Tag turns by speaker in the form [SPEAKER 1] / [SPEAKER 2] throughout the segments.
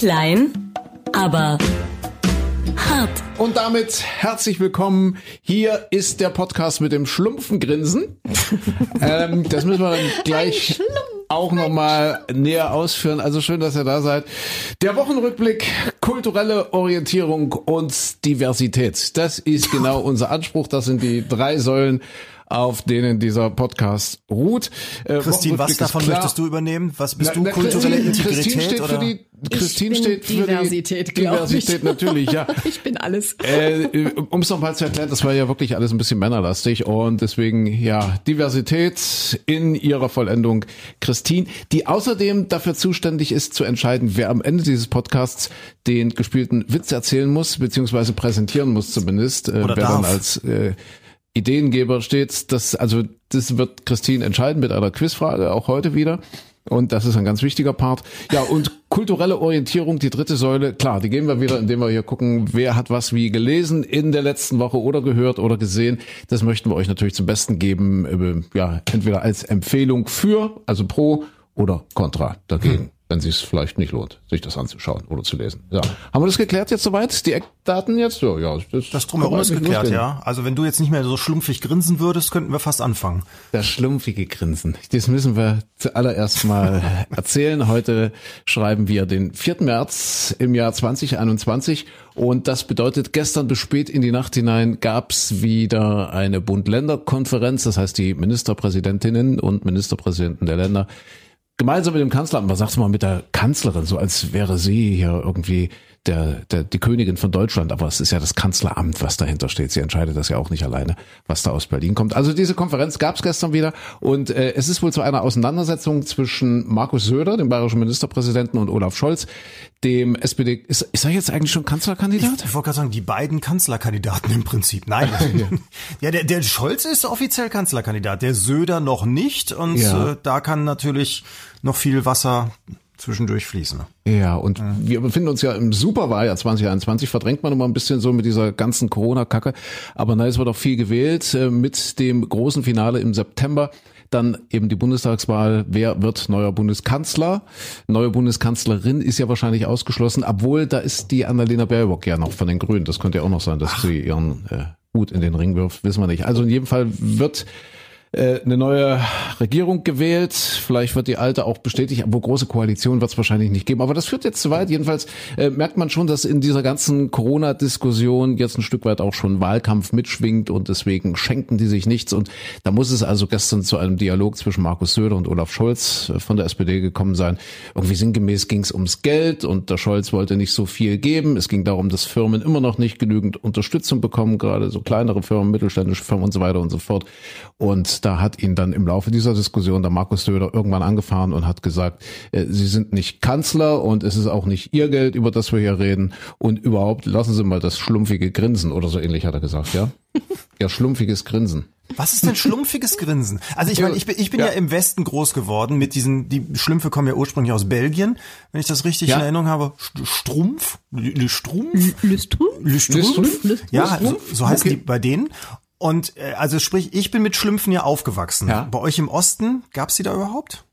[SPEAKER 1] Klein, aber hart.
[SPEAKER 2] Und damit herzlich willkommen. Hier ist der Podcast mit dem Schlumpfengrinsen. ähm, das müssen wir dann gleich auch nochmal näher ausführen. Also schön, dass ihr da seid. Der Wochenrückblick, kulturelle Orientierung und Diversität. Das ist genau unser Anspruch. Das sind die drei Säulen auf denen dieser Podcast ruht.
[SPEAKER 3] Äh, Christine, was davon möchtest du übernehmen? Was bist na, du? Kulturelle Integrität?
[SPEAKER 2] Christine steht
[SPEAKER 3] oder?
[SPEAKER 2] für die Christine steht für
[SPEAKER 4] Diversität,
[SPEAKER 2] die Diversität,
[SPEAKER 4] ich.
[SPEAKER 2] natürlich, ja.
[SPEAKER 4] ich bin alles.
[SPEAKER 2] Äh, um es nochmal zu erklären, das war ja wirklich alles ein bisschen männerlastig und deswegen, ja, Diversität in ihrer Vollendung. Christine, die außerdem dafür zuständig ist, zu entscheiden, wer am Ende dieses Podcasts den gespielten Witz erzählen muss, beziehungsweise präsentieren muss zumindest, äh, wer
[SPEAKER 3] darf.
[SPEAKER 2] dann als äh, Ideengeber steht. Das, also, das wird Christine entscheiden mit einer Quizfrage, auch heute wieder. Und das ist ein ganz wichtiger Part. Ja, und kulturelle Orientierung, die dritte Säule, klar, die gehen wir wieder, indem wir hier gucken, wer hat was wie gelesen in der letzten Woche oder gehört oder gesehen. Das möchten wir euch natürlich zum Besten geben, äh, ja, entweder als Empfehlung für, also pro oder contra dagegen. Hm wenn es sich vielleicht nicht lohnt, sich das anzuschauen oder zu lesen. Ja. Haben wir das geklärt jetzt soweit? Die Eckdaten jetzt? Ja, ja.
[SPEAKER 3] Das, das drumherum ist geklärt, losgehen. ja. Also wenn du jetzt nicht mehr so schlumpfig grinsen würdest, könnten wir fast anfangen.
[SPEAKER 2] Das schlumpfige Grinsen. Das müssen wir zuallererst mal erzählen. Heute schreiben wir den 4. März im Jahr 2021 und das bedeutet, gestern bis spät in die Nacht hinein gab's wieder eine Bund-Länder-Konferenz. Das heißt, die Ministerpräsidentinnen und Ministerpräsidenten der Länder gemeinsam mit dem Kanzleramt, was sagst du mal mit der Kanzlerin, so als wäre sie hier irgendwie der, der, die Königin von Deutschland, aber es ist ja das Kanzleramt, was dahinter steht. Sie entscheidet das ja auch nicht alleine, was da aus Berlin kommt. Also diese Konferenz gab es gestern wieder und äh, es ist wohl zu einer Auseinandersetzung zwischen Markus Söder, dem bayerischen Ministerpräsidenten, und Olaf Scholz, dem SPD. Ist, ist er jetzt eigentlich schon Kanzlerkandidat?
[SPEAKER 3] Ich, ich wollte gerade sagen, die beiden Kanzlerkandidaten im Prinzip. Nein. ja, der, der Scholz ist offiziell Kanzlerkandidat, der Söder noch nicht und
[SPEAKER 2] Ja.
[SPEAKER 3] äh, da kann natürlich noch viel Wasser zwischendurch fließen.
[SPEAKER 2] Ja, und wir befinden uns ja im Superwahljahr 2021, verdrängt man immer ein bisschen so mit dieser ganzen Corona-Kacke. Aber na, es wird auch viel gewählt äh, mit dem großen Finale im September. Dann eben die Bundestagswahl. Wer wird neuer Bundeskanzler? Neue Bundeskanzlerin ist ja wahrscheinlich ausgeschlossen, obwohl da ist die Annalena Baerbock ja noch von den Grünen. Das könnte ja auch noch sein, dass sie ihren äh, Hut in den Ring wirft, wissen wir nicht. Also in jedem Fall wird äh, eine neue Regierung gewählt. Vielleicht wird die alte auch bestätigt, aber große Koalition wird es wahrscheinlich nicht geben. Aber das führt jetzt zu weit. Jedenfalls äh, merkt man schon, dass in dieser ganzen Corona-Diskussion jetzt ein Stück weit auch schon Wahlkampf mitschwingt und deswegen schenken die sich nichts. Und da muss es also gestern zu einem Dialog zwischen Markus Söder und Olaf Scholz äh, von der SPD gekommen sein. Irgendwie sinngemäß ging es ums Geld und der Scholz wollte nicht so viel geben. Es ging darum, dass Firmen immer noch nicht genügend Unterstützung bekommen, gerade so kleinere Firmen, mittelständische Firmen und so weiter und so fort. Und da hat ihn dann im Laufe dieser Diskussion der Markus Söder irgendwann angefahren und hat gesagt, äh, Sie sind nicht Kanzler und es ist auch nicht Ihr Geld, über das wir hier reden. Und überhaupt lassen Sie mal das schlumpfige Grinsen oder so ähnlich hat er gesagt, ja? Ja, schlumpfiges Grinsen.
[SPEAKER 3] Was ist denn schlumpfiges Grinsen? Also ich meine, ich bin, ich bin ja.
[SPEAKER 2] Ja.
[SPEAKER 3] im Westen groß geworden mit diesen, die Schlümpfe kommen ja ursprünglich aus Belgien, wenn ich das richtig
[SPEAKER 2] Ja.
[SPEAKER 3] in Erinnerung habe. St- Strumpf? Le Le Strumpf?
[SPEAKER 4] Le Strumpf?
[SPEAKER 3] Le Strumpf?
[SPEAKER 4] Le-
[SPEAKER 3] Ja, so, so heißen
[SPEAKER 2] Okay.
[SPEAKER 3] die bei denen. Und äh, also sprich, ich bin mit Schlümpfen ja aufgewachsen.
[SPEAKER 2] Ja.
[SPEAKER 3] Bei euch im Osten, gab's die da überhaupt?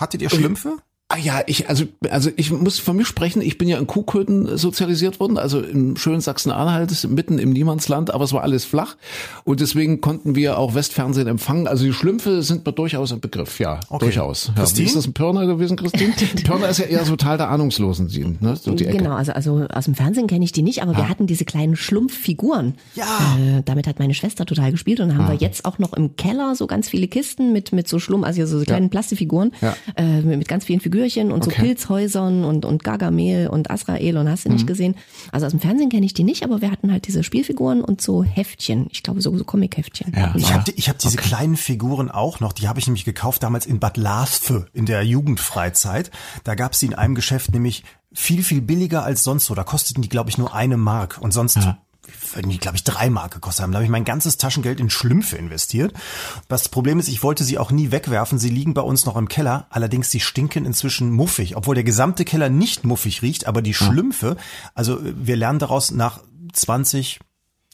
[SPEAKER 3] Hattet ihr Schlümpfe?
[SPEAKER 2] Ah ja, ich, also, also ich muss von mir sprechen, ich bin ja in Kuhköten sozialisiert worden, also im schönen Sachsen-Anhalt, mitten im Niemandsland, aber es war alles flach und deswegen konnten wir auch Westfernsehen empfangen. Also die Schlümpfe sind mir durchaus ein Begriff, ja,
[SPEAKER 3] Okay.
[SPEAKER 2] durchaus. Ja,
[SPEAKER 3] Christine?
[SPEAKER 2] ist das ein Pirner gewesen, Christine? Pirner ist ja eher so Teil der Ahnungslosen, die, ne, so die Ecke.
[SPEAKER 4] Genau, also, also aus dem Fernsehen kenne ich die nicht, aber wir hatten diese kleinen Schlumpffiguren.
[SPEAKER 3] Ja.
[SPEAKER 4] Äh, damit hat meine Schwester total gespielt und haben wir jetzt auch noch im Keller so ganz viele Kisten mit mit so Schlumpf, also so kleinen Plastikfiguren
[SPEAKER 2] Ja.
[SPEAKER 4] äh, mit, ganz vielen Figürchen und so
[SPEAKER 2] Okay.
[SPEAKER 4] Pilzhäusern und und Gargamel und Azrael und hast du
[SPEAKER 3] Mhm.
[SPEAKER 4] nicht gesehen. Also aus dem Fernsehen kenne ich die nicht, aber wir hatten halt diese Spielfiguren und so Heftchen. Ich glaube so so Comic-Heftchen.
[SPEAKER 2] Ja.
[SPEAKER 3] Ich habe ich hab diese kleinen Figuren auch noch, die habe ich nämlich gekauft damals in Bad Lasve in der Jugendfreizeit. Da gab's die in einem Geschäft nämlich viel, viel billiger als sonst so. Da kosteten die, glaube ich, nur eine Mark und sonst würden die, glaube ich, drei Mark gekostet haben. Da habe ich mein ganzes Taschengeld in Schlümpfe investiert. Das Problem ist, ich wollte sie auch nie wegwerfen. Sie liegen bei uns noch im Keller. Allerdings, sie stinken inzwischen muffig. Obwohl der gesamte Keller nicht muffig riecht, aber die Schlümpfe, also wir lernen daraus nach 20,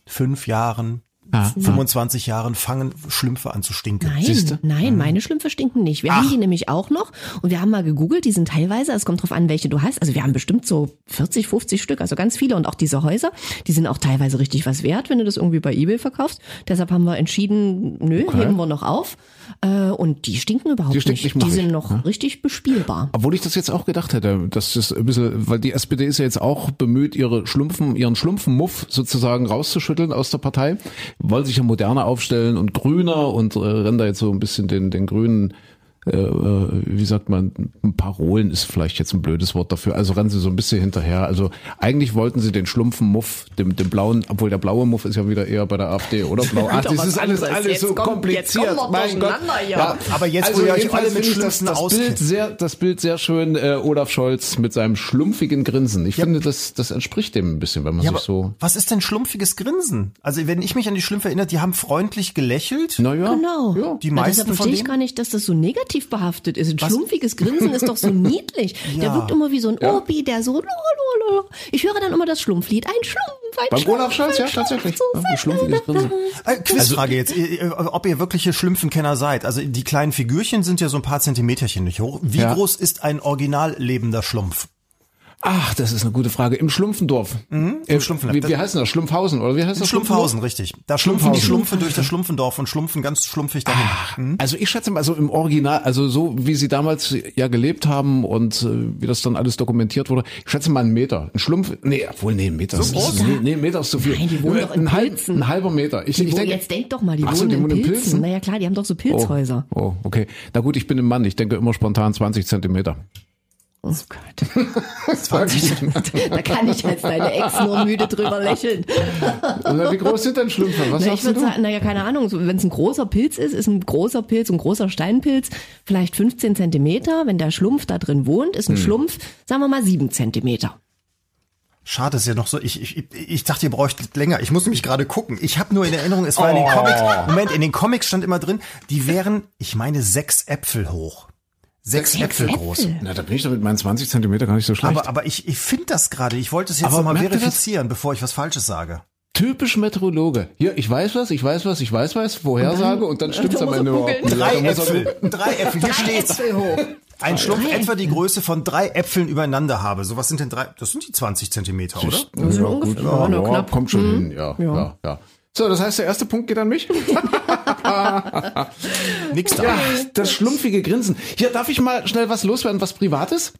[SPEAKER 3] fünf Jahren, 25 Jahren fangen Schlümpfe an zu stinken.
[SPEAKER 4] Nein,
[SPEAKER 2] Siehste?
[SPEAKER 4] nein, meine Schlümpfe stinken nicht. Wir haben die nämlich auch noch und wir haben mal gegoogelt, die sind teilweise, es kommt drauf an, welche du hast. Also wir haben bestimmt so 40, 50 Stück, also ganz viele und auch diese Häuser, die sind auch teilweise richtig was wert, wenn du das irgendwie bei eBay verkaufst. Deshalb haben wir entschieden, nö, heben wir noch auf. Äh, und die stinken überhaupt
[SPEAKER 2] Die stinken
[SPEAKER 4] nicht.
[SPEAKER 2] nicht,
[SPEAKER 4] Die sind noch richtig bespielbar.
[SPEAKER 2] Obwohl ich das jetzt auch gedacht hätte, dass das ein bisschen, weil die SPD ist ja jetzt auch bemüht, ihre Schlumpfen, ihren Schlumpfenmuff sozusagen rauszuschütteln aus der Partei, wollen sich ja moderner aufstellen und grüner und äh, rennen da jetzt so ein bisschen den, den grünen äh, äh, wie sagt man, Parolen ist vielleicht jetzt ein blödes Wort dafür. Also rennen sie so ein bisschen hinterher. Also eigentlich wollten sie den Schlumpfenmuff, dem, dem blauen, obwohl der blaue Muff ist ja wieder eher bei der AfD, oder? Blau. Ach, das ist alles, alles
[SPEAKER 4] Jetzt
[SPEAKER 2] so
[SPEAKER 4] kommt- jetzt kommen
[SPEAKER 2] kompliziert.
[SPEAKER 4] wir
[SPEAKER 2] mein Gott.
[SPEAKER 4] hier.
[SPEAKER 3] Aber jetzt, wo
[SPEAKER 2] also
[SPEAKER 3] ihr euch alle mit
[SPEAKER 2] das,
[SPEAKER 3] Schlümpfen
[SPEAKER 2] das
[SPEAKER 3] auskennt.
[SPEAKER 2] Bild sehr, das Bild sehr schön, äh, Olaf Scholz mit seinem schlumpfigen Grinsen. Ich finde, das, das entspricht dem ein bisschen, wenn man
[SPEAKER 3] Ja,
[SPEAKER 2] sich so,
[SPEAKER 3] was ist denn schlumpfiges Grinsen? Also wenn ich mich an die Schlümpfe erinnere, die haben freundlich gelächelt.
[SPEAKER 2] naja,
[SPEAKER 4] Genau.
[SPEAKER 2] ja.
[SPEAKER 3] Die meisten
[SPEAKER 4] deshalb
[SPEAKER 3] von
[SPEAKER 4] verstehe ich
[SPEAKER 3] denen?
[SPEAKER 4] gar nicht, dass das so negativ behaftet ist. Ein schlumpfiges Grinsen ist doch so niedlich. Der
[SPEAKER 3] Ja.
[SPEAKER 4] wirkt immer wie so ein Opi, der so. Ich höre dann immer das Schlumpflied. Ein Schlumpf, ein
[SPEAKER 2] Beim
[SPEAKER 4] Schlumpf.
[SPEAKER 2] Olaf Scholz, ja, tatsächlich.
[SPEAKER 4] So
[SPEAKER 2] Ja, ein schlumpfiges Grinsen.
[SPEAKER 3] Äh, Quizfrage jetzt, äh, äh, ob ihr wirkliche Schlümpfenkenner seid. Also die kleinen Figürchen sind ja so ein paar Zentimeterchen nicht hoch. Wie
[SPEAKER 2] Ja.
[SPEAKER 3] groß ist ein original lebender Schlumpf?
[SPEAKER 2] Ach, das ist eine gute Frage. Im Schlumpfendorf.
[SPEAKER 3] im
[SPEAKER 2] Äh,
[SPEAKER 3] Schlumpfendorf.
[SPEAKER 2] Wie, wie heißt denn das? Schlumpfhausen, oder wie heißt das?
[SPEAKER 3] Schlumpfhausen, richtig. Da schlumpfen die. Schlumpfe durch das Schlumpfendorf und schlumpfen ganz schlumpfig dahin.
[SPEAKER 2] Also ich schätze mal, also im Original, also so wie sie damals ja gelebt haben und äh, wie das dann alles dokumentiert wurde, ich schätze mal einen Meter. Ein Schlumpf, nee, obwohl, nee, ein Meter. ist,
[SPEAKER 3] groß?
[SPEAKER 2] Nee, nee, ein Meter ist zu viel.
[SPEAKER 4] Nein, die wohnen doch in
[SPEAKER 2] ein, halb,
[SPEAKER 4] Pilzen.
[SPEAKER 2] ein halber Meter. Ich,
[SPEAKER 4] Die
[SPEAKER 2] ich
[SPEAKER 4] wohnen,
[SPEAKER 2] denke,
[SPEAKER 4] jetzt denk doch mal, die
[SPEAKER 2] Ach so,
[SPEAKER 4] wohnen,
[SPEAKER 2] die
[SPEAKER 4] in
[SPEAKER 2] wohnen in
[SPEAKER 4] Pilzen.
[SPEAKER 2] Pilzen?
[SPEAKER 4] Naja klar, die haben doch so
[SPEAKER 2] oh,
[SPEAKER 4] Pilzhäuser.
[SPEAKER 2] oh, okay. Na gut, ich bin ein Mann. Ich denke immer spontan 20 Zentimeter.
[SPEAKER 4] Oh Gott. da kann ich als deine Ex nur müde drüber lächeln.
[SPEAKER 2] Oder wie groß sind denn Schlümpfe? Was
[SPEAKER 4] Na, ich
[SPEAKER 2] du?
[SPEAKER 4] sagen, naja, keine Ahnung, so, wenn es ein großer Pilz ist, ist ein großer Pilz, ein großer Steinpilz, vielleicht 15 Zentimeter. Wenn der Schlumpf da drin wohnt, ist ein
[SPEAKER 2] Hm.
[SPEAKER 4] Schlumpf, sagen wir mal, 7 Zentimeter.
[SPEAKER 3] Schade, ist ja noch so. Ich, ich, ich dachte, ihr bräuchtet länger. Ich muss nämlich gerade gucken. Ich habe nur in Erinnerung, es war in den Comics. Moment, in den Comics stand immer drin, die wären, ich meine, sechs Äpfel hoch. Sechs,
[SPEAKER 4] Sechs
[SPEAKER 3] Äpfel groß.
[SPEAKER 4] Äpfel?
[SPEAKER 2] Na, da bin ich doch mit meinen 20 Zentimeter gar nicht so schlecht.
[SPEAKER 3] Aber, aber ich, ich finde das gerade. Ich wollte es jetzt nochmal verifizieren, bevor ich was Falsches sage.
[SPEAKER 2] Typisch Meteorologe. Hier, ich weiß was, ich weiß was, ich weiß was, Vorhersage und dann stimmt's
[SPEAKER 4] dann
[SPEAKER 2] am
[SPEAKER 4] muss
[SPEAKER 2] Ende
[SPEAKER 4] er
[SPEAKER 2] überhaupt nicht.
[SPEAKER 3] Drei
[SPEAKER 2] Ja,
[SPEAKER 3] Äpfel. Drei Äpfel. Hier steht's.
[SPEAKER 4] Äpfel hoch.
[SPEAKER 3] Ein Schlumpf
[SPEAKER 4] Drei
[SPEAKER 3] etwa die Größe von drei Äpfeln übereinander habe. So was sind denn drei? Das sind die 20 Zentimeter, oder?
[SPEAKER 4] Das
[SPEAKER 2] Ja,
[SPEAKER 4] ungefähr-
[SPEAKER 2] gut,
[SPEAKER 4] ja,
[SPEAKER 2] ja, ja,
[SPEAKER 4] knapp.
[SPEAKER 2] kommt schon hin, ja, ja,
[SPEAKER 4] Ja.
[SPEAKER 2] Ja. So, das heißt, der erste Punkt geht an mich.
[SPEAKER 3] Nix da.
[SPEAKER 2] Ja, das schlumpfige Grinsen. Hier, darf ich mal schnell was loswerden, was Privates?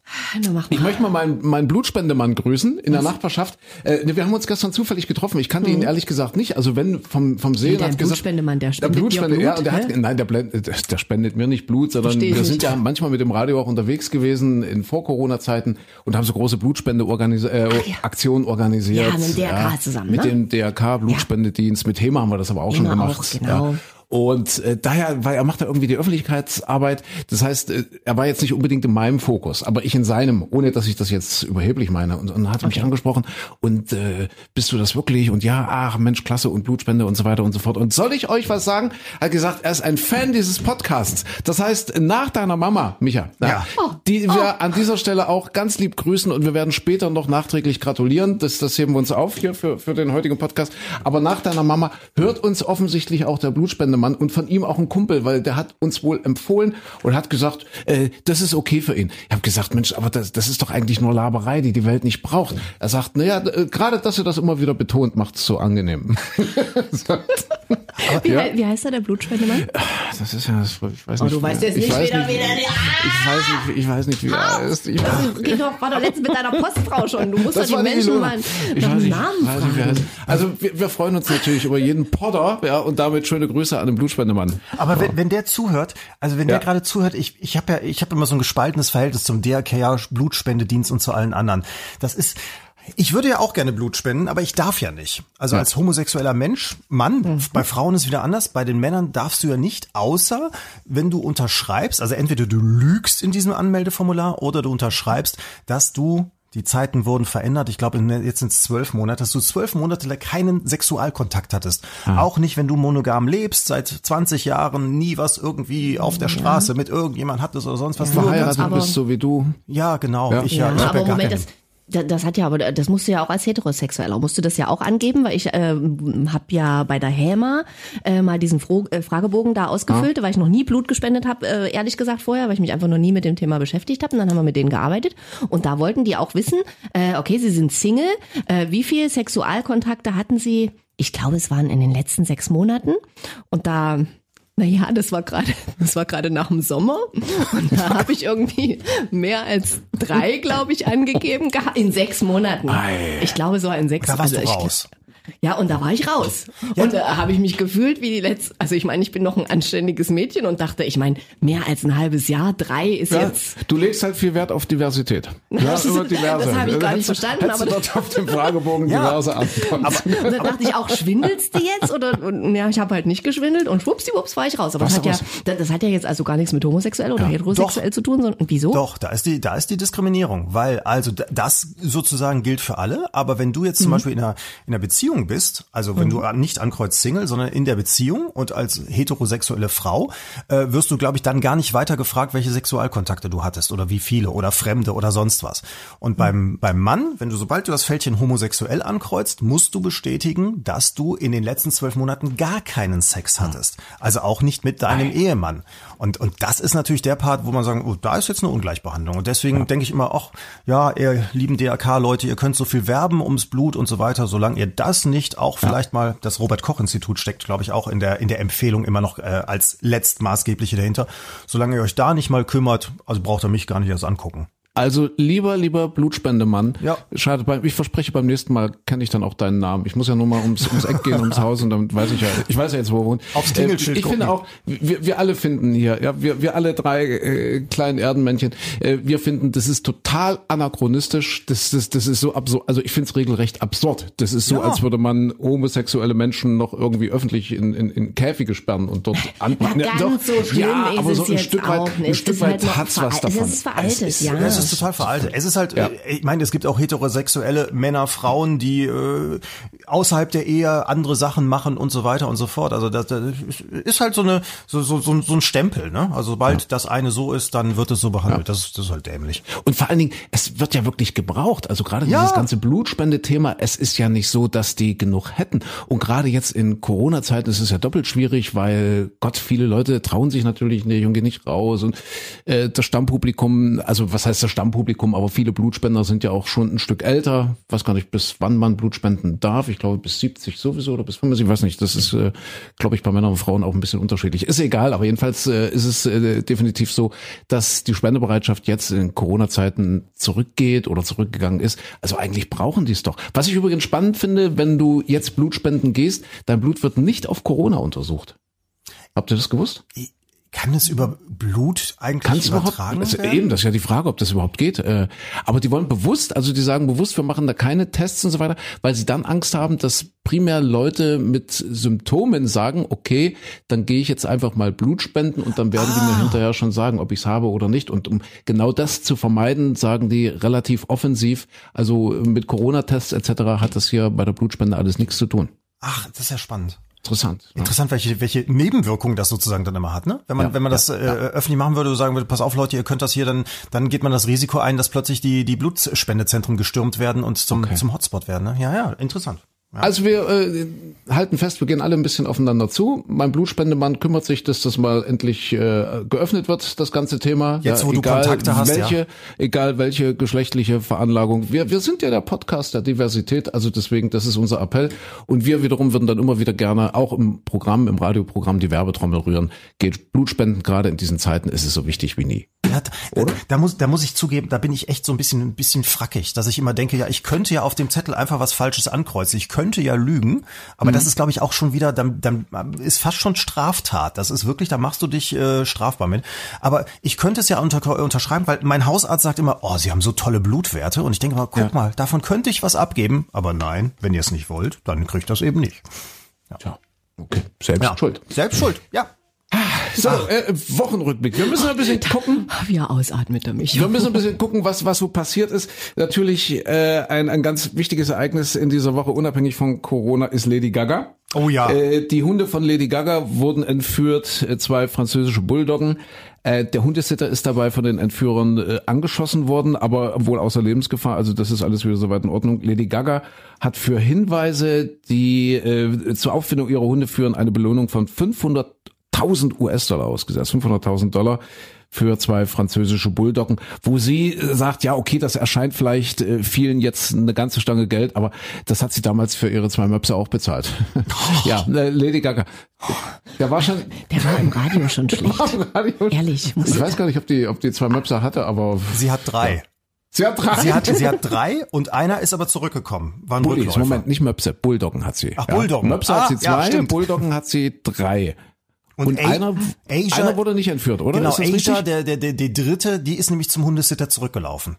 [SPEAKER 4] Na, mach
[SPEAKER 2] Ich
[SPEAKER 4] mal.
[SPEAKER 2] möchte mal meinen, meinen Blutspendemann grüßen in der Nachbarschaft. Äh, ne, wir haben uns gestern zufällig getroffen. Ich kannte ihn ehrlich gesagt nicht. Also wenn vom, vom Sehen
[SPEAKER 4] Wie dein
[SPEAKER 2] hat gesagt.
[SPEAKER 4] Blutspendemann, der
[SPEAKER 2] der
[SPEAKER 4] spendet dir
[SPEAKER 2] Blutspende,
[SPEAKER 4] Blut,
[SPEAKER 2] ja, und der hat, nein, der, blendet- der, der spendet mir nicht Blut, sondern
[SPEAKER 4] Versteh ich
[SPEAKER 2] wir sind
[SPEAKER 4] nicht.
[SPEAKER 2] ja manchmal mit dem Radio auch unterwegs gewesen in Vor-Corona-Zeiten und haben so große Blutspende organisi äh,
[SPEAKER 4] ja.
[SPEAKER 2] Aktionen organisiert.
[SPEAKER 4] Ja, mit dem DRK zusammen,
[SPEAKER 2] Mit
[SPEAKER 4] ne?
[SPEAKER 2] dem DRK Blutspendedienst, mit HEMA haben wir das aber auch schon
[SPEAKER 4] HEMA
[SPEAKER 2] gemacht.
[SPEAKER 4] genau.
[SPEAKER 2] Ja. Und äh, daher, weil er macht da irgendwie die Öffentlichkeitsarbeit. Das heißt, äh, er war jetzt nicht unbedingt in meinem Fokus, aber ich in seinem, ohne dass ich das jetzt überheblich meine. Und, und hat mich angesprochen. Und äh, bist du das wirklich? Und ja, ach Mensch, klasse und Blutspende und so weiter und so fort. Und soll ich euch was sagen? Er hat gesagt, er ist ein Fan dieses Podcasts. Das heißt, nach deiner Mama, Micha,
[SPEAKER 3] Ja.
[SPEAKER 2] die wir an dieser Stelle auch ganz lieb grüßen und wir werden später noch nachträglich gratulieren. Das, das heben wir uns auf hier für, für den heutigen Podcast. Aber nach deiner Mama hört uns offensichtlich auch der Blutspendemann und von ihm auch ein Kumpel, weil der hat uns wohl empfohlen und hat gesagt, äh, das ist okay für ihn. Ich habe gesagt, Mensch, aber das, das ist doch eigentlich nur Laberei, die die Welt nicht braucht. Er sagt, naja, äh, gerade dass er das immer wieder betont, macht es so angenehm.
[SPEAKER 4] Wie,
[SPEAKER 2] Ja.
[SPEAKER 4] wie heißt er, der Blutspendemann?
[SPEAKER 2] Das ist ja, das, ich weiß
[SPEAKER 4] Oh,
[SPEAKER 2] nicht.
[SPEAKER 4] du weißt jetzt
[SPEAKER 2] ich
[SPEAKER 4] nicht
[SPEAKER 2] weiß
[SPEAKER 4] wieder,
[SPEAKER 2] nicht,
[SPEAKER 4] wie der-
[SPEAKER 2] Ich weiß nicht, ich weiß nicht, wie er heißt. Ich weiß,
[SPEAKER 4] Das geht doch, war doch letztens mit deiner Postfrau schon. Du musst doch die Menschen mal
[SPEAKER 2] Ich
[SPEAKER 4] nach
[SPEAKER 2] weiß
[SPEAKER 4] dem
[SPEAKER 2] nicht,
[SPEAKER 4] Namen
[SPEAKER 2] weiß nicht,
[SPEAKER 4] fragen.
[SPEAKER 2] heißt. Also wir, wir freuen uns natürlich über jeden Podder, ja, und damit schöne Grüße an den Blutspendemann.
[SPEAKER 3] Aber wenn, wenn der zuhört, also wenn
[SPEAKER 2] Ja.
[SPEAKER 3] der gerade zuhört, ich, ich habe ja, ich habe immer so ein gespaltenes Verhältnis zum DRK, Blutspendedienst und zu allen anderen. Das ist, ich würde ja auch gerne Blut spenden, aber ich darf ja nicht. Also
[SPEAKER 2] Ja.
[SPEAKER 3] als homosexueller Mensch, Mann, bei Frauen ist wieder anders, bei den Männern darfst du ja nicht, außer wenn du unterschreibst, also entweder du lügst in diesem Anmeldeformular oder du unterschreibst, dass du die Zeiten wurden verändert. Ich glaube, jetzt sind es zwölf Monate, dass du zwölf Monate lang keinen Sexualkontakt hattest. Auch nicht, wenn du monogam lebst, seit 20 Jahren nie was irgendwie auf der Straße mit irgendjemand hattest oder sonst was. Ganz-
[SPEAKER 2] Verheiratet bist so wie du.
[SPEAKER 3] Ja, genau.
[SPEAKER 2] Ja.
[SPEAKER 3] Ich ja,
[SPEAKER 4] Ja,
[SPEAKER 3] ich
[SPEAKER 4] aber
[SPEAKER 3] ja gar
[SPEAKER 4] Moment,
[SPEAKER 3] keinen.
[SPEAKER 4] das, Da- Das hat ja, aber das musst du ja auch als Heterosexueller, musst du das ja auch angeben, weil ich äh, habe ja bei der HEMA äh, mal diesen Fro äh, Fragebogen da ausgefüllt, weil ich noch nie Blut gespendet habe, äh, ehrlich gesagt vorher, weil ich mich einfach noch nie mit dem Thema beschäftigt habe. Und dann haben wir mit denen gearbeitet und da wollten die auch wissen, äh, okay, sie sind Single, äh, wie viel Sexualkontakte hatten sie? Ich glaube, es waren in den letzten sechs Monaten und da naja, das war gerade, das war gerade nach dem Sommer und da habe ich irgendwie mehr als drei, glaube ich, angegeben gehabt in sechs Monaten. Ich glaube so in sechs.
[SPEAKER 3] Da warst
[SPEAKER 4] also
[SPEAKER 3] du
[SPEAKER 4] ich,
[SPEAKER 3] raus.
[SPEAKER 4] Ja, und da war ich raus. Und da habe ich mich gefühlt wie die letzte. Also ich meine, ich bin noch ein anständiges Mädchen und dachte, ich meine, mehr als ein halbes Jahr, drei ist
[SPEAKER 2] Ja,
[SPEAKER 4] jetzt.
[SPEAKER 2] du legst halt viel Wert auf Diversität. Ja, immer diverse.
[SPEAKER 4] das habe ich gar nicht verstanden,
[SPEAKER 2] Hättest
[SPEAKER 4] aber
[SPEAKER 2] du dort auf dem Fragebogen
[SPEAKER 3] Ja.
[SPEAKER 2] diverse Antworten.
[SPEAKER 4] Und dann dachte ich auch, schwindelst du jetzt? Oder und, ja, ich habe halt nicht geschwindelt und schwuppsiwupps war ich raus. Aber das hat, ja, das, hat ja jetzt also gar nichts mit homosexuell oder heterosexuell zu tun, sondern wieso?
[SPEAKER 3] Doch, da ist die, da ist die Diskriminierung, weil also das sozusagen gilt für alle. Aber wenn du jetzt zum Beispiel in einer, in einer Beziehung bist, also wenn du nicht ankreuzt Single, sondern in der Beziehung und als heterosexuelle Frau, äh, wirst du, glaube ich, dann gar nicht weiter gefragt, welche Sexualkontakte du hattest oder wie viele oder Fremde oder sonst was. Und beim beim Mann, wenn du sobald du das Fältchen homosexuell ankreuzt, musst du bestätigen, dass du in den letzten zwölf Monaten gar keinen Sex hattest. Also auch nicht mit deinem Ehemann. Und, und das ist natürlich der Part, wo man sagen, oh, da ist jetzt eine Ungleichbehandlung. Und deswegen denke ich immer, ach, ja, ihr lieben DRK-Leute, ihr könnt so viel werben ums Blut und so weiter, solange ihr das nicht auch vielleicht mal, das Robert-Koch-Institut steckt, glaube ich, auch in der, in der Empfehlung immer noch äh, als letztmaßgebliche dahinter. Solange ihr euch da nicht mal kümmert, also braucht ihr mich gar nicht erst angucken.
[SPEAKER 2] Also lieber, lieber Blutspendemann.
[SPEAKER 3] Ja.
[SPEAKER 2] Schade, beim- ich verspreche, beim nächsten Mal kenne ich dann auch deinen Namen. Ich muss ja nur mal ums, ums Eck gehen, ums Haus und dann weiß ich ja, ich weiß ja jetzt, wo er wohnt.
[SPEAKER 3] Aufs Klingelschild
[SPEAKER 2] Äh, Ich finde
[SPEAKER 3] gucken.
[SPEAKER 2] auch, wir, wir alle finden hier, ja, wir, wir alle drei äh, kleinen Erdenmännchen, äh, wir finden, das ist total anachronistisch. Das, das, das ist so absurd. Also ich finde es regelrecht absurd. Das ist so,
[SPEAKER 3] Ja.
[SPEAKER 2] als würde man homosexuelle Menschen noch irgendwie öffentlich in, in, in Käfige sperren und dort an.
[SPEAKER 4] Na,
[SPEAKER 2] Ne,
[SPEAKER 4] ganz
[SPEAKER 2] doch,
[SPEAKER 4] so schlimm
[SPEAKER 2] ja,
[SPEAKER 4] ist
[SPEAKER 2] aber
[SPEAKER 4] es
[SPEAKER 2] so ein
[SPEAKER 4] jetzt
[SPEAKER 2] Stück
[SPEAKER 4] auch
[SPEAKER 2] weit, ein
[SPEAKER 4] Es
[SPEAKER 2] Stück
[SPEAKER 4] ist halt
[SPEAKER 2] weit
[SPEAKER 4] noch
[SPEAKER 2] hat's was
[SPEAKER 4] es
[SPEAKER 2] davon.
[SPEAKER 4] ist veraltet,
[SPEAKER 2] Es ist-
[SPEAKER 4] ja.
[SPEAKER 3] Es ist total veraltet. Es ist halt,
[SPEAKER 2] Ja.
[SPEAKER 3] äh, ich meine, es gibt auch heterosexuelle Männer, Frauen, die äh, außerhalb der Ehe andere Sachen machen und so weiter und so fort. Also das, das ist halt so eine so, so, so, so ein Stempel. Ne? Also sobald das eine so ist, dann wird es so behandelt. Das, ist- das ist halt dämlich.
[SPEAKER 2] Und vor allen Dingen, es wird ja wirklich gebraucht. Also gerade
[SPEAKER 3] Ja.
[SPEAKER 2] dieses ganze Blutspendethema, es ist ja nicht so, dass die genug hätten. Und gerade jetzt in Corona-Zeiten ist es ja doppelt schwierig, weil Gott, viele Leute trauen sich natürlich nicht und gehen nicht raus. Und äh, das Stammpublikum, also was heißt das Stammpublikum, aber viele Blutspender sind ja auch schon ein Stück älter. Ich weiß gar nicht, bis wann man Blut spenden darf. Ich glaube bis 70 sowieso oder bis 75, ich weiß nicht. Das ist, äh, glaube ich, bei Männern und Frauen auch ein bisschen unterschiedlich. Ist egal, aber jedenfalls äh, ist es äh, definitiv so, dass die Spendebereitschaft jetzt in Corona-Zeiten zurückgeht oder zurückgegangen ist. Also eigentlich brauchen die es doch. Was ich übrigens spannend finde, wenn du jetzt Blutspenden gehst, dein Blut wird nicht auf Corona untersucht. Habt ihr das gewusst?
[SPEAKER 3] Kann es über Blut eigentlich
[SPEAKER 2] Kann es überhaupt?
[SPEAKER 3] übertragen
[SPEAKER 2] Also
[SPEAKER 3] werden?
[SPEAKER 2] eben, das ist ja die Frage, ob das überhaupt geht. Äh, Aber die wollen bewusst, also die sagen bewusst, wir machen da keine Tests und so weiter, weil sie dann Angst haben, dass primär Leute mit Symptomen sagen, okay, dann gehe ich jetzt einfach mal Blut spenden und dann werden die
[SPEAKER 3] Ah.
[SPEAKER 2] mir hinterher schon sagen, ob ich es habe oder nicht. Und um genau das zu vermeiden, sagen die relativ offensiv, also mit Corona-Tests etc. hat das hier bei der Blutspende alles nichts zu tun.
[SPEAKER 3] Ach, das ist ja spannend.
[SPEAKER 2] Interessant. ne?
[SPEAKER 3] Interessant, welche, welche Nebenwirkungen das sozusagen dann immer hat, ne? Wenn man,
[SPEAKER 2] Ja,
[SPEAKER 3] wenn man
[SPEAKER 2] ja,
[SPEAKER 3] das äh, öffentlich machen würde, sagen würde, pass auf Leute, ihr könnt das hier, dann, dann geht man das Risiko ein, dass plötzlich die, die Blutspendezentren gestürmt werden und zum,
[SPEAKER 2] Okay.
[SPEAKER 3] zum Hotspot werden, ne? Ja, ja, interessant. Ja.
[SPEAKER 2] Also wir äh, halten fest, wir gehen alle ein bisschen aufeinander zu. Mein Blutspendemann kümmert sich, dass das mal endlich äh, geöffnet wird, das ganze Thema.
[SPEAKER 3] Jetzt, wo du
[SPEAKER 2] egal
[SPEAKER 3] Kontakte hast,
[SPEAKER 2] welche,
[SPEAKER 3] ja.
[SPEAKER 2] Egal welche geschlechtliche Veranlagung. Wir, wir sind ja der Podcast der Diversität, also deswegen, das ist unser Appell. Und wir wiederum würden dann immer wieder gerne auch im Programm, im Radioprogramm die Werbetrommel rühren. Geht Blutspenden, gerade in diesen Zeiten ist es so wichtig wie nie.
[SPEAKER 3] Ja, da, da muss, da muss ich zugeben, da bin ich echt so ein bisschen, ein bisschen frackig, dass ich immer denke, ja, ich könnte ja auf dem Zettel einfach was Falsches ankreuzen. Ich könnte ja lügen, aber das ist, glaube ich, auch schon wieder, dann, dann ist fast schon Straftat. Das ist wirklich, da machst du dich äh, strafbar mit. Aber ich könnte es ja unter, unterschreiben, weil mein Hausarzt sagt immer, oh, Sie haben so tolle Blutwerte. Und ich denke mal, guck
[SPEAKER 2] Ja.
[SPEAKER 3] mal, davon könnte ich was abgeben. Aber nein, wenn ihr es nicht wollt, dann kriegt das eben nicht.
[SPEAKER 2] Tja, okay. Selbst schuld.
[SPEAKER 3] Selbst schuld, ja.
[SPEAKER 2] So, äh, Wochenrückblick. Wir müssen ein bisschen gucken.
[SPEAKER 4] Wie er ausatmet, der mich.
[SPEAKER 2] Wir müssen ein bisschen gucken, was, was so passiert ist. Natürlich äh, ein, ein ganz wichtiges Ereignis in dieser Woche, unabhängig von Corona, ist Lady Gaga.
[SPEAKER 3] Oh ja.
[SPEAKER 2] Äh, die Hunde von Lady Gaga wurden entführt, äh, zwei französische Bulldoggen. Äh, der Hundesitter ist dabei von den Entführern äh, angeschossen worden, aber wohl außer Lebensgefahr. Also das ist alles wieder soweit in Ordnung. Lady Gaga hat für Hinweise, die äh, zur Auffindung ihrer Hunde führen, eine Belohnung von 500.000 US-Dollar ausgesetzt. 500.000 Dollar für zwei französische Bulldoggen, wo sie äh, sagt, ja, okay, das erscheint vielleicht äh, vielen jetzt eine ganze Stange Geld, aber das hat sie damals für ihre zwei Möpse auch bezahlt. ja, äh, Lady Gaga. Der war schon.
[SPEAKER 4] Der war im Radio schon schlecht.
[SPEAKER 2] Radio.
[SPEAKER 4] Ehrlich. Muss
[SPEAKER 2] Ich weiß gar nicht, ob die, ob die zwei Möpse hatte, aber
[SPEAKER 3] Sie hat drei.
[SPEAKER 2] sie hat drei.
[SPEAKER 3] Sie hat, sie hat drei und einer ist aber zurückgekommen. War ein
[SPEAKER 2] Bullies. Moment, nicht Möpse, Bulldoggen hat sie.
[SPEAKER 3] Ach, Bulldoggen.
[SPEAKER 2] Möpse
[SPEAKER 3] Ah,
[SPEAKER 2] hat sie
[SPEAKER 3] ja,
[SPEAKER 2] zwei,
[SPEAKER 3] stimmt.
[SPEAKER 2] Bulldoggen hat sie drei. Und,
[SPEAKER 3] Und A-
[SPEAKER 2] einer,
[SPEAKER 3] Asia-
[SPEAKER 2] einer wurde nicht entführt, oder?
[SPEAKER 3] Genau,
[SPEAKER 2] Ist das
[SPEAKER 3] Asia,
[SPEAKER 2] richtig?
[SPEAKER 3] der, der, der, die dritte, die ist nämlich zum Hundesitter zurückgelaufen.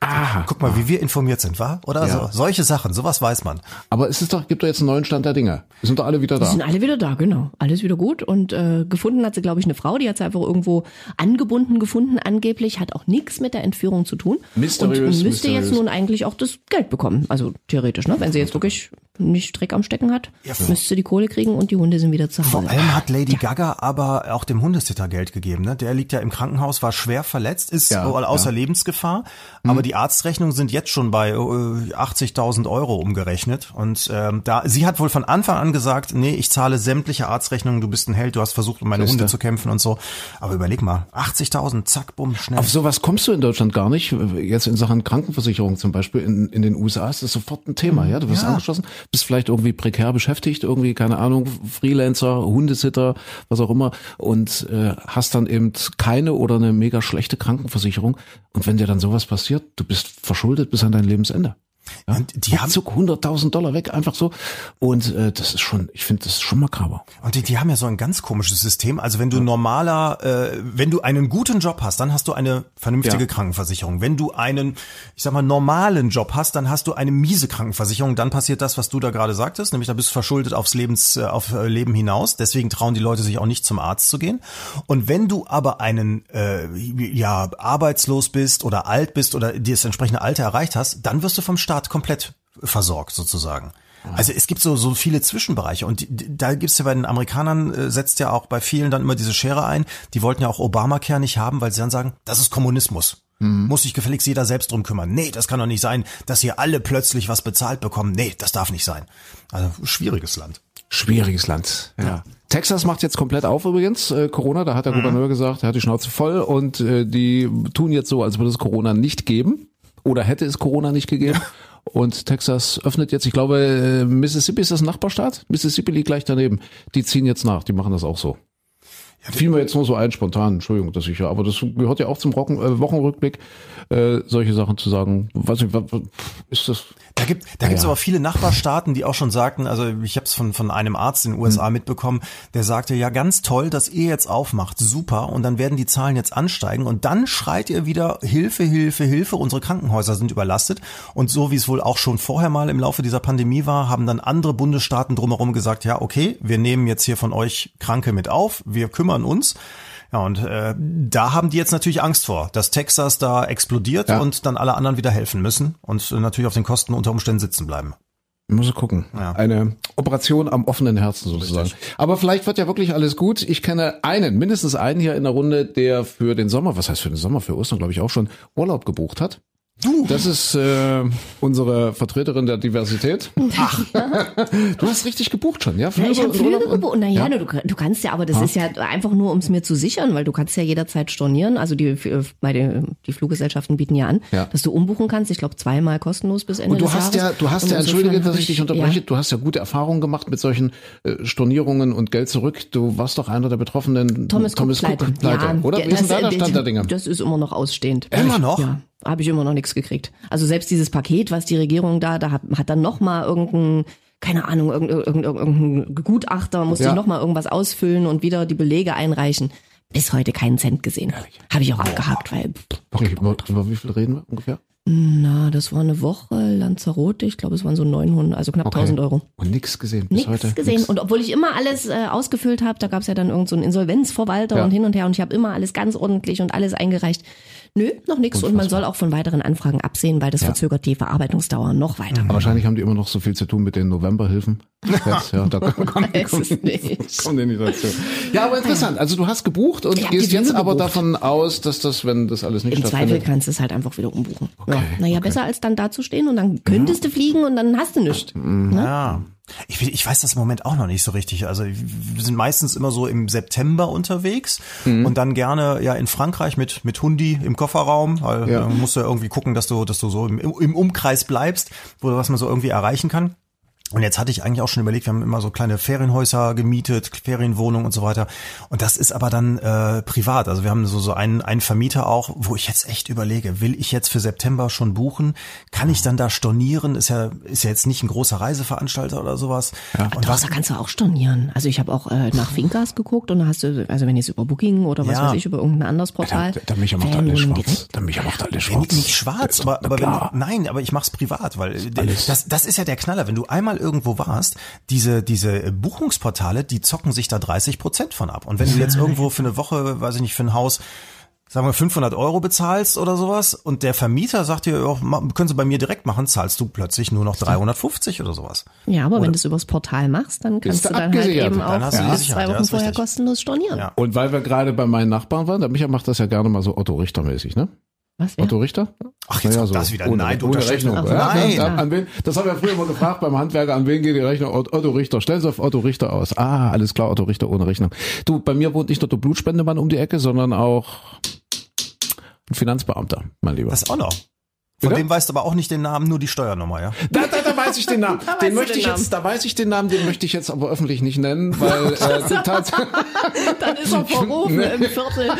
[SPEAKER 2] Aha.
[SPEAKER 3] Guck mal, wie wir informiert sind, wa? Oder
[SPEAKER 2] Ja.
[SPEAKER 3] so, solche Sachen, sowas weiß man.
[SPEAKER 2] Aber es ist doch, gibt doch jetzt einen neuen Stand der Dinge. Sind doch alle wieder
[SPEAKER 4] Die
[SPEAKER 2] da.
[SPEAKER 4] sind alle wieder da, genau. Alles wieder gut. Und äh, gefunden hat sie, glaube ich, eine Frau, die hat sie einfach irgendwo angebunden gefunden, angeblich, hat auch nichts mit der Entführung zu tun.
[SPEAKER 2] Mysteriös,
[SPEAKER 4] und müsste
[SPEAKER 2] mysteriös.
[SPEAKER 4] jetzt nun eigentlich auch das Geld bekommen. Also theoretisch, ne? Wenn sie jetzt wirklich nicht Dreck am Stecken hat, müsste sie die Kohle kriegen und die Hunde sind wieder zu
[SPEAKER 3] Vor
[SPEAKER 4] Hause.
[SPEAKER 3] allem hat Lady Gaga aber auch dem Hundesitter Geld gegeben. Ne? Der liegt ja im Krankenhaus, war schwer verletzt, ist
[SPEAKER 2] Ja,
[SPEAKER 3] wohl außer
[SPEAKER 2] ja. Mhm.
[SPEAKER 3] Lebensgefahr. Aber die Arztrechnungen sind jetzt schon bei äh, 80.000 Euro umgerechnet. Und ähm, da sie hat wohl von Anfang an gesagt, nee, ich zahle sämtliche Arztrechnungen, du bist ein Held, du hast versucht, um meine
[SPEAKER 2] Siehste.
[SPEAKER 3] Hunde zu kämpfen und so. Aber überleg mal, 80.000, zack, bumm, schnell.
[SPEAKER 2] Auf sowas kommst du in Deutschland gar nicht. Jetzt in Sachen Krankenversicherung zum Beispiel. In, in den USA ist das sofort ein Thema. Ja, du wirst
[SPEAKER 3] Ja.
[SPEAKER 2] angeschlossen, bist vielleicht irgendwie prekär beschäftigt, irgendwie, keine Ahnung, Freelancer, Hundesitter, was auch immer, und äh, hast dann eben keine oder eine mega schlechte Krankenversicherung. Und wenn dir dann sowas passiert, du bist verschuldet bis an dein Lebensende. Ja?
[SPEAKER 3] Und die haben-
[SPEAKER 2] Ruckzuck 100.000 Dollar weg, einfach so. Und äh, das ist schon, ich finde, das ist schon makaber.
[SPEAKER 3] Und die, die haben ja so ein ganz komisches System. Also wenn du normaler, äh, wenn du einen guten Job hast, dann hast du eine vernünftige
[SPEAKER 2] Ja.
[SPEAKER 3] Krankenversicherung. Wenn du einen, ich sag mal, normalen Job hast, dann hast du eine miese Krankenversicherung. Dann passiert das, was du da gerade sagtest, nämlich da bist du verschuldet aufs Lebens, äh, auf äh, Leben hinaus. Deswegen trauen die Leute sich auch nicht zum Arzt zu gehen. Und wenn du aber einen, äh, ja, arbeitslos bist oder alt bist oder dir das entsprechende Alter erreicht hast, dann wirst du vom Staat komplett versorgt sozusagen. Also es gibt so so viele Zwischenbereiche und da gibt's ja bei den Amerikanern äh, setzt ja auch bei vielen dann immer diese Schere ein. Die wollten ja auch Obamacare nicht haben, weil sie dann sagen, das ist Kommunismus. Muss sich gefälligst jeder selbst drum kümmern. Nee, das kann doch nicht sein, dass hier alle plötzlich was bezahlt bekommen. Nee, das darf nicht sein. Also schwieriges Land.
[SPEAKER 2] Schwieriges Land. Ja. Texas macht jetzt komplett auf übrigens, äh, Corona, da hat der Gouverneur gesagt, er hat die Schnauze voll und äh, die tun jetzt so, als würde es Corona nicht geben oder hätte es Corona nicht gegeben. Und Texas öffnet jetzt, ich glaube, äh, Mississippi ist das Nachbarstaat. Mississippi liegt gleich daneben. Die ziehen jetzt nach, die machen das auch so. Fiel mir jetzt nur so ein, spontan, Entschuldigung, dass ich ja, aber das gehört ja auch zum Rocken, äh, Wochenrückblick, äh, solche Sachen zu sagen. Weiß nicht, was, ist das?
[SPEAKER 3] Da gibt da gibt's
[SPEAKER 2] ja.
[SPEAKER 3] aber viele Nachbarstaaten, die auch schon sagten, also ich habe es von von einem Arzt in den USA mitbekommen, der sagte, ja ganz toll, dass ihr jetzt aufmacht, super, und dann werden die Zahlen jetzt ansteigen und dann schreit ihr wieder Hilfe, Hilfe, Hilfe, unsere Krankenhäuser sind überlastet und so wie es wohl auch schon vorher mal im Laufe dieser Pandemie war, haben dann andere Bundesstaaten drumherum gesagt, ja okay, wir nehmen jetzt hier von euch Kranke mit auf, wir kümmern uns. Ja, und äh, da haben die jetzt natürlich Angst vor, dass Texas da explodiert
[SPEAKER 2] Ja.
[SPEAKER 3] und dann alle anderen wieder helfen müssen und äh, natürlich auf den Kosten unter Umständen sitzen bleiben.
[SPEAKER 2] Muss ich gucken.
[SPEAKER 3] Ja.
[SPEAKER 2] Eine Operation am offenen Herzen sozusagen. Aber vielleicht wird ja wirklich alles gut. Ich kenne einen, mindestens einen hier in der Runde, der für den Sommer, was heißt für den Sommer, für Ostern glaube ich auch schon, Urlaub gebucht hat. Du. Das ist äh, unsere Vertreterin der Diversität. Ach. du hast richtig gebucht schon, ja?
[SPEAKER 4] Ja, ich habe Flüge gebucht. Naja,
[SPEAKER 2] Ja?
[SPEAKER 4] du, du kannst ja, aber das ist ja einfach nur, um es mir zu sichern, weil du kannst ja jederzeit stornieren. Also die, bei den, die Fluggesellschaften bieten ja an,
[SPEAKER 2] Ja.
[SPEAKER 4] dass du umbuchen kannst. Ich glaube zweimal kostenlos bis Ende
[SPEAKER 2] Und du
[SPEAKER 4] des
[SPEAKER 2] hast
[SPEAKER 4] Jahres.
[SPEAKER 2] ja, du hast
[SPEAKER 4] Und
[SPEAKER 2] ja, entschuldige, dass ich dich unterbreche,
[SPEAKER 4] Ja.
[SPEAKER 2] du hast ja gute Erfahrungen gemacht mit solchen äh, Stornierungen und Geld zurück. Du warst doch einer der Betroffenen.
[SPEAKER 4] Thomas, Cook pleite.
[SPEAKER 2] pleite, oder? Wie ist denn da der
[SPEAKER 4] das-
[SPEAKER 2] Stand der Dinge?
[SPEAKER 4] Das ist immer noch ausstehend.
[SPEAKER 3] Immer noch?
[SPEAKER 4] Ja, habe ich immer noch nichts gekriegt. Also selbst dieses Paket, was die Regierung da, da hat, hat dann noch mal irgendein keine Ahnung, irgendein, irgendein, Gutachter musste
[SPEAKER 2] Ja.
[SPEAKER 4] ich noch mal irgendwas ausfüllen und wieder die Belege einreichen. Bis heute keinen Cent gesehen. Habe ich auch abgehakt, weil
[SPEAKER 2] Okay, über, wie viel reden wir ungefähr?
[SPEAKER 4] na, das war eine Woche Lanzarote. Ich glaube, es waren so 900, also knapp 1000 Euro.
[SPEAKER 2] Und nix gesehen bis
[SPEAKER 4] Nichts
[SPEAKER 2] heute.
[SPEAKER 4] gesehen.
[SPEAKER 2] Nix.
[SPEAKER 4] Und obwohl ich immer alles äh, ausgefüllt habe, da gab es ja dann irgendeinen so einen Insolvenzverwalter
[SPEAKER 2] Ja.
[SPEAKER 4] und hin und her und ich habe immer alles ganz ordentlich und alles eingereicht. Nö, noch nichts und man soll auch von weiteren Anfragen absehen, weil das verzögert die Verarbeitungsdauer noch weiter.
[SPEAKER 2] Aber wahrscheinlich haben die immer noch so viel zu tun mit den Novemberhilfen. Jetzt, ja, da
[SPEAKER 4] es nicht.
[SPEAKER 2] nicht dazu. Ja, aber interessant. Also du hast gebucht und gehst jetzt
[SPEAKER 4] Flüge
[SPEAKER 2] aber
[SPEAKER 4] gebucht.
[SPEAKER 2] davon aus, dass das, wenn das alles nicht
[SPEAKER 4] Im Zweifel
[SPEAKER 2] stattfindet.
[SPEAKER 4] kannst du es halt einfach wieder umbuchen. ja.
[SPEAKER 2] Okay,
[SPEAKER 4] Naja,
[SPEAKER 2] okay.
[SPEAKER 4] besser als dann da zu stehen und dann könntest du fliegen und dann hast du nichts.
[SPEAKER 3] Ja. Ich, ich weiß das im Moment auch noch nicht so richtig. Also wir sind meistens immer so im September unterwegs
[SPEAKER 2] Mhm.
[SPEAKER 3] und dann gerne ja in Frankreich mit mit Hundi im Kofferraum, weil
[SPEAKER 2] Ja.
[SPEAKER 3] ja. musst du ja irgendwie gucken, dass du dass du so im, im Umkreis bleibst, wo was man so irgendwie erreichen kann. Und jetzt hatte ich eigentlich auch schon überlegt, wir haben immer so kleine Ferienhäuser gemietet, Ferienwohnungen und so weiter. Und das ist aber dann äh, privat. Also wir haben so, so einen, einen Vermieter auch, wo ich jetzt echt überlege, will ich jetzt für September schon buchen? Kann ich dann da stornieren? Ist ja, ist ja jetzt nicht ein großer Reiseveranstalter oder sowas. Und
[SPEAKER 4] Doch,
[SPEAKER 3] was,
[SPEAKER 4] da kannst du auch stornieren. Also ich habe auch äh, nach Finkas geguckt und da hast du, also wenn jetzt über Booking oder was
[SPEAKER 3] Ja.
[SPEAKER 4] weiß ich, über irgendein anderes Portal.
[SPEAKER 2] Der, der Micha macht alles
[SPEAKER 4] Ferienwohnung
[SPEAKER 2] schwarz.
[SPEAKER 4] direkt.
[SPEAKER 2] Der Micha macht alles
[SPEAKER 3] Nee,
[SPEAKER 2] schwarz.
[SPEAKER 3] nicht, nicht schwarz, aber, aber
[SPEAKER 2] klar.
[SPEAKER 3] wenn, nein, aber ich mach's privat, weil äh,
[SPEAKER 2] Alles.
[SPEAKER 3] das, das ist ja der Knaller. Wenn du einmal irgendwo warst, diese, diese Buchungsportale, die zocken sich da 30 Prozent von ab. Und wenn du jetzt irgendwo für eine Woche, weiß ich nicht, für ein Haus, sagen wir 500 Euro bezahlst oder sowas und der Vermieter sagt dir, oh, können Sie bei mir direkt machen, zahlst du plötzlich nur noch 350 oder sowas.
[SPEAKER 4] Ja, aber wenn du es übers Portal machst, dann kannst
[SPEAKER 2] du
[SPEAKER 4] dann halt
[SPEAKER 2] abgesichert.
[SPEAKER 4] eben
[SPEAKER 3] Dann
[SPEAKER 4] auch
[SPEAKER 3] Sicherheit,
[SPEAKER 4] zwei
[SPEAKER 3] ja,
[SPEAKER 4] Wochen
[SPEAKER 3] ist
[SPEAKER 4] vorher
[SPEAKER 3] richtig.
[SPEAKER 4] kostenlos stornieren.
[SPEAKER 3] Ja.
[SPEAKER 2] Und weil wir gerade bei meinen Nachbarn waren, der Micha macht das ja gerne mal so Otto Richter mäßig, ne?
[SPEAKER 4] Was?
[SPEAKER 2] Otto Richter?
[SPEAKER 3] Ach, jetzt kommt das wieder.
[SPEAKER 2] Ohne,
[SPEAKER 3] Nein, du
[SPEAKER 2] ohne Rechnung.
[SPEAKER 3] mir-
[SPEAKER 2] Ja,
[SPEAKER 3] Nein.
[SPEAKER 2] Das, an wen, das haben wir früher immer gefragt beim Handwerker, an wen geht die Rechnung? Ot- Otto Richter. Stellen Sie auf Otto Richter aus. Ah, alles klar, Otto Richter ohne Rechnung. Du, bei mir wohnt nicht nur der Blutspendemann um die Ecke, sondern auch ein Finanzbeamter, mein Lieber.
[SPEAKER 3] Das auch noch. Von dem weißt du aber auch nicht den Namen, nur die Steuernummer, ja?
[SPEAKER 2] Da, da, da weiß ich den Namen.
[SPEAKER 4] weißt
[SPEAKER 2] Den möchte
[SPEAKER 4] den
[SPEAKER 2] ich
[SPEAKER 4] Namen.
[SPEAKER 2] jetzt, da weiß ich den Namen, den möchte ich jetzt aber öffentlich nicht nennen, weil äh, tatsächlich.
[SPEAKER 4] Dann ist er verrufen im Viertel.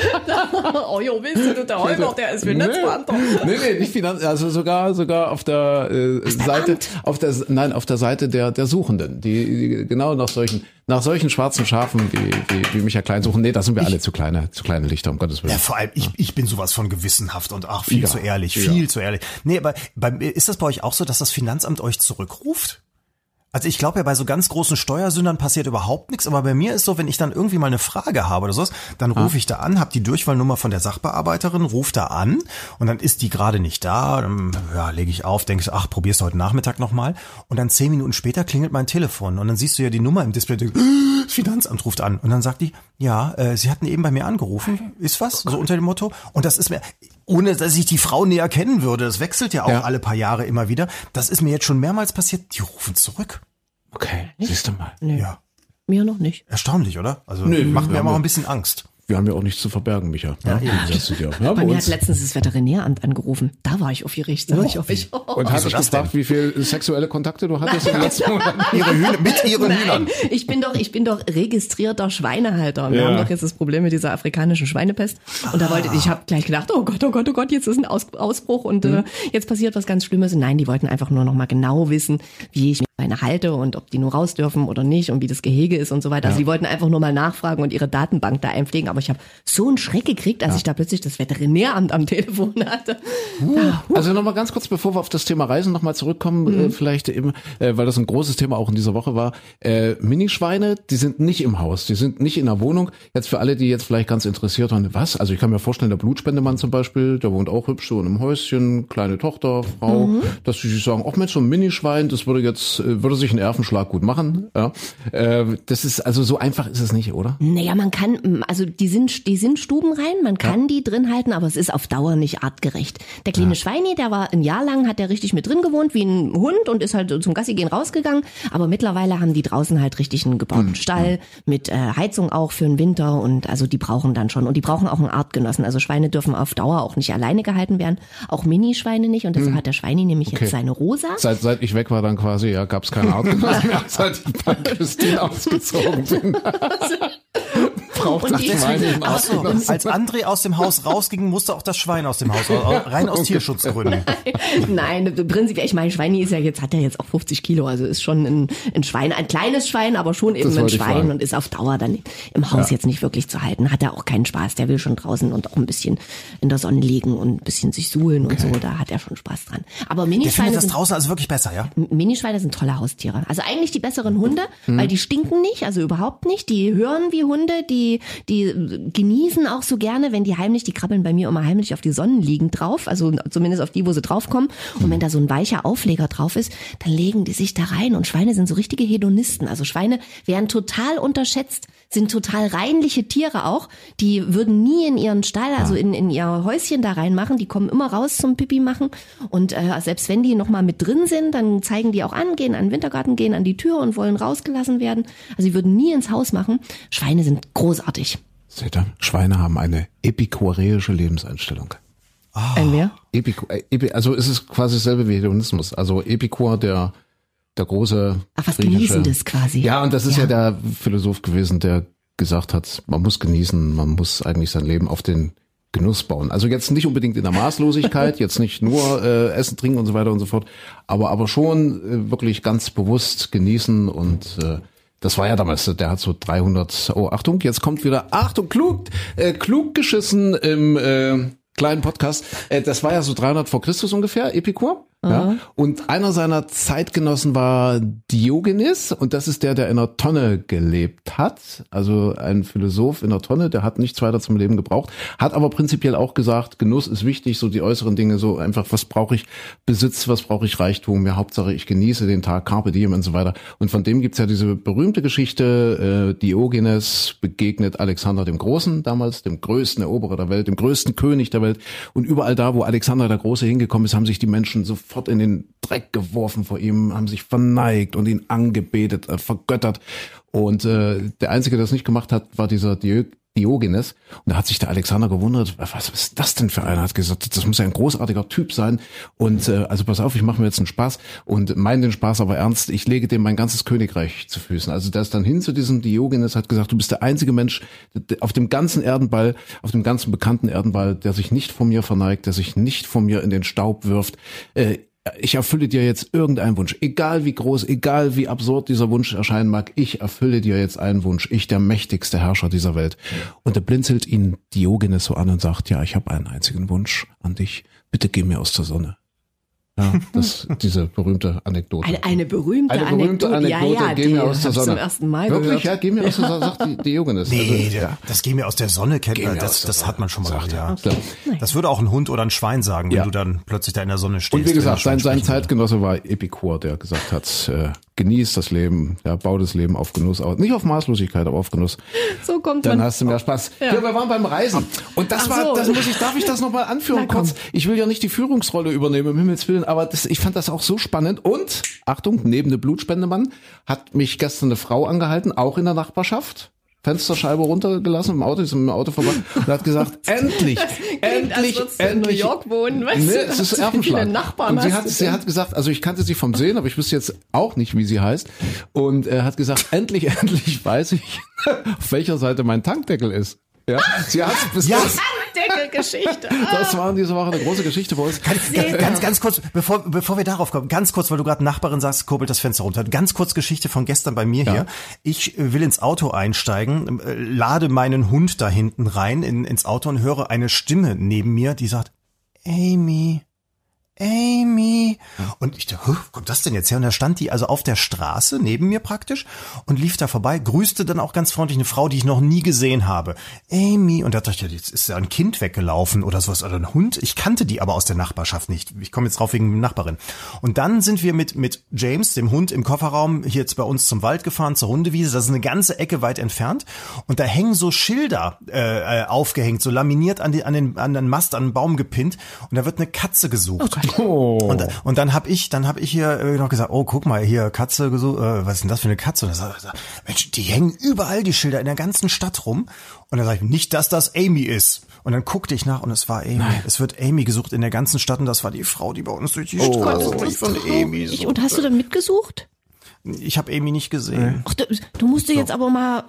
[SPEAKER 4] oh jo, willst du, der Holger, der ist Finanzbeamter.
[SPEAKER 2] Nee, nee, nicht Finanz, also sogar sogar auf der äh, Seite, auf der nein, auf der Seite der der Suchenden, die, die genau nach solchen nach solchen schwarzen Schafen wie wie, wie Micha Klein suchen. Nee, da sind wir alle zu kleine zu kleine Lichter um Gottes Willen.
[SPEAKER 3] Ja, vor allem, ich, ich bin sowas von gewissenhaft und ach, viel
[SPEAKER 2] Ja,
[SPEAKER 3] zu ehrlich,
[SPEAKER 2] ja.
[SPEAKER 3] viel zu ehrlich. Nee, aber bei, ist das bei euch auch so, dass das Finanzamt euch zurückruft? Also ich glaube ja, bei so ganz großen Steuersündern passiert überhaupt nichts, aber bei mir ist so, wenn ich dann irgendwie mal eine Frage habe oder sowas, dann rufe ich da an, habe die Durchwahlnummer von der Sachbearbeiterin, ruf da an und dann ist die gerade nicht da, dann ja, lege ich auf, denke ich, ach, probier's heute Nachmittag nochmal und dann zehn Minuten später klingelt mein Telefon und dann siehst du ja die Nummer im Display, das Finanzamt ruft an und dann sagt die, ja, äh, sie hatten eben bei mir angerufen, ist was, so unter dem Motto und das ist mir, ohne dass ich die Frau näher kennen würde, das wechselt ja auch
[SPEAKER 2] Ja.
[SPEAKER 3] alle paar Jahre immer wieder, das ist mir jetzt schon mehrmals passiert, die rufen zurück.
[SPEAKER 2] Okay, siehst du mal.
[SPEAKER 3] Ja.
[SPEAKER 4] Mir noch nicht.
[SPEAKER 3] Erstaunlich, oder? Also
[SPEAKER 2] Nö,
[SPEAKER 3] macht mir
[SPEAKER 2] wir
[SPEAKER 3] immer
[SPEAKER 2] haben
[SPEAKER 3] auch ein bisschen Angst.
[SPEAKER 2] Wir haben ja auch nichts zu verbergen, Micha. Ja, ja, das ist ja, ja,
[SPEAKER 4] Bei
[SPEAKER 2] bei
[SPEAKER 4] mir
[SPEAKER 2] uns.
[SPEAKER 4] hat letztens das Veterinäramt angerufen. Da war ich aufgeregt. Da war ich aufgeregt.
[SPEAKER 2] Und hast
[SPEAKER 3] das
[SPEAKER 2] gefragt, wie viel sexuelle Kontakte du hattest in den letzten?
[SPEAKER 3] Ihre Hühner, mit ihren Hühnern.
[SPEAKER 4] Nein, ich bin doch, ich bin doch registrierter Schweinehalter. Wir
[SPEAKER 2] Ja.
[SPEAKER 4] haben doch jetzt das Problem mit dieser afrikanischen Schweinepest. Und da wollte ich habe gleich gedacht, oh Gott, oh Gott, oh Gott, jetzt ist ein Aus, Ausbruch und
[SPEAKER 2] Mhm.
[SPEAKER 4] äh, jetzt passiert was ganz Schlimmes. Und nein, die wollten einfach nur noch mal genau wissen, wie ich Schweine halte und ob die nur raus dürfen oder nicht und wie das Gehege ist und so weiter. Also die wollten einfach nur mal nachfragen und ihre Datenbank da einpflegen. Aber ich habe so einen Schreck gekriegt, als ich da plötzlich das Veterinäramt am Telefon hatte.
[SPEAKER 2] Also nochmal ganz kurz, bevor wir auf das Thema Reisen nochmal zurückkommen,
[SPEAKER 4] Mhm.
[SPEAKER 2] äh, vielleicht eben, äh, weil das ein großes Thema auch in dieser Woche war. Äh, Minischweine, die sind nicht im Haus, die sind nicht in der Wohnung. Jetzt für alle, die jetzt vielleicht ganz interessiert waren, was? Also ich kann mir vorstellen, der Blutspendemann zum Beispiel, der wohnt auch hübsch so in einem Häuschen, kleine Tochter, Frau,
[SPEAKER 4] Mhm.
[SPEAKER 2] dass sie sich sagen, ach Mensch, so ein Minischwein, das würde jetzt, äh, würde sich einen Erfenschlag gut machen. Ja. Äh, das ist, also so einfach ist es nicht, oder?
[SPEAKER 4] Naja, man kann, also die sind, die sind stubenrein, man kann die drin halten, aber es ist auf Dauer nicht artgerecht. Der kleine Schweini, der war ein Jahr lang, hat der richtig mit drin gewohnt, wie ein Hund und ist halt zum Gassi gehen rausgegangen. Aber mittlerweile haben die draußen halt richtig einen gebauten Stall mit äh, Heizung auch für den Winter und also die brauchen dann schon und die brauchen auch einen Artgenossen. Also Schweine dürfen auf Dauer auch nicht alleine gehalten werden, auch Minischweine nicht und deshalb hat der Schweini nämlich
[SPEAKER 2] Okay.
[SPEAKER 4] jetzt seine Rosa.
[SPEAKER 2] Seit, seit ich weg war dann quasi, ja, gab es keine Artgenossen mehr, seit ich bei Christine ausgezogen bin. Braucht
[SPEAKER 4] Und
[SPEAKER 2] das
[SPEAKER 4] die-
[SPEAKER 2] Schwein nicht einen
[SPEAKER 3] Ach so, als André aus dem Haus rausging, musste auch das Schwein aus dem Haus, raus, rein aus Tierschutzgründen.
[SPEAKER 4] Nein, prinzipiell, ich meine, Schweini ist ja jetzt, hat er jetzt auch 50 Kilo, also ist schon ein, ein Schwein, ein kleines Schwein, aber schon eben ein Schwein
[SPEAKER 2] fragen.
[SPEAKER 4] und ist auf Dauer dann im Haus jetzt nicht wirklich zu halten. Hat er auch keinen Spaß, der will schon draußen und auch ein bisschen in der Sonne liegen und ein bisschen sich suhlen und so, da hat er schon Spaß dran. Aber Minischweine
[SPEAKER 3] findet das
[SPEAKER 4] sind
[SPEAKER 3] draußen also wirklich besser, ja?
[SPEAKER 4] Minischweine sind tolle Haustiere. Also eigentlich die besseren Hunde,
[SPEAKER 2] Hm.
[SPEAKER 4] weil die stinken nicht, also überhaupt nicht. Die hören wie Hunde, die die, die genießen auch so gerne, wenn die heimlich, die krabbeln bei mir immer heimlich auf die Sonnenliegen drauf, also zumindest auf die, wo sie draufkommen. Und wenn da so ein weicher Aufleger drauf ist, dann legen die sich da rein. Und Schweine sind so richtige Hedonisten. Also Schweine werden total unterschätzt, sind total reinliche Tiere auch. Die würden nie in ihren Stall, also in, in ihr Häuschen da reinmachen. Die kommen immer raus zum Pipi machen. Und äh, selbst wenn die nochmal mit drin sind, dann zeigen die auch an, gehen an den Wintergarten, gehen an die Tür und wollen rausgelassen werden. Also sie würden nie ins Haus machen. Schweine sind großartig.
[SPEAKER 2] Seht ihr? Schweine haben eine epikureische Lebenseinstellung.
[SPEAKER 4] Ein wer?
[SPEAKER 2] Epiku, äh, Epi, also es ist quasi dasselbe wie Hedonismus. Also Epikur, der, der große.
[SPEAKER 4] Ach, was Genießendes quasi.
[SPEAKER 2] Ja, und das ist ja.
[SPEAKER 4] Ja.
[SPEAKER 2] der Philosoph gewesen, der gesagt hat, man muss genießen, man muss eigentlich sein Leben auf den Genuss bauen. Also jetzt nicht unbedingt in der Maßlosigkeit, jetzt nicht nur äh, Essen, Trinken und so weiter und so fort, aber aber schon äh, wirklich ganz bewusst genießen und äh, das war ja damals, der hat so 300, oh Achtung, jetzt kommt wieder, Achtung, klug, äh, klug geschissen im äh, kleinen Podcast. Äh, das war ja so 300 vor Christus ungefähr, Epikur. Ja. Und einer seiner Zeitgenossen war Diogenes und das ist der, der in einer Tonne gelebt hat. Also ein Philosoph in einer Tonne, der hat nichts weiter zum Leben gebraucht, hat aber prinzipiell auch gesagt, Genuss ist wichtig, so die äußeren Dinge, so einfach, was brauche ich Besitz, was brauche ich Reichtum, ja, Hauptsache ich genieße den Tag, Carpe Diem und so weiter. Und von dem gibt's ja diese berühmte Geschichte, äh, Diogenes begegnet Alexander dem Großen, damals dem größten Eroberer der Welt, dem größten König der Welt. Und überall da, wo Alexander der Große hingekommen ist, haben sich die Menschen sofort in den Dreck geworfen vor ihm, haben sich verneigt und ihn angebetet, äh, vergöttert. Und äh, der Einzige, der das nicht gemacht hat, war dieser Dio Diogenes. Und da hat sich der Alexander gewundert, was ist das denn für einer? Hat gesagt, das muss ja ein großartiger Typ sein. Und äh, also pass auf, ich mache mir jetzt einen Spaß und meine den Spaß aber ernst. Ich lege dem mein ganzes Königreich zu Füßen. Also der ist dann hin zu diesem Diogenes, hat gesagt, du bist der einzige Mensch auf dem ganzen Erdenball, auf dem ganzen bekannten Erdenball, der sich nicht vor mir verneigt, der sich nicht vor mir in den Staub wirft. Äh, ich erfülle dir jetzt irgendeinen Wunsch, egal wie groß, egal wie absurd dieser Wunsch erscheinen mag, ich erfülle dir jetzt einen Wunsch, ich der mächtigste Herrscher dieser Welt. Und er blinzelt ihn Diogenes so an und sagt, ja, ich habe einen einzigen Wunsch an dich, bitte geh mir aus der Sonne. Ja, das diese berühmte Anekdote.
[SPEAKER 4] Eine, eine berühmte,
[SPEAKER 2] Eine berühmte
[SPEAKER 4] Anekdote.
[SPEAKER 2] Anekdote,
[SPEAKER 4] ja, ja,
[SPEAKER 2] geh
[SPEAKER 4] die
[SPEAKER 2] mir aus der Sonne.
[SPEAKER 4] zum ersten Mal
[SPEAKER 2] Wirklich,
[SPEAKER 4] gehört.
[SPEAKER 2] ja, geh mir aus der Sonne, sagt die, Diogenes.
[SPEAKER 3] Nee,
[SPEAKER 2] Also,
[SPEAKER 3] der,
[SPEAKER 2] ja.
[SPEAKER 3] das geh mir aus der Sonne kennt man. Das, das hat man schon mal
[SPEAKER 2] sagt
[SPEAKER 3] gehört,
[SPEAKER 2] er.
[SPEAKER 3] ja.
[SPEAKER 2] Ja.
[SPEAKER 3] Das würde auch ein Hund oder ein Schwein sagen, wenn
[SPEAKER 2] Ja.
[SPEAKER 3] du dann plötzlich da in der Sonne stehst.
[SPEAKER 2] Und wie gesagt, sein, sein. Zeitgenosse war Epikur, der gesagt hat, äh, genieß das Leben, ja, bau das Leben auf Genuss aus. Nicht auf Maßlosigkeit, aber auf Genuss.
[SPEAKER 4] So kommt
[SPEAKER 2] Dann
[SPEAKER 4] man.
[SPEAKER 2] hast du mehr Spaß. Ja. wir waren beim Reisen. Und das
[SPEAKER 4] Ach
[SPEAKER 2] war,
[SPEAKER 4] so.
[SPEAKER 2] das muss ich, darf ich das nochmal anführen kurz? Ich will ja nicht die Führungsrolle übernehmen, um Himmels Willen, aber das, ich fand das auch so spannend. Und, Achtung, neben dem Blutspendemann hat mich gestern eine Frau angehalten, auch in der Nachbarschaft. Fensterscheibe runtergelassen im Auto, ist mit dem Auto vorbei und hat gesagt, endlich, endlich,
[SPEAKER 4] als du in
[SPEAKER 2] endlich.
[SPEAKER 4] New York wohnen, weißt
[SPEAKER 2] nee,
[SPEAKER 4] du,
[SPEAKER 2] es ist Erfenschlag.
[SPEAKER 4] Nachbarn
[SPEAKER 2] und sie hat, sie hat gesagt, also ich kannte sie vom Sehen, aber ich wüsste jetzt auch nicht, wie sie heißt. Und er hat gesagt, endlich, endlich weiß ich, auf welcher Seite mein Tankdeckel ist. Ja, sie hat bis
[SPEAKER 3] Ja.
[SPEAKER 2] das,
[SPEAKER 4] Deckelgeschichte.
[SPEAKER 2] das war in dieser Woche eine große Geschichte bei uns.
[SPEAKER 3] Ganz, ganz, ganz kurz, bevor, bevor wir darauf kommen, ganz kurz, weil du gerade Nachbarin sagst, kurbelt das Fenster runter. Ganz kurz Geschichte von gestern bei mir
[SPEAKER 2] Ja.
[SPEAKER 3] hier. Ich äh, will ins Auto einsteigen, äh, lade meinen Hund da hinten rein in, ins Auto und höre eine Stimme neben mir, die sagt, Amy, Amy. Und ich dachte, "Huh, wo kommt das denn jetzt her? Und da stand die also auf der Straße neben mir praktisch und lief da vorbei, grüßte dann auch ganz freundlich eine Frau, die ich noch nie gesehen habe. Amy. Und da dachte ich, jetzt ist ja ein Kind weggelaufen oder sowas oder ein Hund. Ich kannte die aber aus der Nachbarschaft nicht. Ich komme jetzt drauf wegen der Nachbarin. Und dann sind wir mit, mit James, dem Hund, im Kofferraum hier jetzt bei uns zum Wald gefahren, zur Hundewiese. Das ist eine ganze Ecke weit entfernt. Und da hängen so Schilder äh, äh, aufgehängt, so laminiert an, die, an, den, an den Mast, an den Baum gepinnt. Und da wird eine Katze gesucht.
[SPEAKER 2] Oh.
[SPEAKER 3] Und, und dann habe ich, dann habe ich hier äh, noch gesagt, oh guck mal hier Katze gesucht, äh, was ist denn das für eine Katze? Und dann sag, sag, Mensch, die hängen überall die Schilder in der ganzen Stadt rum. Und dann sage ich, nicht, dass das Amy ist. Und dann guckte ich nach und es war Amy. Es wird Amy gesucht in der ganzen Stadt und das war die Frau, die bei uns durch die Straße
[SPEAKER 4] Das
[SPEAKER 3] durch
[SPEAKER 4] ist
[SPEAKER 3] von. Amy. So.
[SPEAKER 4] Und hast du dann mitgesucht?
[SPEAKER 3] Ich habe Amy nicht gesehen.
[SPEAKER 4] Ach, du, du musst dir jetzt aber mal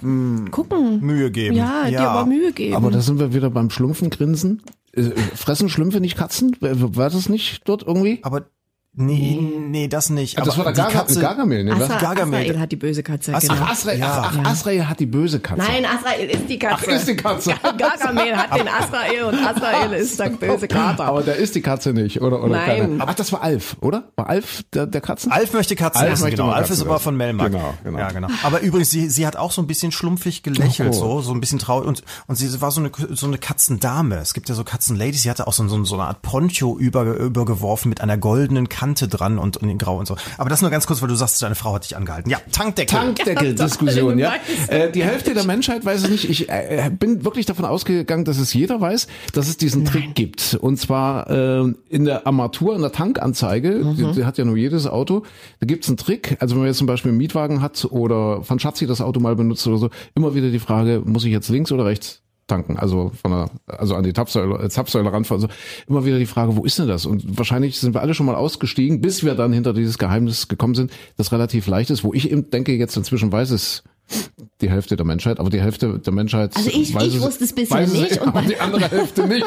[SPEAKER 4] gucken.
[SPEAKER 3] Mühe geben.
[SPEAKER 4] Ja, dir aber Mühe geben.
[SPEAKER 2] Aber da sind wir wieder beim Schlumpfengrinsen. Äh, Fressen Schlümpfe nicht Katzen? War das nicht dort irgendwie?
[SPEAKER 3] Aber Nee, nee, das nicht.
[SPEAKER 2] das war der Garga
[SPEAKER 3] Katze-
[SPEAKER 2] Gargamel, ne?
[SPEAKER 4] Asra,
[SPEAKER 3] Gargamel.
[SPEAKER 4] Asrael hat die böse Katze,
[SPEAKER 3] Asra-
[SPEAKER 4] genau.
[SPEAKER 2] Ach, Asrael,
[SPEAKER 3] Ja.
[SPEAKER 2] ach, ach, Asrael hat die böse Katze.
[SPEAKER 4] Nein, Asrael ist die Katze.
[SPEAKER 2] Ach, ist die Katze.
[SPEAKER 4] Gargamel hat den Asrael und Asrael ist der böse Kater.
[SPEAKER 2] Aber der ist die Katze nicht, oder? oder
[SPEAKER 4] Nein.
[SPEAKER 2] keine? Ach, das war Alf, oder? War Alf der, der Katzen?
[SPEAKER 3] Alf möchte Katzen
[SPEAKER 2] Alf
[SPEAKER 3] essen,
[SPEAKER 2] möchte
[SPEAKER 3] genau. Alf ist aber von Melmark.
[SPEAKER 2] Genau, genau.
[SPEAKER 3] Ja, genau. Aber übrigens, sie, sie hat auch so ein bisschen schlumpfig gelächelt,
[SPEAKER 2] Oh.
[SPEAKER 3] so, so ein bisschen traurig. Und, und sie war so eine, so eine Katzendame. Es gibt ja so Katzenladies, sie hatte auch so, so, so eine Art Poncho über, übergeworfen mit einer goldenen Kante dran und, und in grau und so. Aber das nur ganz kurz, weil du sagst, deine Frau hat dich angehalten. Ja, Tankdeckel.
[SPEAKER 2] Tankdeckel-Diskussion, ja. Äh, die Hälfte der Menschheit weiß es nicht. Ich äh, bin wirklich davon ausgegangen, dass es jeder weiß, dass es diesen Trick gibt. Und zwar äh, in der Armatur, in der Tankanzeige, die, die hat ja nur jedes Auto, da gibt's einen Trick. Also wenn man jetzt zum Beispiel einen Mietwagen hat oder von Schatzi das Auto mal benutzt oder so, immer wieder die Frage, muss ich jetzt links oder rechts tanken, also von der, also an die Zapfsäule, äh, Zapfsäule ranfahren. Also immer wieder die Frage, wo ist denn das? Und wahrscheinlich sind wir alle schon mal ausgestiegen, bis wir dann hinter dieses Geheimnis gekommen sind, das relativ leicht ist, wo ich eben denke, jetzt inzwischen weiß es die Hälfte der Menschheit, aber die Hälfte der Menschheit
[SPEAKER 4] Also ich-
[SPEAKER 2] weiß
[SPEAKER 4] ich
[SPEAKER 2] es,
[SPEAKER 4] wusste es bisher nicht und
[SPEAKER 2] aber
[SPEAKER 4] bei-
[SPEAKER 2] die andere Hälfte nicht.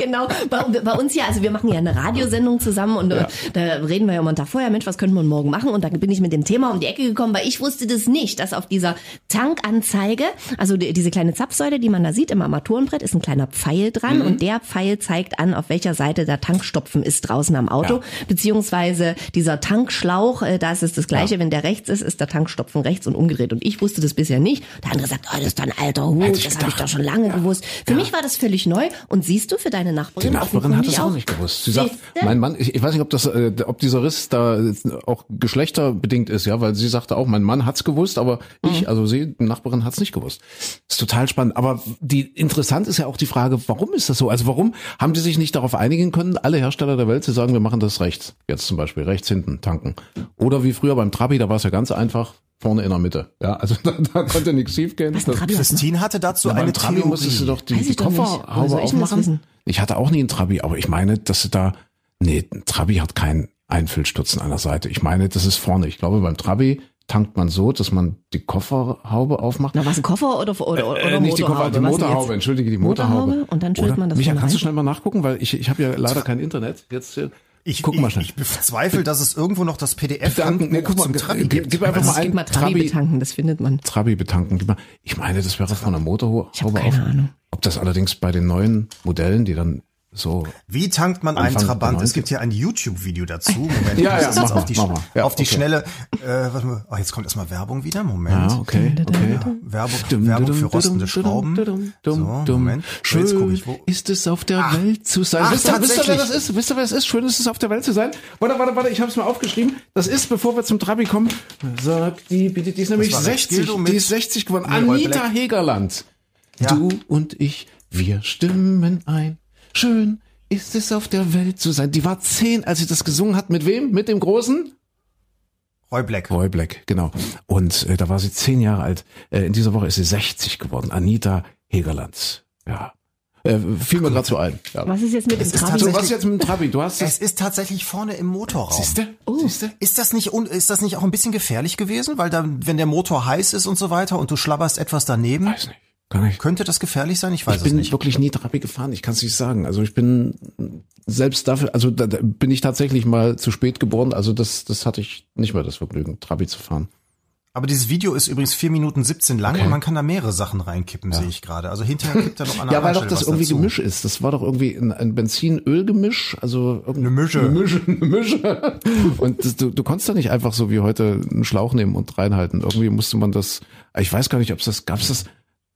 [SPEAKER 4] Genau, bei, bei uns ja, also wir machen ja eine Radiosendung zusammen und äh, da reden wir ja immer vorher, Mensch, was könnten wir morgen machen? Und da bin ich mit dem Thema um die Ecke gekommen, weil ich wusste das nicht, dass auf dieser Tankanzeige, also die, diese kleine Zapfsäule, die man da sieht im Armaturenbrett, ist ein kleiner Pfeil dran
[SPEAKER 2] Mhm.
[SPEAKER 4] und der Pfeil zeigt an, auf welcher Seite der Tankstopfen ist draußen am Auto, beziehungsweise dieser Tankschlauch, äh, da ist es das Gleiche, wenn der rechts ist, ist der Tankstopfen rechts und umgedreht. Und ich wusste das bisher nicht. Der andere sagt, oh, das ist doch ein alter Hut,
[SPEAKER 2] ich
[SPEAKER 4] das habe ich
[SPEAKER 2] gedacht.
[SPEAKER 4] doch schon lange gewusst. Für mich war das völlig neu. Und siehst du, für deine
[SPEAKER 2] Die
[SPEAKER 4] Nachbarin,
[SPEAKER 2] Nachbarin hat das auch nicht gewusst. Sie sagt, mein Mann, ich, ich weiß nicht, ob das, äh, ob dieser Riss da auch geschlechterbedingt ist, ja, weil sie sagte auch, mein Mann hat's gewusst, aber
[SPEAKER 4] Mhm.
[SPEAKER 2] ich, also sie, die Nachbarin hat's nicht gewusst. ist total spannend. Aber die interessant ist ja auch die Frage, warum ist das so? Also warum haben die sich nicht darauf einigen können, alle Hersteller der Welt zu sagen, wir machen das rechts, jetzt zum Beispiel rechts hinten tanken, oder wie früher beim Trabi, da war es ja ganz einfach. Vorne in der Mitte. Ja, also da, da konnte nichts schief gehen.
[SPEAKER 4] Du?
[SPEAKER 3] Christine hatte dazu
[SPEAKER 2] Ja,
[SPEAKER 3] eine
[SPEAKER 2] Trabi
[SPEAKER 3] Theorie.
[SPEAKER 2] musstest du doch die, die Kofferhaube aufmachen. Ich hatte auch nie einen Trabi, aber ich meine, dass du da, nee, ein Trabi hat keinen Einfüllstutzen an der Seite. Ich meine, das ist vorne. Ich glaube, beim Trabi tankt man so, dass man die Kofferhaube aufmacht.
[SPEAKER 4] Na, was, ein Koffer oder, oder, oder
[SPEAKER 2] Äh, nicht die Koffer, die Motorhaube, entschuldige, die Motorhaube.
[SPEAKER 4] Motorhaube? Und dann
[SPEAKER 2] Oder?
[SPEAKER 4] man das
[SPEAKER 2] Micha, kannst du
[SPEAKER 4] rein?
[SPEAKER 2] schnell mal nachgucken, weil ich, ich habe ja leider kein Internet. Jetzt äh,
[SPEAKER 3] Ich,
[SPEAKER 2] guck mal
[SPEAKER 3] ich,
[SPEAKER 2] schnell.
[SPEAKER 3] ich bezweifle, dass es irgendwo noch das PDF
[SPEAKER 2] Bedanken. Nee, guck mal,
[SPEAKER 3] zum Trabi
[SPEAKER 2] gib,
[SPEAKER 3] gibt.
[SPEAKER 2] gib einfach
[SPEAKER 3] Aber
[SPEAKER 2] mal ein
[SPEAKER 4] Gib mal Trabi betanken, das findet man.
[SPEAKER 2] Trabi betanken. Gib mal- Ich meine, das wäre von der Motorhaube
[SPEAKER 4] Ich hab keine
[SPEAKER 2] auf.
[SPEAKER 4] Ahnung.
[SPEAKER 2] Ob das allerdings bei den neuen Modellen, die dann so
[SPEAKER 3] Wie tankt man einen
[SPEAKER 2] Anfang der
[SPEAKER 3] Trabant? Es
[SPEAKER 2] 90er.
[SPEAKER 3] gibt hier ein YouTube-Video dazu. Moment,
[SPEAKER 2] Ja, ja, mach
[SPEAKER 3] auf die,
[SPEAKER 2] mach mal. Ja,
[SPEAKER 3] auf die
[SPEAKER 2] okay.
[SPEAKER 3] schnelle. Äh, warte mal. Oh, jetzt kommt erstmal Werbung wieder. Moment.
[SPEAKER 2] Ja, okay, okay.
[SPEAKER 3] Werbung,
[SPEAKER 2] Dum,
[SPEAKER 3] Werbung
[SPEAKER 2] dum,
[SPEAKER 3] für rostende
[SPEAKER 2] dum,
[SPEAKER 3] Schrauben. So. Moment. So,
[SPEAKER 2] Schön
[SPEAKER 3] jetzt guck ich, wo.
[SPEAKER 2] ist es auf der Welt zu sein.
[SPEAKER 3] Ach,
[SPEAKER 2] wisst, ihr, wisst ihr, wer das ist? Wisst ihr, wer es ist? Schön ist es auf der Welt zu sein. Warte, warte, warte, ich habe es mal aufgeschrieben. Das ist, bevor wir zum Trabi kommen, sagt die, bitte, die ist nämlich
[SPEAKER 3] war Rex
[SPEAKER 2] 60,
[SPEAKER 3] Gildo mit
[SPEAKER 2] die ist 60 geworden. Anita. Hegerland.
[SPEAKER 3] Ja.
[SPEAKER 2] Du und ich, wir stimmen ein. Schön ist es auf der Welt zu sein. Die war zehn, als sie das gesungen hat. Mit wem? Mit dem Großen?
[SPEAKER 3] Roy Black.
[SPEAKER 2] Roy Black, genau. Und äh, da war sie zehn Jahre alt. Äh, in dieser Woche ist sie 60 geworden. Anita Hegerland. Ja. Äh, fiel mir gerade so ein. Ja.
[SPEAKER 4] Was ist jetzt mit dem
[SPEAKER 3] ist
[SPEAKER 4] Trabi?
[SPEAKER 2] So, was jetzt mit dem Trabi? Du hast
[SPEAKER 3] Es ist tatsächlich vorne im Motorraum.
[SPEAKER 2] Siehste?
[SPEAKER 4] Oh.
[SPEAKER 2] Siehste?
[SPEAKER 3] Ist das nicht un, ist das nicht auch ein bisschen gefährlich gewesen, weil dann, wenn der Motor heiß ist und so weiter und du schlabberst etwas daneben,
[SPEAKER 2] Weiß nicht. Gar nicht.
[SPEAKER 3] könnte das gefährlich sein? Ich weiß
[SPEAKER 2] Ich
[SPEAKER 3] es
[SPEAKER 2] bin
[SPEAKER 3] nicht.
[SPEAKER 2] wirklich nie Trabi gefahren. Ich kann es nicht sagen. Also ich bin selbst dafür, also da, da bin ich tatsächlich mal zu spät geboren. Also das, das hatte ich nicht mehr das Vergnügen, Trabi zu fahren.
[SPEAKER 3] Aber dieses Video ist übrigens vier Minuten 17 lang
[SPEAKER 2] Okay.
[SPEAKER 3] und man kann da mehrere Sachen reinkippen, sehe ich gerade. Also hinterher kippt er noch an
[SPEAKER 2] Ja, weil doch das irgendwie
[SPEAKER 3] dazu.
[SPEAKER 2] Gemisch ist. Das war doch irgendwie ein, ein Benzin-Öl-Gemisch, also
[SPEAKER 3] Eine Mische.
[SPEAKER 2] Eine Mische, eine Mische. Und das, du, du konntest da nicht einfach so wie heute einen Schlauch nehmen und reinhalten. Irgendwie musste man das, ich weiß gar nicht, ob es das, gab's das,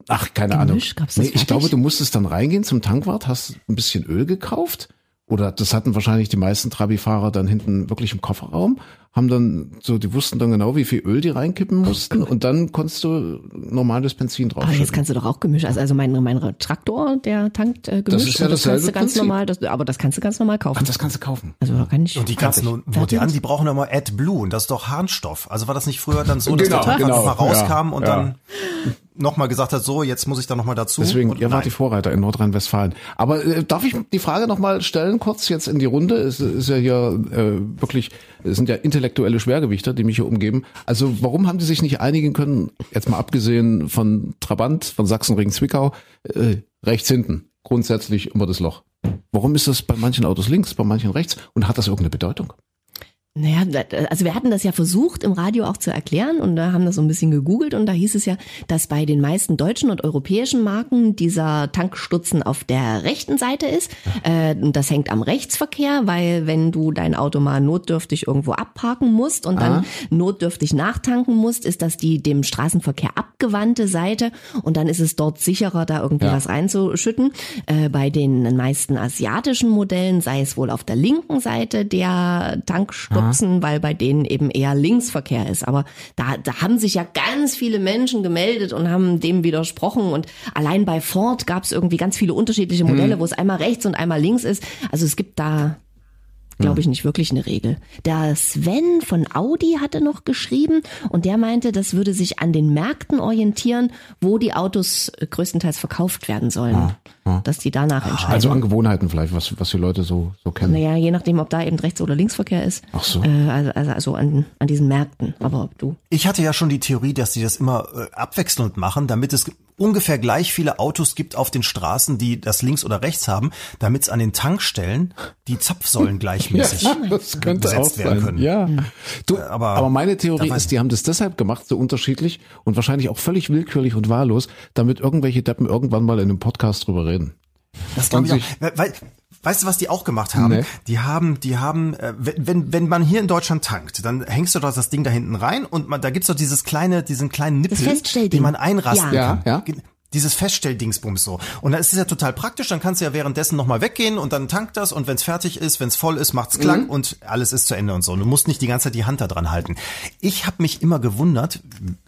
[SPEAKER 2] ach, keine
[SPEAKER 4] Gemisch?
[SPEAKER 2] Ahnung.
[SPEAKER 4] Gab's das
[SPEAKER 2] nee, ich glaube, du musstest dann reingehen zum Tankwart, hast ein bisschen Öl gekauft. Oder das hatten wahrscheinlich die meisten Trabi-Fahrer dann hinten wirklich im Kofferraum, haben dann so, die wussten dann genau, wie viel Öl die reinkippen mussten und dann konntest du normales Benzin
[SPEAKER 4] Aber jetzt
[SPEAKER 2] draufschütten.
[SPEAKER 4] kannst du doch auch Gemisch, also, also mein, mein Traktor, der tankt äh, Gemisch.
[SPEAKER 2] ist ja
[SPEAKER 4] und das kannst du ganz
[SPEAKER 2] Prinzip.
[SPEAKER 4] normal, das, aber das kannst du ganz normal kaufen.
[SPEAKER 2] Ach, das kannst du kaufen.
[SPEAKER 4] also da kann ich.
[SPEAKER 3] Und die ganzen modernen, die brauchen immer AdBlue und das ist doch Harnstoff. Also war das nicht früher dann so, dass
[SPEAKER 2] Genau,
[SPEAKER 3] der Tank
[SPEAKER 2] genau,
[SPEAKER 3] einfach mal rauskam
[SPEAKER 2] ja,
[SPEAKER 3] und
[SPEAKER 2] ja.
[SPEAKER 3] dann nochmal gesagt hat, so, jetzt muss ich da nochmal dazu.
[SPEAKER 2] Deswegen, ihr wart
[SPEAKER 3] nein.
[SPEAKER 2] die Vorreiter in Nordrhein-Westfalen. Aber äh, darf ich die Frage nochmal stellen, kurz jetzt in die Runde? Es ist ja hier äh, wirklich, es sind ja intellektuelle Schwergewichter, die mich hier umgeben. Also warum haben die sich nicht einigen können, jetzt mal abgesehen von Trabant, von Sachsenring-Zwickau, äh, rechts hinten, grundsätzlich immer das Loch? Warum ist das bei manchen Autos links, bei manchen rechts und hat das irgendeine Bedeutung?
[SPEAKER 4] Naja, also wir hatten das ja versucht im Radio auch zu erklären und da haben das so ein bisschen gegoogelt und da hieß es ja, dass bei den meisten deutschen und europäischen Marken dieser Tankstutzen auf der rechten Seite ist. Äh, das hängt am Rechtsverkehr, weil wenn du dein Auto mal notdürftig irgendwo abparken musst und dann ah. notdürftig nachtanken musst, ist das die dem Straßenverkehr abgewandte Seite und dann ist es dort sicherer, da irgendwie ja. was reinzuschütten. Äh, bei den meisten asiatischen Modellen sei es wohl auf der linken Seite der Tankstutzen nutzen, weil bei denen eben eher Linksverkehr ist. Aber da, da haben sich ja ganz viele Menschen gemeldet und haben dem widersprochen. Und allein bei Ford gab es irgendwie ganz viele unterschiedliche Modelle, mhm. wo es einmal rechts und einmal links ist. Also es gibt da glaube ich, nicht wirklich eine Regel. Der Sven von Audi hatte noch geschrieben und der meinte, das würde sich an den Märkten orientieren, wo die Autos größtenteils verkauft werden sollen. Ja, ja. Dass die danach ah, entscheiden.
[SPEAKER 2] Also an Gewohnheiten vielleicht, was, was die Leute so, so kennen.
[SPEAKER 4] Naja, je nachdem, ob da eben Rechts- oder Linksverkehr ist.
[SPEAKER 2] Ach so.
[SPEAKER 4] Äh, also, also, also an, an diesen Märkten. Aber ob du.
[SPEAKER 3] Ich hatte ja schon die Theorie, dass sie das immer äh, abwechselnd machen, damit es ungefähr gleich viele Autos gibt auf den Straßen, die das links oder rechts haben, damit es an den Tankstellen die Zapfsäulen gleichmäßig ja,
[SPEAKER 2] das könnte auch sein. können. Ja. Du, äh, aber, aber meine Theorie ist, die haben das deshalb gemacht, so unterschiedlich und wahrscheinlich auch völlig willkürlich und wahllos, damit irgendwelche Deppen irgendwann mal in einem Podcast drüber reden.
[SPEAKER 3] Das glaube ich auch. Weil, Weißt du, was die auch gemacht haben? Nee. Die haben, die haben, äh, wenn, wenn man hier in Deutschland tankt, dann hängst du doch das Ding da hinten rein und man, da gibt's doch dieses kleine, diesen kleinen Nippel, den man einrasten ja. kann. Ja, ja dieses Feststelldingsbums so. Und da ist es ja total praktisch, dann kannst du ja währenddessen nochmal weggehen und dann tankt das und wenn es fertig ist, wenn es voll ist, macht's Klang mhm. und alles ist zu Ende und so. Und du musst nicht die ganze Zeit die Hand da dran halten. Ich habe mich immer gewundert,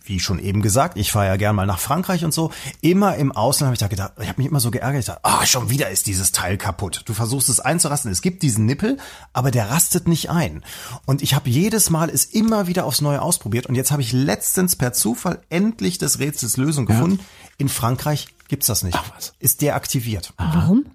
[SPEAKER 3] wie schon eben gesagt, ich fahre ja gern mal nach Frankreich und so, immer im Ausland habe ich da gedacht, ich habe mich immer so geärgert, ich dachte, ah, oh, schon wieder ist dieses Teil kaputt. Du versuchst es einzurasten, es gibt diesen Nippel, aber der rastet nicht ein. Und ich habe jedes Mal es immer wieder aufs Neue ausprobiert und jetzt habe ich letztens per Zufall endlich des Rätsels Lösung gefunden. Ja. In Frankreich gibt's das nicht. Ach was. Ist deaktiviert.
[SPEAKER 4] Warum?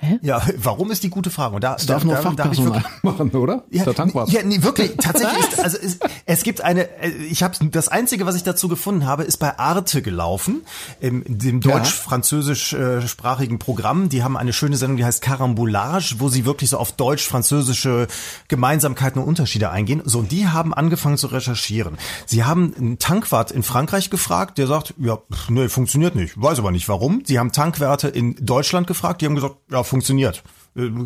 [SPEAKER 3] Hä? Ja, warum ist die gute Frage? Und
[SPEAKER 2] da, das darf da, nur da, Fachpersonal machen, oder?
[SPEAKER 3] Ja, der Tankwart. ja nee, wirklich. Tatsächlich ist, also es, es gibt eine, äh, ich habe das einzige, was ich dazu gefunden habe, ist bei Arte gelaufen, im dem deutsch-französischsprachigen äh, Programm. Die haben eine schöne Sendung, die heißt Carambolage, wo sie wirklich so auf deutsch-französische Gemeinsamkeiten und Unterschiede eingehen. So, und die haben angefangen zu recherchieren. Sie haben einen Tankwart in Frankreich gefragt, der sagt, ja, nee, funktioniert nicht. Weiß aber nicht warum. Sie haben Tankwerte in Deutschland gefragt, die haben gesagt, ja, funktioniert.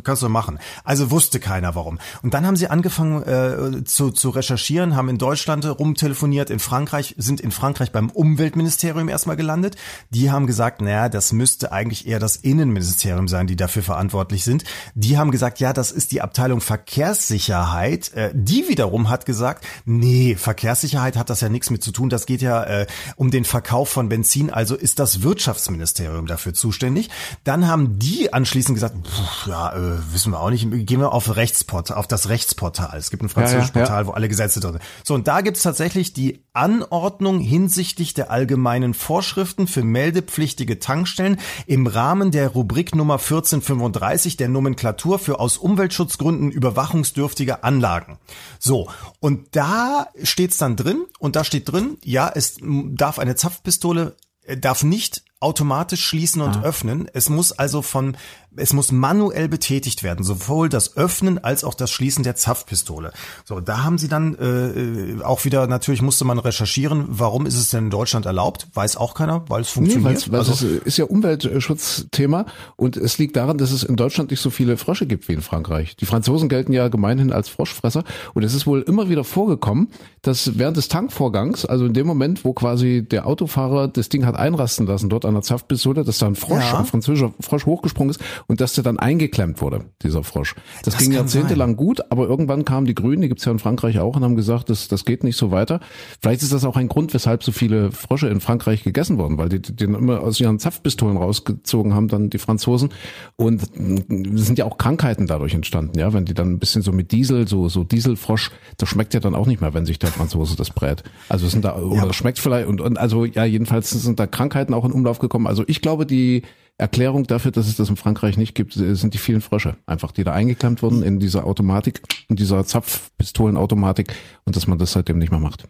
[SPEAKER 3] Kannst du machen. Also wusste keiner warum. Und dann haben sie angefangen äh, zu, zu recherchieren, haben in Deutschland rumtelefoniert, in Frankreich, sind in Frankreich beim Umweltministerium erstmal gelandet. Die haben gesagt, naja, das müsste eigentlich eher das Innenministerium sein, die dafür verantwortlich sind. Die haben gesagt, ja, das ist die Abteilung Verkehrssicherheit. Äh, die wiederum hat gesagt, nee, Verkehrssicherheit hat das ja nichts mit zu tun. Das geht ja äh, um den Verkauf von Benzin, also ist das Wirtschaftsministerium dafür zuständig. Dann haben die anschließend gesagt, pff, ja, äh, wissen wir auch nicht. Gehen wir auf Rechtsportal, auf das Rechtsportal. Es gibt ein französisches ja, ja, Portal, wo alle Gesetze drin sind. So, und da gibt es tatsächlich die Anordnung hinsichtlich der allgemeinen Vorschriften für meldepflichtige Tankstellen im Rahmen der Rubrik Nummer 1435 der Nomenklatur für aus Umweltschutzgründen überwachungsdürftige Anlagen. So, und da steht's dann drin, und da steht drin, ja, es darf eine Zapfpistole äh, darf nicht automatisch schließen und ah. öffnen. Es muss also von es muss manuell betätigt werden, sowohl das Öffnen als auch das Schließen der Zapfpistole. So, da haben sie dann äh, auch wieder, natürlich musste man recherchieren, warum ist es denn in Deutschland erlaubt? Weiß auch keiner, weil es funktioniert.
[SPEAKER 2] Nee, weil also, es ist ja Umweltschutzthema und es liegt daran, dass es in Deutschland nicht so viele Frösche gibt wie in Frankreich. Die Franzosen gelten ja gemeinhin als Froschfresser und es ist wohl immer wieder vorgekommen, dass während des Tankvorgangs, also in dem Moment, wo quasi der Autofahrer das Ding hat einrasten lassen, dort an der Zapfpistole, dass da ein Frosch, ja. ein französischer Frosch hochgesprungen ist und dass der dann eingeklemmt wurde, dieser Frosch. Das, das ging jahrzehntelang sein. gut, aber irgendwann kamen die Grünen, die gibt's ja in Frankreich auch, und haben gesagt, das, das geht nicht so weiter. Vielleicht ist das auch ein Grund, weshalb so viele Frösche in Frankreich gegessen wurden, weil die den immer aus ihren Zapfpistolen rausgezogen haben, dann die Franzosen. Und es sind ja auch Krankheiten dadurch entstanden, ja, wenn die dann ein bisschen so mit Diesel, so, so Dieselfrosch, das schmeckt ja dann auch nicht mehr, wenn sich der Franzose das brät. Also es sind da, oder ja. schmeckt vielleicht, und, und also ja, jedenfalls sind da Krankheiten auch in Umlauf gekommen. Also ich glaube, die, Erklärung dafür, dass es das in Frankreich nicht gibt, sind die vielen Frösche. Einfach, die da eingeklemmt wurden in dieser Automatik, in dieser Zapfpistolenautomatik und dass man das seitdem nicht mehr macht.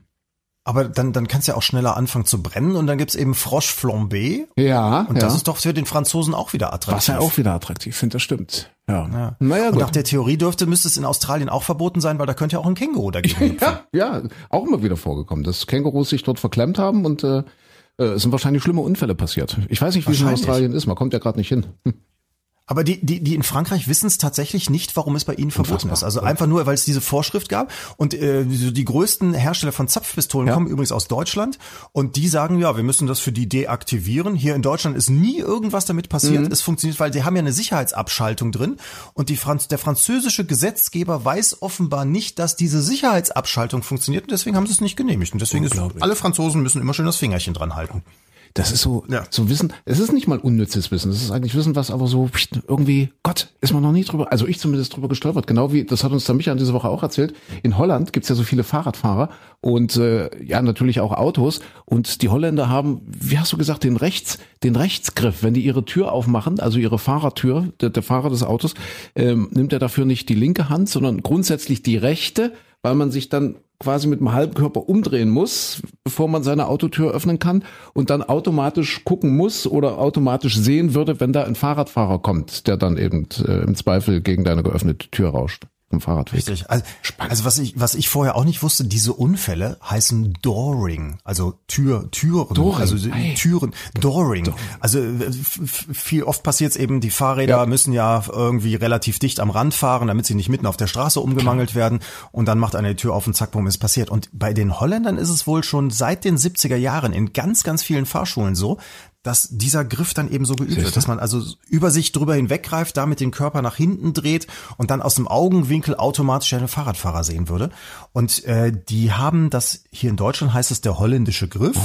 [SPEAKER 3] Aber dann, dann kann es ja auch schneller anfangen zu brennen und dann gibt's eben Frosch Flambé.
[SPEAKER 2] Ja,
[SPEAKER 3] Und
[SPEAKER 2] ja.
[SPEAKER 3] das ist doch für den Franzosen auch wieder attraktiv.
[SPEAKER 2] Was ja auch wieder attraktiv, finde das stimmt. Ja.
[SPEAKER 3] Ja.
[SPEAKER 2] Naja,
[SPEAKER 3] und
[SPEAKER 2] gut.
[SPEAKER 3] nach der Theorie dürfte, müsste es in Australien auch verboten sein, weil da könnte ja auch ein Känguru dagegen.
[SPEAKER 2] Ja, ja, auch immer wieder vorgekommen, dass Kängurus sich dort verklemmt haben und äh, äh, es sind wahrscheinlich schlimme Unfälle passiert. Ich weiß nicht, wie es in. Australien ist, man kommt ja gerade nicht hin.
[SPEAKER 3] Aber die, die, die in Frankreich wissen es tatsächlich nicht, warum es bei ihnen verboten
[SPEAKER 2] Unfassbar.
[SPEAKER 3] ist. Also einfach nur, weil es diese Vorschrift gab. Und äh, die größten Hersteller von Zapfpistolen
[SPEAKER 2] Ja.
[SPEAKER 3] kommen übrigens aus Deutschland. Und die sagen, ja, wir müssen das für die deaktivieren. Hier in Deutschland ist nie irgendwas damit passiert.
[SPEAKER 2] Mhm.
[SPEAKER 3] Es funktioniert, weil die haben ja eine Sicherheitsabschaltung drin. Und die Franz der französische Gesetzgeber weiß offenbar nicht, dass diese Sicherheitsabschaltung funktioniert. Und deswegen haben sie es nicht genehmigt. Und deswegen ist, alle Franzosen müssen immer schön das Fingerchen dran halten.
[SPEAKER 2] Das ist so,
[SPEAKER 3] Ja.
[SPEAKER 2] so Wissen, es ist nicht mal unnützes Wissen, es ist eigentlich Wissen, was aber so irgendwie, Gott, ist man noch nie drüber, also ich zumindest drüber gestolpert, genau wie, das hat uns der Michael diese Woche auch erzählt, in Holland gibt's ja so viele Fahrradfahrer und äh, ja, natürlich auch Autos. Und die Holländer haben, wie hast du gesagt, den Rechts, den Rechtsgriff, wenn die ihre Tür aufmachen, also ihre Fahrertür, der, der Fahrer des Autos, ähm, nimmt er dafür nicht die linke Hand, sondern grundsätzlich die rechte, weil man sich dann quasi mit dem halben Körper umdrehen muss, bevor man seine Autotür öffnen kann und dann automatisch gucken muss oder automatisch sehen würde, wenn da ein Fahrradfahrer kommt, der dann eben äh, im Zweifel gegen deine geöffnete Tür rauscht vom Fahrradweg.
[SPEAKER 3] Richtig. Also, also was ich was ich vorher auch nicht wusste, diese Unfälle heißen Dooring, also Tür Türen,
[SPEAKER 2] Dooring,
[SPEAKER 3] also die
[SPEAKER 2] ei.
[SPEAKER 3] Türen Dooring. Also äh, viel oft passiert es eben, die Fahrräder
[SPEAKER 2] Ja.
[SPEAKER 3] müssen ja irgendwie relativ dicht am Rand fahren, damit sie nicht mitten auf der Straße umgemangelt werden und dann macht eine die Tür auf und zack, bumm, ist passiert. Und bei den Holländern ist es wohl schon seit den 70er Jahren in ganz ganz vielen Fahrschulen so, dass dieser Griff dann eben so geübt wird, dass man also über sich drüber hinweggreift, damit den Körper nach hinten dreht und dann aus dem Augenwinkel automatisch einen Fahrradfahrer sehen würde. Und äh, die haben das, hier in Deutschland heißt es der holländische Griff.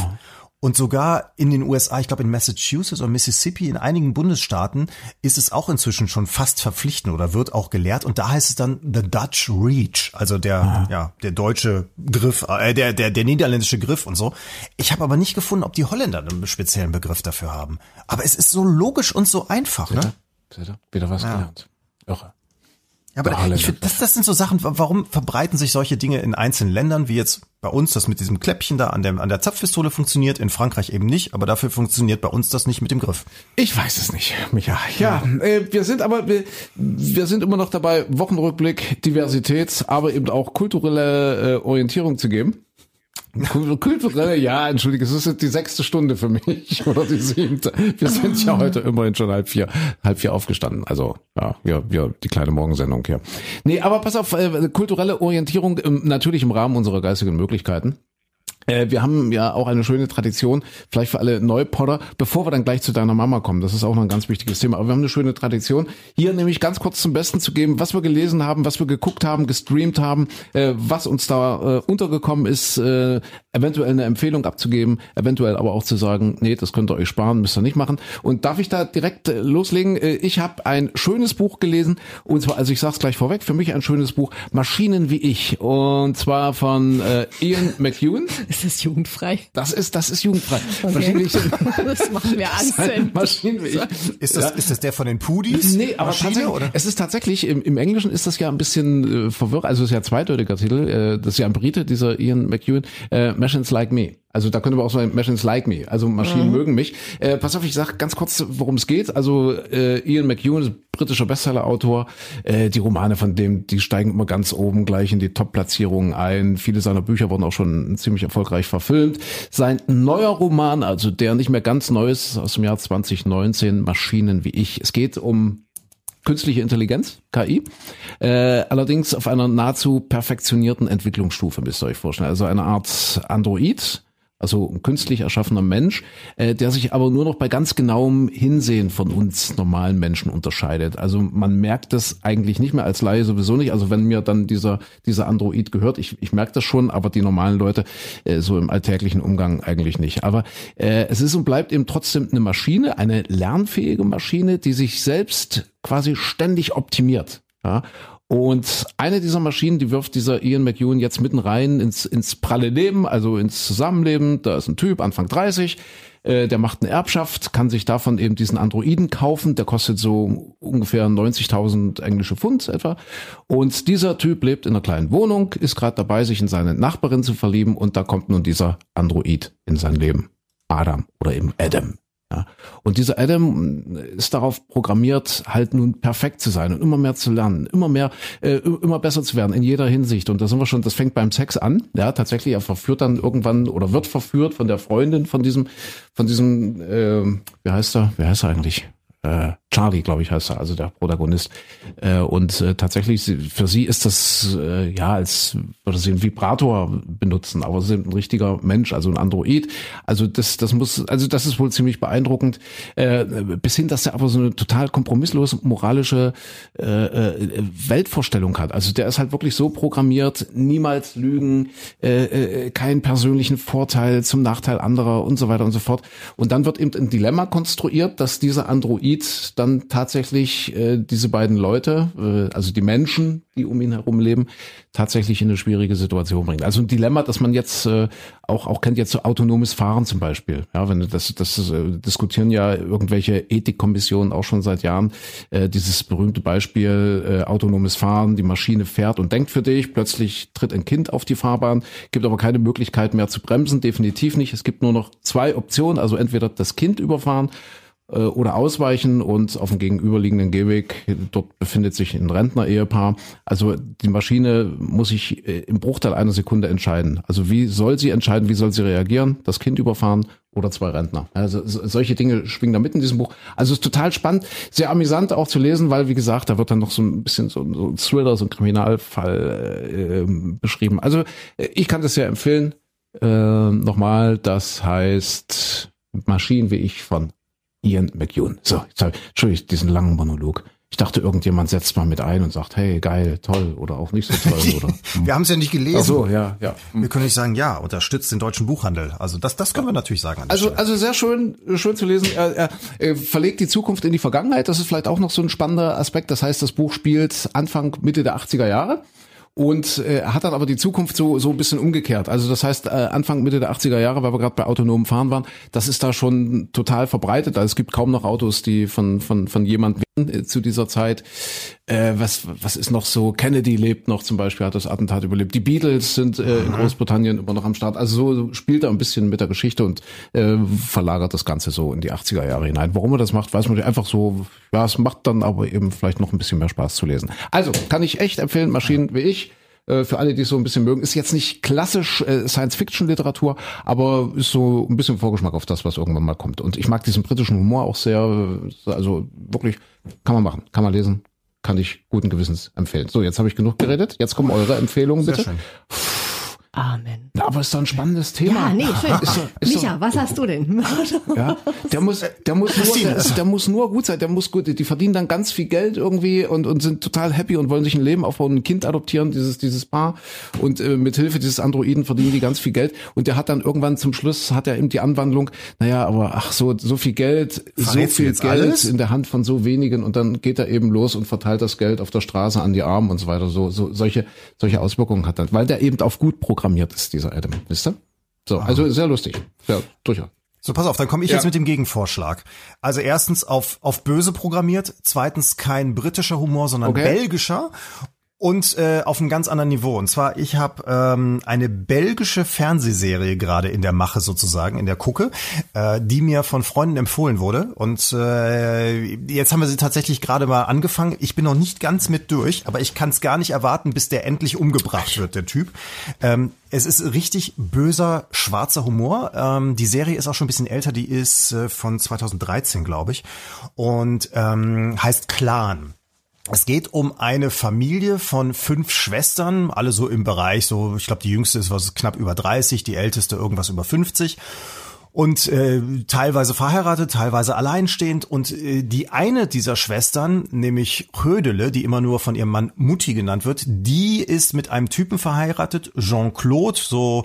[SPEAKER 3] Und sogar in den USA, ich glaube in Massachusetts oder Mississippi, in einigen Bundesstaaten ist es auch inzwischen schon fast verpflichtend oder wird auch gelehrt. Und da heißt es dann the Dutch Reach, also der, ja, der deutsche Griff, äh, der, der, der niederländische Griff und so. Ich habe aber nicht gefunden, ob die Holländer einen speziellen Begriff dafür haben. Aber es ist so logisch und so einfach, ne?
[SPEAKER 2] Seht ihr? Wieder was gelernt. Irre.
[SPEAKER 3] Ja, aber ich find, das, das sind so Sachen, wa- warum verbreiten sich solche Dinge in einzelnen Ländern, wie jetzt bei uns das mit diesem Kläppchen da an der, an der Zapfpistole funktioniert, in Frankreich eben nicht, aber dafür funktioniert bei uns das nicht mit dem Griff.
[SPEAKER 2] Ich weiß es nicht, Micha. Ja, äh, wir sind aber, wir, wir sind immer noch dabei, Wochenrückblick, Diversität, aber eben auch kulturelle äh, Orientierung zu geben. Kul- Kulturelle, ja, entschuldige, es ist die sechste Stunde für mich oder die siebte. Wir sind ja heute immerhin schon halb vier, halb vier aufgestanden. Also ja, wir, wir die kleine Morgensendung hier. Nee, aber pass auf, äh, kulturelle Orientierung ähm, natürlich im Rahmen unserer geistigen Möglichkeiten. Äh, wir haben ja auch eine schöne Tradition, vielleicht für alle Neupodder, bevor wir dann gleich zu deiner Mama kommen. Das ist auch noch ein ganz wichtiges Thema. Aber wir haben eine schöne Tradition, hier nämlich ganz kurz zum Besten zu geben, was wir gelesen haben, was wir geguckt haben, gestreamt haben, äh, was uns da äh, untergekommen ist, eventuell eine Empfehlung abzugeben, eventuell aber auch zu sagen, nee, das könnt ihr euch sparen, müsst ihr nicht machen. Und darf ich da direkt loslegen? Ich habe ein schönes Buch gelesen, und zwar, also ich sag's gleich vorweg, für mich ein schönes Buch, Maschinen wie ich. Und zwar von Ian McEwan.
[SPEAKER 4] Ist das jugendfrei?
[SPEAKER 2] Das ist, das ist jugendfrei.
[SPEAKER 4] Okay.
[SPEAKER 2] Maschinen wie ich.
[SPEAKER 4] Das macht mir Angst. wenn-
[SPEAKER 2] Maschinen wie ich.
[SPEAKER 3] Ist das, ist das der von den Pudis?
[SPEAKER 2] Nee, aber
[SPEAKER 3] Maschine,
[SPEAKER 2] tatsächlich,
[SPEAKER 3] oder?
[SPEAKER 2] es ist tatsächlich, im, im Englischen ist das ja ein bisschen äh, verwirrend, also es ist ja ein zweideutiger Titel, äh, das ist ja ein Brite, dieser Ian McEwan, äh, Machines Like Me. Also da könnte man auch sagen, Machines Like Me, also Maschinen mögen mich. Äh, pass auf, ich sag ganz kurz, worum es geht. Also äh, Ian McEwan ist britischer Bestsellerautor. Äh, die Romane von dem, die steigen immer ganz oben gleich in die Top-Platzierungen ein. Viele seiner Bücher wurden auch schon ziemlich erfolgreich verfilmt. Sein neuer Roman, also der nicht mehr ganz neu ist, aus dem Jahr 2019, Maschinen wie ich. Es geht um künstliche Intelligenz, KI, äh, allerdings auf einer nahezu perfektionierten Entwicklungsstufe, müsst ihr euch vorstellen. Also eine Art Android, also ein künstlich erschaffener Mensch, äh, der sich aber nur noch bei ganz genauem Hinsehen von uns normalen Menschen unterscheidet. Also man merkt das eigentlich nicht mehr als Laie sowieso nicht. Also wenn mir dann dieser dieser Android gehört, ich, ich merke das schon, aber die normalen Leute äh, so im alltäglichen Umgang eigentlich nicht. Aber äh, es ist und bleibt eben trotzdem eine Maschine, eine lernfähige Maschine, die sich selbst quasi ständig optimiert. Ja? Und eine dieser Maschinen, die wirft dieser Ian McEwan jetzt mitten rein ins, ins pralle Leben, also ins Zusammenleben. Da ist ein Typ, Anfang 30, äh, der macht eine Erbschaft, kann sich davon eben diesen Androiden kaufen. Der kostet so ungefähr 90.000 englische Pfund etwa. Und dieser Typ lebt in einer kleinen Wohnung, ist gerade dabei, sich in seine Nachbarin zu verlieben. Und da kommt nun dieser Android in sein Leben. Adam oder eben Adam. Ja. Und dieser Adam ist darauf programmiert, halt nun perfekt zu sein und immer mehr zu lernen, immer mehr, äh, immer besser zu werden in jeder Hinsicht. Und da sind wir schon, das fängt beim Sex an. Ja, tatsächlich, er verführt dann irgendwann oder wird verführt von der Freundin von diesem, von diesem, äh, wie heißt er, wie heißt er eigentlich? äh, Charlie, glaube ich, heißt er, also der Protagonist. Äh, und äh, tatsächlich, für sie ist das äh, ja, als würde sie einen Vibrator benutzen, aber sie sind ein richtiger Mensch, also ein Android. Also das, das muss, also das ist wohl ziemlich beeindruckend. Äh, bis hin, dass er aber so eine total kompromisslose moralische äh, äh, Weltvorstellung hat. Also der ist halt wirklich so programmiert, niemals lügen, äh, äh, keinen persönlichen Vorteil zum Nachteil anderer und so weiter und so fort. Und dann wird eben ein Dilemma konstruiert, dass dieser Android dann tatsächlich äh, diese beiden Leute, äh, also die Menschen, die um ihn herum leben, tatsächlich in eine schwierige Situation bringt. Also ein Dilemma, das man jetzt äh, auch auch kennt jetzt so autonomes Fahren zum Beispiel. Ja, wenn das das äh, diskutieren ja irgendwelche Ethikkommissionen auch schon seit Jahren äh, dieses berühmte Beispiel äh, autonomes Fahren, die Maschine fährt und denkt für dich, plötzlich tritt ein Kind auf die Fahrbahn, gibt aber keine Möglichkeit mehr zu bremsen, definitiv nicht. Es gibt nur noch zwei Optionen, also entweder das Kind überfahren äh, oder ausweichen und auf dem gegenüberliegenden Gehweg, dort befindet sich ein Rentner-Ehepaar. Also die Maschine muss sich äh, im Bruchteil einer Sekunde entscheiden. Also wie soll sie entscheiden, wie soll sie reagieren? Das Kind überfahren oder zwei Rentner. Also solche Dinge schwingen da mit in diesem Buch. Also es ist total spannend, sehr amüsant auch zu lesen, weil wie gesagt, da wird dann noch so ein bisschen so, so ein Thriller, so ein Kriminalfall äh, beschrieben. Also äh, ich kann das sehr empfehlen. Äh, nochmal, das heißt Maschinen wie ich von Ian McEwan. So, jetzt habe ich, diesen langen Monolog. Ich dachte, irgendjemand setzt mal mit ein und sagt, hey, geil, toll oder auch nicht so toll. Oder,
[SPEAKER 3] wir haben es ja nicht gelesen.
[SPEAKER 2] Ach so, ja, ja.
[SPEAKER 3] Wir können nicht sagen, ja, unterstützt den deutschen Buchhandel. Also das, das können wir natürlich sagen.
[SPEAKER 2] Also, also sehr schön, schön zu lesen. Er, er, er verlegt die Zukunft in die Vergangenheit. Das ist vielleicht auch noch so ein spannender Aspekt. Das heißt, das Buch spielt Anfang, Mitte der 80er Jahre und äh, hat dann aber die Zukunft so so ein bisschen umgekehrt. Also das heißt äh, Anfang Mitte der 80er Jahre, weil wir gerade bei autonomem Fahren waren, das ist da schon total verbreitet. Also es gibt kaum noch Autos, die von von von jemandem zu dieser Zeit. Äh, was was ist noch so? Kennedy lebt noch zum Beispiel, hat das Attentat überlebt. Die Beatles sind äh, in Großbritannien immer noch am Start. Also so spielt er ein bisschen mit der Geschichte und äh, verlagert das Ganze so in die 80er Jahre hinein. Warum er das macht, weiß man nicht. Einfach so. Ja, es macht dann aber eben vielleicht noch ein bisschen mehr Spaß zu lesen. Also kann ich echt empfehlen, Maschinen wie ich äh, für alle, die es so ein bisschen mögen. Ist jetzt nicht klassisch äh, Science-Fiction-Literatur, aber ist so ein bisschen Vorgeschmack auf das, was irgendwann mal kommt. Und ich mag diesen britischen Humor auch sehr. Also wirklich, kann man machen, kann man lesen, kann ich guten Gewissens empfehlen. So, jetzt habe ich genug geredet. Jetzt kommen eure Empfehlungen bitte. Sehr schön.
[SPEAKER 4] Amen.
[SPEAKER 2] Aber ist doch ein spannendes Thema.
[SPEAKER 4] Ja, nee, schön. Ist ist Micha, doch, was hast du denn?
[SPEAKER 2] ja, der muss, der muss nur, der, der, muss nur gut sein. Der muss gut, die verdienen dann ganz viel Geld irgendwie und, und sind total happy und wollen sich ein Leben aufbauen, ein Kind adoptieren, dieses, dieses Paar. Und äh, mit Hilfe dieses Androiden verdienen die ganz viel Geld. Und der hat dann irgendwann zum Schluss hat er eben die Anwandlung, naja, aber ach so, so viel Geld, Verrätst so viel Geld alles? in der Hand von so wenigen und dann geht er eben los und verteilt das Geld auf der Straße an die Armen und so weiter. So, so solche, solche Auswirkungen hat dann, weil der eben auf gut programmiert ist, dieser Adam, wisst ihr? So, also sehr lustig. Ja, durchaus.
[SPEAKER 3] So, pass auf, dann komme ich ja. jetzt mit dem Gegenvorschlag. Also erstens auf, auf böse programmiert, zweitens kein britischer Humor, sondern okay. belgischer und äh, auf einem ganz anderen Niveau. Und zwar, ich habe ähm, eine belgische Fernsehserie gerade in der Mache sozusagen, in der Gucke, äh, die mir von Freunden empfohlen wurde. Und äh, jetzt haben wir sie tatsächlich gerade mal angefangen. Ich bin noch nicht ganz mit durch, aber ich kann es gar nicht erwarten, bis der endlich umgebracht wird, der Typ. Ähm, es ist richtig böser, schwarzer Humor. Ähm, die Serie ist auch schon ein bisschen älter, die ist äh, von 2013, glaube ich. Und ähm, heißt Clan. Es geht um eine Familie von fünf Schwestern, alle so im Bereich, so ich glaube die jüngste ist was knapp über 30, die älteste irgendwas über 50. und äh, teilweise verheiratet, teilweise alleinstehend. Und äh, die eine dieser Schwestern, nämlich Rödele, die immer nur von ihrem Mann Mutti genannt wird, die ist mit einem Typen verheiratet, Jean-Claude, so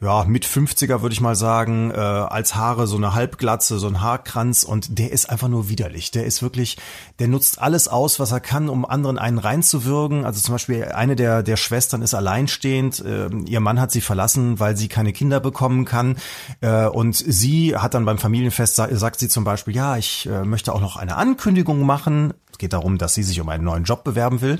[SPEAKER 3] ja mit 50er würde ich mal sagen, äh, als Haare so eine Halbglatze, so ein Haarkranz und der ist einfach nur widerlich. Der ist wirklich, der nutzt alles aus, was er kann, um anderen einen reinzuwürgen. Also zum Beispiel eine der der Schwestern ist alleinstehend, äh, ihr Mann hat sie verlassen, weil sie keine Kinder bekommen kann äh, und sie hat dann beim Familienfest, sagt sie zum Beispiel, ja, ich äh, möchte auch noch eine Ankündigung machen. Es geht darum, dass sie sich um einen neuen Job bewerben will.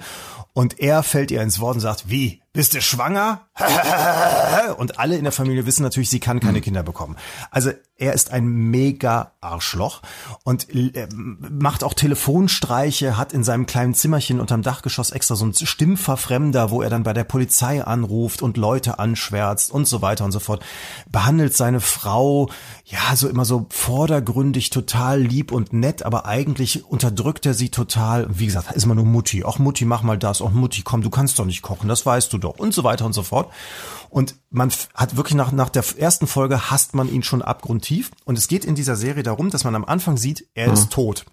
[SPEAKER 3] Und er fällt ihr ins Wort und sagt, wie, bist du schwanger? und alle in der Familie wissen natürlich, sie kann keine Kinder bekommen. Also er ist ein mega Arschloch und äh, macht auch Telefonstreiche, hat in seinem kleinen Zimmerchen unterm Dachgeschoss extra so einen Stimmverfremder, wo er dann bei der Polizei anruft und Leute anschwärzt und so weiter und so fort. Behandelt seine Frau, ja, so immer so vordergründig, total lieb und nett, aber eigentlich unterdrückt er sie total. Wie gesagt, ist immer nur Mutti. Ach Mutti, mach mal das. Ach Mutti, komm, du kannst doch nicht kochen, das weißt du doch. Und so weiter und so fort. Und man hat wirklich nach, nach der ersten Folge hasst man ihn schon abgrundtief. Und es geht in dieser Serie darum, dass man am Anfang sieht, er ist tot.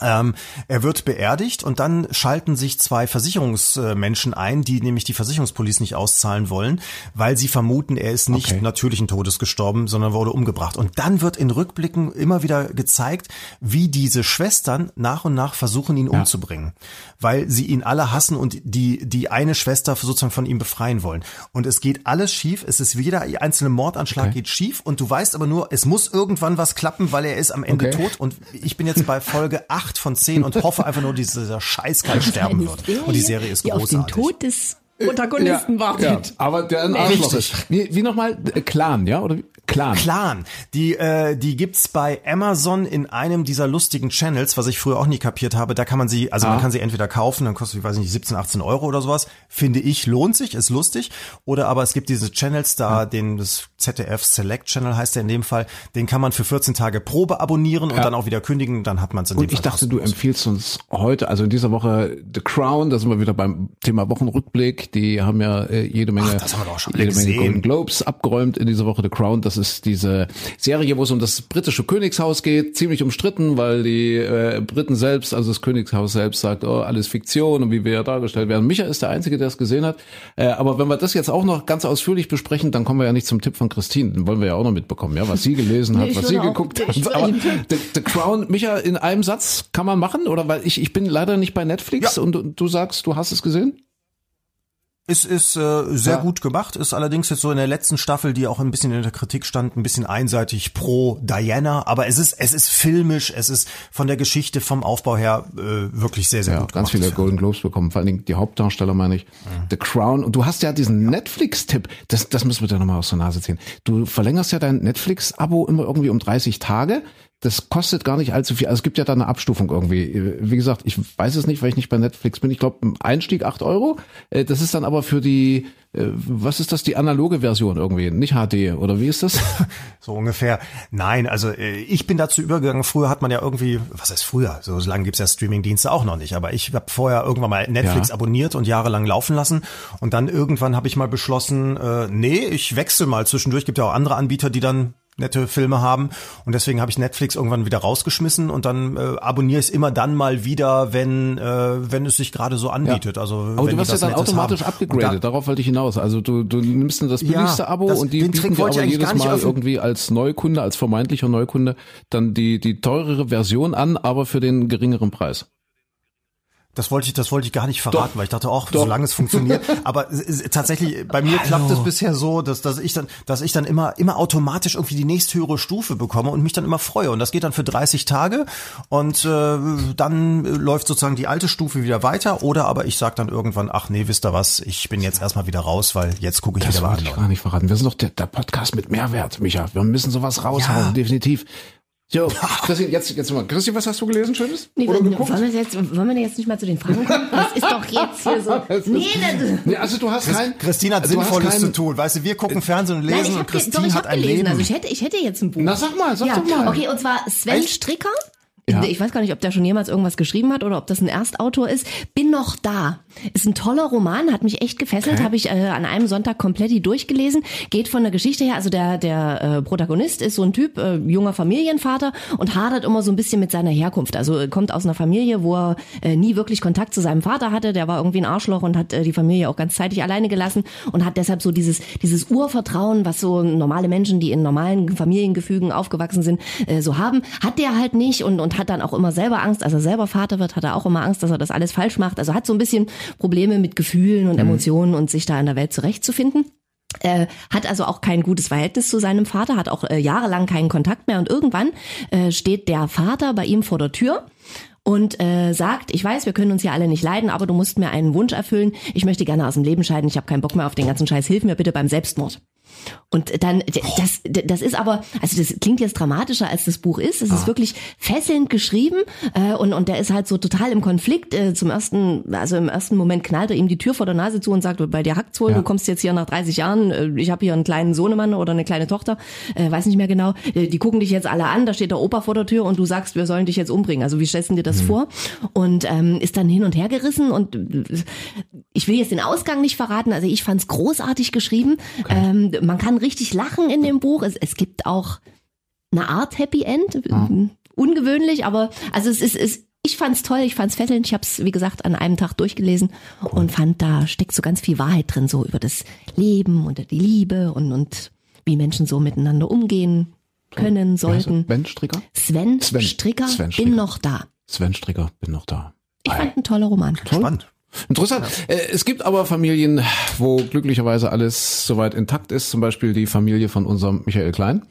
[SPEAKER 3] Ähm, er wird beerdigt und dann schalten sich zwei Versicherungsmenschen ein, die nämlich die Versicherungspolice nicht auszahlen wollen, weil sie vermuten, er ist nicht
[SPEAKER 2] Okay.
[SPEAKER 3] natürlichen Todes gestorben, sondern wurde umgebracht. Und dann wird in Rückblicken immer wieder gezeigt, wie diese Schwestern nach und nach versuchen, ihn umzubringen, weil sie ihn alle hassen und die, die eine Schwester sozusagen von ihm befreien wollen. Und es geht alles schief, es ist jeder einzelne Mordanschlag
[SPEAKER 2] Okay.
[SPEAKER 3] geht schief und du weißt aber nur, es muss irgendwann was klappen, weil er ist am Ende
[SPEAKER 2] Okay.
[SPEAKER 3] tot und ich bin jetzt bei Folge 8 von 10 und hoffe einfach nur, dass dieser Scheißkerl sterben
[SPEAKER 4] Eine
[SPEAKER 3] wird. Und die Serie ist
[SPEAKER 4] die auf den
[SPEAKER 3] großartig.
[SPEAKER 4] Tod des Protagonisten
[SPEAKER 2] ja,
[SPEAKER 4] wartet.
[SPEAKER 2] ja, aber der ein Arschloch
[SPEAKER 3] Richtig.
[SPEAKER 2] ist. Wie, wie nochmal? Äh, Clan, ja? Oder wie? Clan.
[SPEAKER 3] Clan, die äh, die gibt's bei Amazon in einem dieser lustigen Channels, was ich früher auch nie kapiert habe. Da kann man sie, also
[SPEAKER 2] Ah.
[SPEAKER 3] man kann sie entweder kaufen, dann kostet, ich weiß nicht, 17, 18 Euro oder sowas. Finde ich lohnt sich, ist lustig. Oder aber es gibt diese Channels da, den das ZDF Select Channel heißt der in dem Fall, den kann man für 14 Tage Probe abonnieren und dann auch wieder kündigen. Dann hat man es in dem
[SPEAKER 2] Und ich
[SPEAKER 3] Fall
[SPEAKER 2] dachte, du empfiehlst uns heute, also in dieser Woche The Crown, da sind wir wieder beim Thema Wochenrückblick. Die haben ja äh, jede Menge,
[SPEAKER 3] Ach, das haben wir doch auch schon alle
[SPEAKER 2] jede Menge. Golden Globes abgeräumt in dieser Woche The Crown. Das ist diese Serie, wo es um das britische Königshaus geht, ziemlich umstritten, weil die äh, Briten selbst, also das Königshaus selbst sagt, oh, alles Fiktion und wie wir ja dargestellt werden. Micha ist der Einzige, der es gesehen hat. Äh, aber wenn wir das jetzt auch noch ganz ausführlich besprechen, dann kommen wir ja nicht zum Tipp von Christine. Den wollen wir ja auch noch mitbekommen, ja, was sie gelesen hat,
[SPEAKER 4] ich
[SPEAKER 2] was sie
[SPEAKER 4] auch-
[SPEAKER 2] geguckt hat. Aber The, The Crown, Micha, in einem Satz kann man machen? Oder weil ich, ich bin leider nicht bei Netflix
[SPEAKER 3] Ja.
[SPEAKER 2] und du, du sagst, du hast es gesehen?
[SPEAKER 3] Es ist äh, sehr
[SPEAKER 2] Ja.
[SPEAKER 3] gut gemacht, ist allerdings jetzt so in der letzten Staffel, die auch ein bisschen in der Kritik stand, ein bisschen einseitig pro Diana, aber es ist es ist filmisch, es ist von der Geschichte, vom Aufbau her äh, wirklich sehr sehr
[SPEAKER 2] Ja,
[SPEAKER 3] gut
[SPEAKER 2] ganz
[SPEAKER 3] gemacht.
[SPEAKER 2] viele Golden Globes bekommen, vor allen Dingen die Hauptdarsteller, meine ich. The Crown. Und du hast ja diesen Netflix-Tipp, das, das müssen wir dir nochmal aus der Nase ziehen. Du verlängerst ja dein Netflix-Abo immer irgendwie um 30 Tage. Das kostet gar nicht allzu viel. Also es gibt ja da eine Abstufung irgendwie. Wie gesagt, ich weiß es nicht, weil ich nicht bei Netflix bin. Ich glaube, Einstieg 8 Euro. Äh, Das ist dann aber für die, äh, was ist das, die analoge Version irgendwie, nicht HD, oder wie ist das?
[SPEAKER 3] So ungefähr. Nein, also äh, ich bin dazu übergegangen. Früher hat man ja irgendwie, was heißt früher? So lange gibt's ja Streamingdienste auch noch nicht. Aber ich habe vorher irgendwann mal Netflix
[SPEAKER 2] Ja.
[SPEAKER 3] abonniert und jahrelang laufen lassen. Und dann irgendwann habe ich mal beschlossen, nee, ich wechsle mal zwischendurch. Gibt ja auch andere Anbieter, die dann nette Filme haben und deswegen habe ich Netflix irgendwann wieder rausgeschmissen und dann äh, abonniere ich es immer dann mal wieder, wenn äh, wenn es sich gerade so anbietet. Also
[SPEAKER 2] Aber du wirst ja dann
[SPEAKER 3] Nettes
[SPEAKER 2] automatisch
[SPEAKER 3] haben.
[SPEAKER 2] Abgegradet, darauf wollte ich hinaus. Also du, du nimmst dann das
[SPEAKER 3] Ja,
[SPEAKER 2] billigste Abo
[SPEAKER 3] das-
[SPEAKER 2] und die
[SPEAKER 3] den Trick
[SPEAKER 2] bieten dir
[SPEAKER 3] ich
[SPEAKER 2] aber jedes Mal
[SPEAKER 3] öffnen.
[SPEAKER 2] irgendwie als Neukunde, als vermeintlicher Neukunde dann die, die teurere Version an, aber für den geringeren Preis.
[SPEAKER 3] Das wollte ich, das wollte ich gar nicht verraten,
[SPEAKER 2] Doch.
[SPEAKER 3] weil ich dachte auch,
[SPEAKER 2] Doch.
[SPEAKER 3] solange es funktioniert. Aber tatsächlich, bei mir klappt es bisher so, dass, dass ich dann, dass ich dann immer, immer automatisch irgendwie die nächsthöhere Stufe bekomme und mich dann immer freue. Und das geht dann für 30 Tage und äh, dann läuft sozusagen die alte Stufe wieder weiter. Oder aber ich sag dann irgendwann, ach nee, wisst ihr was, ich bin jetzt erstmal wieder raus, weil jetzt gucke ich
[SPEAKER 2] Das
[SPEAKER 3] wieder mal
[SPEAKER 2] wollte ich gar nicht verraten. Wir sind doch der, der Podcast mit Mehrwert, Micha. Wir müssen sowas raushauen,
[SPEAKER 3] Ja.
[SPEAKER 2] definitiv. So, Christian, jetzt, jetzt mal. Christian, was hast du gelesen, Schönes?
[SPEAKER 4] Nee,
[SPEAKER 2] Oder
[SPEAKER 4] wollen,
[SPEAKER 2] geguckt?
[SPEAKER 4] wollen, wir jetzt, wollen wir jetzt nicht mal zu den Fragen kommen? Das ist doch jetzt hier so. Nee, das,
[SPEAKER 2] Nee, also du hast kein...
[SPEAKER 3] Christine hat Sinnvolles
[SPEAKER 2] kein-
[SPEAKER 3] zu tun. Weißt du, wir gucken Fernsehen und
[SPEAKER 4] Nein,
[SPEAKER 3] lesen
[SPEAKER 4] ich
[SPEAKER 3] und
[SPEAKER 4] hab, doch,
[SPEAKER 3] Christine
[SPEAKER 4] ich
[SPEAKER 3] hat
[SPEAKER 4] hab
[SPEAKER 3] ein
[SPEAKER 4] gelesen.
[SPEAKER 3] Leben.
[SPEAKER 4] Also ich hätte, ich hätte jetzt ein Buch.
[SPEAKER 2] Na, sag mal, sag
[SPEAKER 4] ja,
[SPEAKER 2] doch mal.
[SPEAKER 4] Okay, und zwar Sven
[SPEAKER 3] Echt?
[SPEAKER 4] Stricker.
[SPEAKER 2] Ja.
[SPEAKER 4] Ich weiß gar nicht, ob der schon jemals irgendwas geschrieben hat oder ob das ein Erstautor ist. Bin noch da. Ist ein toller Roman, hat mich echt gefesselt,
[SPEAKER 3] Okay.
[SPEAKER 4] habe ich äh, an einem Sonntag komplett die durchgelesen. Geht von der Geschichte her, also der der äh, Protagonist ist so ein Typ, äh, junger Familienvater und hadert immer so ein bisschen mit seiner Herkunft. Also äh, kommt aus einer Familie, wo er äh, nie wirklich Kontakt zu seinem Vater hatte. Der war irgendwie ein Arschloch und hat äh, die Familie auch ganz zeitig alleine gelassen und hat deshalb so dieses dieses Urvertrauen, was so normale Menschen, die in normalen Familiengefügen aufgewachsen sind, äh, so haben, hat der halt nicht und und hat dann auch immer selber Angst, als er selber Vater wird, hat er auch immer Angst, dass er das alles falsch macht. Also hat so ein bisschen Probleme mit Gefühlen und Emotionen und sich da in der Welt zurechtzufinden. Äh, hat also auch kein gutes Verhältnis zu seinem Vater, hat auch äh, jahrelang keinen Kontakt mehr und irgendwann äh, steht der Vater bei ihm vor der Tür und äh, sagt, ich weiß, wir können uns ja alle nicht leiden, aber du musst mir einen Wunsch erfüllen. Ich möchte gerne aus dem Leben scheiden, ich habe keinen Bock mehr auf den ganzen Scheiß, hilf mir bitte beim Selbstmord. Und dann, d- das, das ist aber, also das klingt jetzt dramatischer, als das Buch ist. Es ist wirklich fesselnd geschrieben äh, und, und der ist halt so total im Konflikt. Äh, zum ersten, also im ersten Moment knallt er ihm die Tür vor der Nase zu und sagt, bei dir hackt's wohl,
[SPEAKER 2] Ja.
[SPEAKER 4] du kommst jetzt hier nach 30 Jahren, äh, ich habe hier einen kleinen Sohnemann oder eine kleine Tochter, äh, weiß nicht mehr genau. Äh, die gucken dich jetzt alle an, da steht der Opa vor der Tür und du sagst, wir sollen dich jetzt umbringen. Also wie stellst du dir das vor? Und ähm, ist dann hin und her gerissen und äh, ich will jetzt den Ausgang nicht verraten, also ich fand's großartig geschrieben. Ähm, man kann richtig lachen in dem Buch. Es, es gibt auch eine Art Happy End, ungewöhnlich, aber also es ist, es, ich fand's toll, ich fand's fesselnd. Ich habe es wie gesagt an einem Tag durchgelesen und fand da steckt so ganz viel Wahrheit drin, so über das Leben und die Liebe und und wie Menschen so miteinander umgehen können sollten.
[SPEAKER 2] Ben Stricker?
[SPEAKER 4] Sven,
[SPEAKER 2] Sven.
[SPEAKER 4] Stricker,
[SPEAKER 2] Sven
[SPEAKER 4] bin
[SPEAKER 2] Stricker.
[SPEAKER 4] noch da.
[SPEAKER 2] Sven Stricker, bin noch da.
[SPEAKER 4] Ich fand ein toller Roman.
[SPEAKER 3] Spannend.
[SPEAKER 2] Interessant. Äh, Es gibt aber Familien, wo glücklicherweise alles soweit intakt ist. Zum Beispiel die Familie von unserem Michael Klein.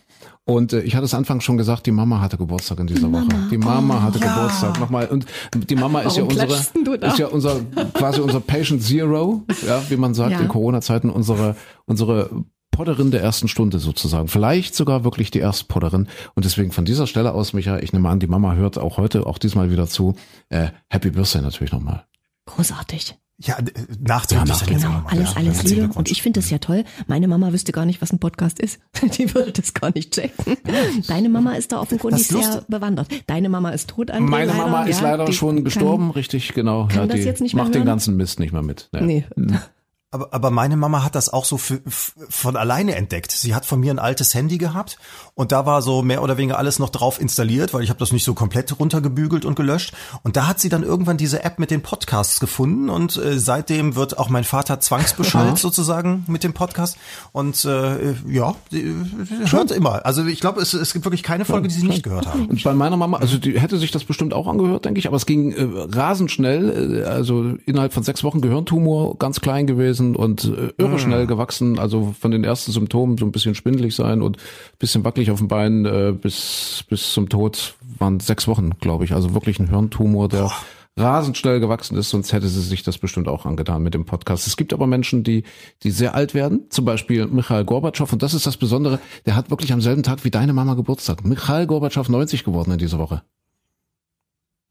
[SPEAKER 2] Und äh, ich hatte es anfangs schon gesagt, die Mama hatte Geburtstag in dieser Woche. Die Mama hatte Geburtstag nochmal. Und die Mama ist ja
[SPEAKER 4] Warum
[SPEAKER 2] unsere,
[SPEAKER 4] du da?
[SPEAKER 2] ist ja unser quasi unser Patient Zero, ja, wie man sagt
[SPEAKER 4] Ja.
[SPEAKER 2] in Corona-Zeiten unsere unsere Podderin der ersten Stunde sozusagen. Vielleicht sogar wirklich die erste Podderin. Und deswegen von dieser Stelle aus, Micha, ich nehme an, die Mama hört auch heute, auch diesmal wieder zu. Äh, Happy Birthday natürlich nochmal.
[SPEAKER 4] Großartig.
[SPEAKER 3] Ja, äh, nachträglich.
[SPEAKER 2] Ja,
[SPEAKER 4] Genau,
[SPEAKER 3] nochmal,
[SPEAKER 4] alles,
[SPEAKER 3] ja.
[SPEAKER 4] alles Liebe. Und ich finde das ja toll. Meine Mama wüsste gar nicht, was ein Podcast ist. Die würde das gar nicht checken. Deine Mama ist da offenkundig sehr bewandert. Deine Mama ist tot, André,
[SPEAKER 2] Meine
[SPEAKER 4] leider.
[SPEAKER 2] Mama ist
[SPEAKER 4] ja,
[SPEAKER 2] leider schon
[SPEAKER 4] kann-
[SPEAKER 2] gestorben, richtig, genau.
[SPEAKER 4] kann
[SPEAKER 2] ja,
[SPEAKER 4] das
[SPEAKER 2] die
[SPEAKER 4] jetzt nicht mehr
[SPEAKER 2] macht den ganzen Mist nicht mehr mit. Ja.
[SPEAKER 4] Nee.
[SPEAKER 3] Aber, aber meine Mama hat das auch so für, von alleine entdeckt. Sie hat von mir ein altes Handy gehabt und da war so mehr oder weniger alles noch drauf installiert, weil ich habe das nicht so komplett runtergebügelt und gelöscht. Und da hat sie dann irgendwann diese App mit den Podcasts gefunden und äh, seitdem wird auch mein Vater zwangsbeschallt sozusagen mit dem Podcast. Und äh, ja, sie, äh, hört immer. Also ich glaube, es, es gibt wirklich keine Folge, die sie nicht gehört haben.
[SPEAKER 2] Und bei meiner Mama, also die hätte sich das bestimmt auch angehört, denke ich, aber es ging äh, rasend schnell, äh, also innerhalb von sechs Wochen Gehirntumor, ganz klein gewesen und äh, irre schnell gewachsen, also von den ersten Symptomen so ein bisschen schwindelig sein und bisschen wackelig auf dem Bein äh, bis bis zum Tod waren sechs Wochen, glaube ich, also wirklich ein Hirntumor, der rasend schnell gewachsen ist, sonst hätte sie sich das bestimmt auch angetan mit dem Podcast. Es gibt aber Menschen, die, die sehr alt werden, zum Beispiel Michael Gorbatschow, und das ist das Besondere, der hat wirklich am selben Tag wie deine Mama Geburtstag. Michael Gorbatschow 90 geworden in dieser Woche.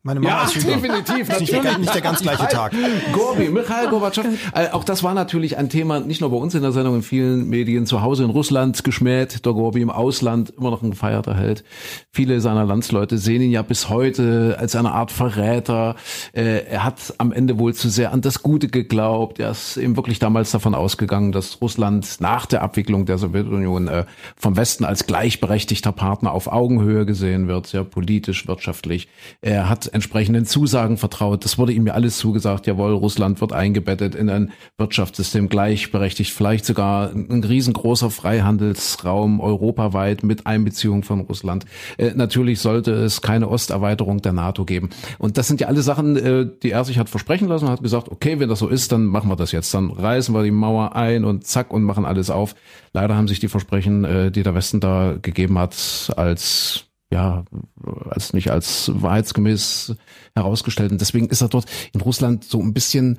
[SPEAKER 3] Meine Mama ist jünger.
[SPEAKER 2] definitiv,
[SPEAKER 3] Ist nicht, der, nicht der ganz gleiche Tag.
[SPEAKER 2] Gorbi, Michael Gorbatschow. Äh, auch das war natürlich ein Thema, nicht nur bei uns in der Sendung, in vielen Medien, zu Hause in Russland geschmäht, der Gorbi im Ausland immer noch ein gefeierter Held. Viele seiner Landsleute sehen ihn ja bis heute als eine Art Verräter. Äh, er hat am Ende wohl zu sehr an das Gute geglaubt. Er ist eben wirklich damals davon ausgegangen, dass Russland nach der Abwicklung der Sowjetunion äh, vom Westen als gleichberechtigter Partner auf Augenhöhe gesehen wird, ja, politisch, wirtschaftlich. Er hat entsprechenden Zusagen vertraut. Das wurde ihm ja alles zugesagt. Jawohl, Russland wird eingebettet in ein Wirtschaftssystem gleichberechtigt, vielleicht sogar ein riesengroßer Freihandelsraum europaweit mit Einbeziehung von Russland. Äh, natürlich sollte es keine Osterweiterung der NATO geben. Und das sind ja alle Sachen, äh, die er sich hat versprechen lassen hat gesagt, okay, wenn das so ist, dann machen wir das jetzt. Dann reißen wir die Mauer ein und zack und machen alles auf. Leider haben sich die Versprechen, äh, die der Westen da gegeben hat, als ja, als nicht als wahrheitsgemäß herausgestellt. Und deswegen ist er dort in Russland so ein bisschen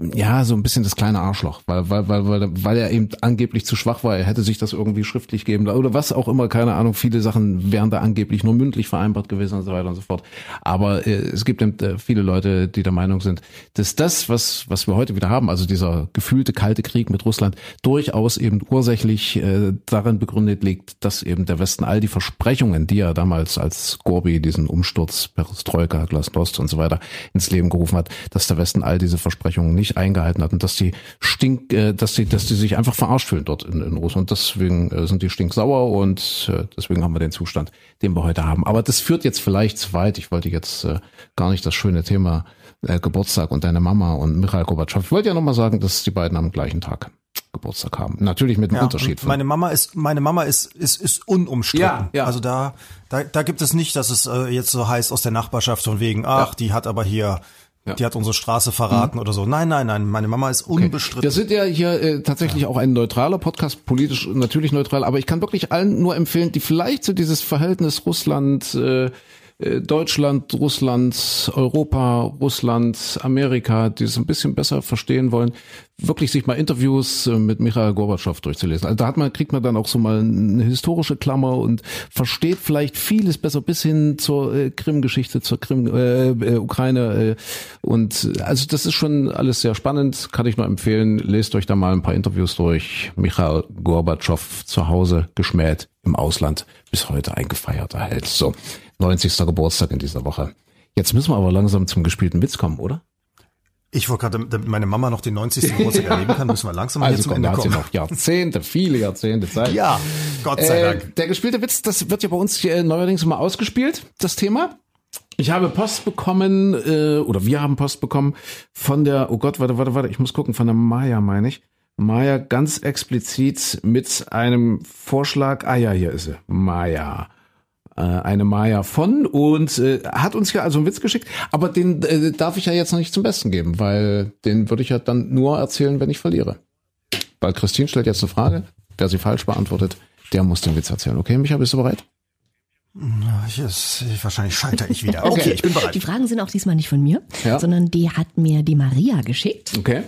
[SPEAKER 2] ja, so ein bisschen das kleine Arschloch, weil, weil, weil, weil, weil er eben angeblich zu schwach war. Er hätte sich das irgendwie schriftlich geben oder was auch immer, keine Ahnung. Viele Sachen wären da angeblich nur mündlich vereinbart gewesen und so weiter und so fort. Aber äh, es gibt eben äh, viele Leute, die der Meinung sind, dass das, was, was wir heute wieder haben, also dieser gefühlte kalte Krieg mit Russland, durchaus eben ursächlich äh, darin begründet liegt, dass eben der Westen all die Versprechungen, die er damals als Gorbi diesen Umsturz, Perestroika, Glasnost und so weiter ins Leben gerufen hat, dass der Westen all diese Versprechungen nicht eingehalten hat und dass die stink, äh, dass die, dass die sich einfach verarscht fühlen dort in, in Russland. Deswegen äh, sind die stinksauer und äh, deswegen haben wir den Zustand, den wir heute haben. Aber das führt jetzt vielleicht zu weit. Ich wollte jetzt äh, gar nicht das schöne Thema äh, Geburtstag und deine Mama und Michael Gorbatschow. Ich wollte ja nochmal sagen, dass die beiden am gleichen Tag Geburtstag haben. Natürlich mit einem
[SPEAKER 3] Ja,
[SPEAKER 2] Unterschied.
[SPEAKER 3] und Meine Mama ist, meine Mama ist, ist, ist unumstritten.
[SPEAKER 2] Ja, ja.
[SPEAKER 3] Also da, da, da gibt es nicht, dass es äh, jetzt so heißt aus der Nachbarschaft von wegen, ach, die hat aber hier, die hat unsere Straße verraten oder so. Nein, nein, nein, meine Mama ist unbestritten.
[SPEAKER 2] Wir sind ja hier äh, tatsächlich auch ein neutraler Podcast, politisch natürlich neutral, aber ich kann wirklich allen nur empfehlen, die vielleicht so dieses Verhältnis Russland, äh, Deutschland, Russland, Europa, Russland, Amerika, die es ein bisschen besser verstehen wollen, wirklich sich mal Interviews äh, mit Michael Gorbatschow durchzulesen. Also da hat man, kriegt man dann auch so mal eine historische Klammer und versteht vielleicht vieles besser bis hin zur äh, Krim-Geschichte, zur Krim, äh, äh, Ukraine. Äh, und äh, also das ist schon alles sehr spannend, kann ich nur empfehlen. Lest euch da mal ein paar Interviews durch. Michael Gorbatschow zu Hause geschmäht im Ausland, bis heute ein gefeierter Held. So, 90. Geburtstag in dieser Woche. Jetzt müssen wir aber langsam zum gespielten Witz kommen, oder?
[SPEAKER 3] Ich wollte gerade, damit meine Mama noch den 90. Geburtstag erleben kann, müssen wir langsam mal hier
[SPEAKER 2] Also
[SPEAKER 3] zum
[SPEAKER 2] komm, da
[SPEAKER 3] Ende
[SPEAKER 2] hat sie
[SPEAKER 3] kommen.
[SPEAKER 2] noch Jahrzehnte, viele Jahrzehnte Zeit.
[SPEAKER 3] Ja, Gott sei
[SPEAKER 2] Äh,
[SPEAKER 3] Dank.
[SPEAKER 2] der gespielte Witz, das wird ja bei uns hier neuerdings immer ausgespielt, das Thema. Ich habe Post bekommen, äh, oder wir haben Post bekommen von der, oh Gott, warte, warte, warte, ich muss gucken, von der Maya, meine ich. Maya ganz explizit mit einem Vorschlag, ah ja, hier ist sie, Maya. Äh, eine Maya von und äh, hat uns ja also einen Witz geschickt, aber den äh, darf ich ja jetzt noch nicht zum Besten geben, weil den würde ich ja dann nur erzählen, wenn ich verliere. Weil Christine stellt jetzt eine Frage, wer sie falsch beantwortet, der muss den Witz erzählen. Okay, Micha, bist du bereit?
[SPEAKER 3] Ich, ist, wahrscheinlich scheitere ich wieder. Okay, ich bin bereit.
[SPEAKER 4] Die Fragen sind auch diesmal nicht von mir,
[SPEAKER 2] Ja.
[SPEAKER 4] sondern die hat mir die Maria geschickt.
[SPEAKER 2] Okay.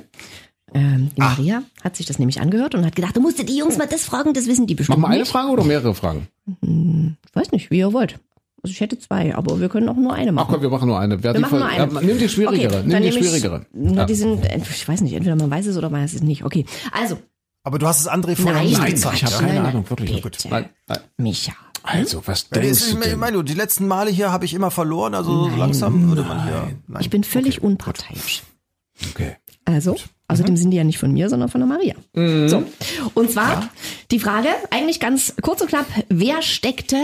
[SPEAKER 4] Ähm, die Maria hat sich das nämlich angehört und hat gedacht, du musst die Jungs mal das fragen, das wissen die bestimmt
[SPEAKER 2] Machen wir eine
[SPEAKER 4] nicht.
[SPEAKER 2] Frage oder mehrere Fragen?
[SPEAKER 4] Ich weiß nicht, wie ihr wollt. Also ich hätte zwei, aber wir können auch nur eine
[SPEAKER 2] Ach
[SPEAKER 4] machen.
[SPEAKER 2] komm, wir machen nur eine. Wer
[SPEAKER 4] wir
[SPEAKER 2] die
[SPEAKER 4] machen nur eine.
[SPEAKER 2] Ja, nimm die schwierigere.
[SPEAKER 4] Okay,
[SPEAKER 2] nimm
[SPEAKER 4] dann
[SPEAKER 2] die
[SPEAKER 4] nehme ich-
[SPEAKER 2] schwierigere.
[SPEAKER 4] Na, die sind, ich weiß nicht, entweder man weiß es oder man weiß es nicht. Okay, also,
[SPEAKER 3] Aber du hast es André vorher
[SPEAKER 4] Nein,
[SPEAKER 3] nicht
[SPEAKER 4] nein,
[SPEAKER 3] gezeigt.
[SPEAKER 2] ich habe keine
[SPEAKER 4] Nein, nein,
[SPEAKER 2] Ahnung, wirklich.
[SPEAKER 4] bitte.
[SPEAKER 2] Nein, nein.
[SPEAKER 4] Micha.
[SPEAKER 2] Also, was denkst
[SPEAKER 3] das-
[SPEAKER 2] du
[SPEAKER 3] Ich
[SPEAKER 2] denn?
[SPEAKER 3] meine, die letzten Male hier habe ich immer verloren, also so langsam würde man hier. Nein.
[SPEAKER 4] Ich bin völlig unparteiisch.
[SPEAKER 2] Okay.
[SPEAKER 4] Also, außerdem sind die ja nicht von mir, sondern von der Maria. So. Und zwar die Frage, eigentlich ganz kurz und knapp, wer steckte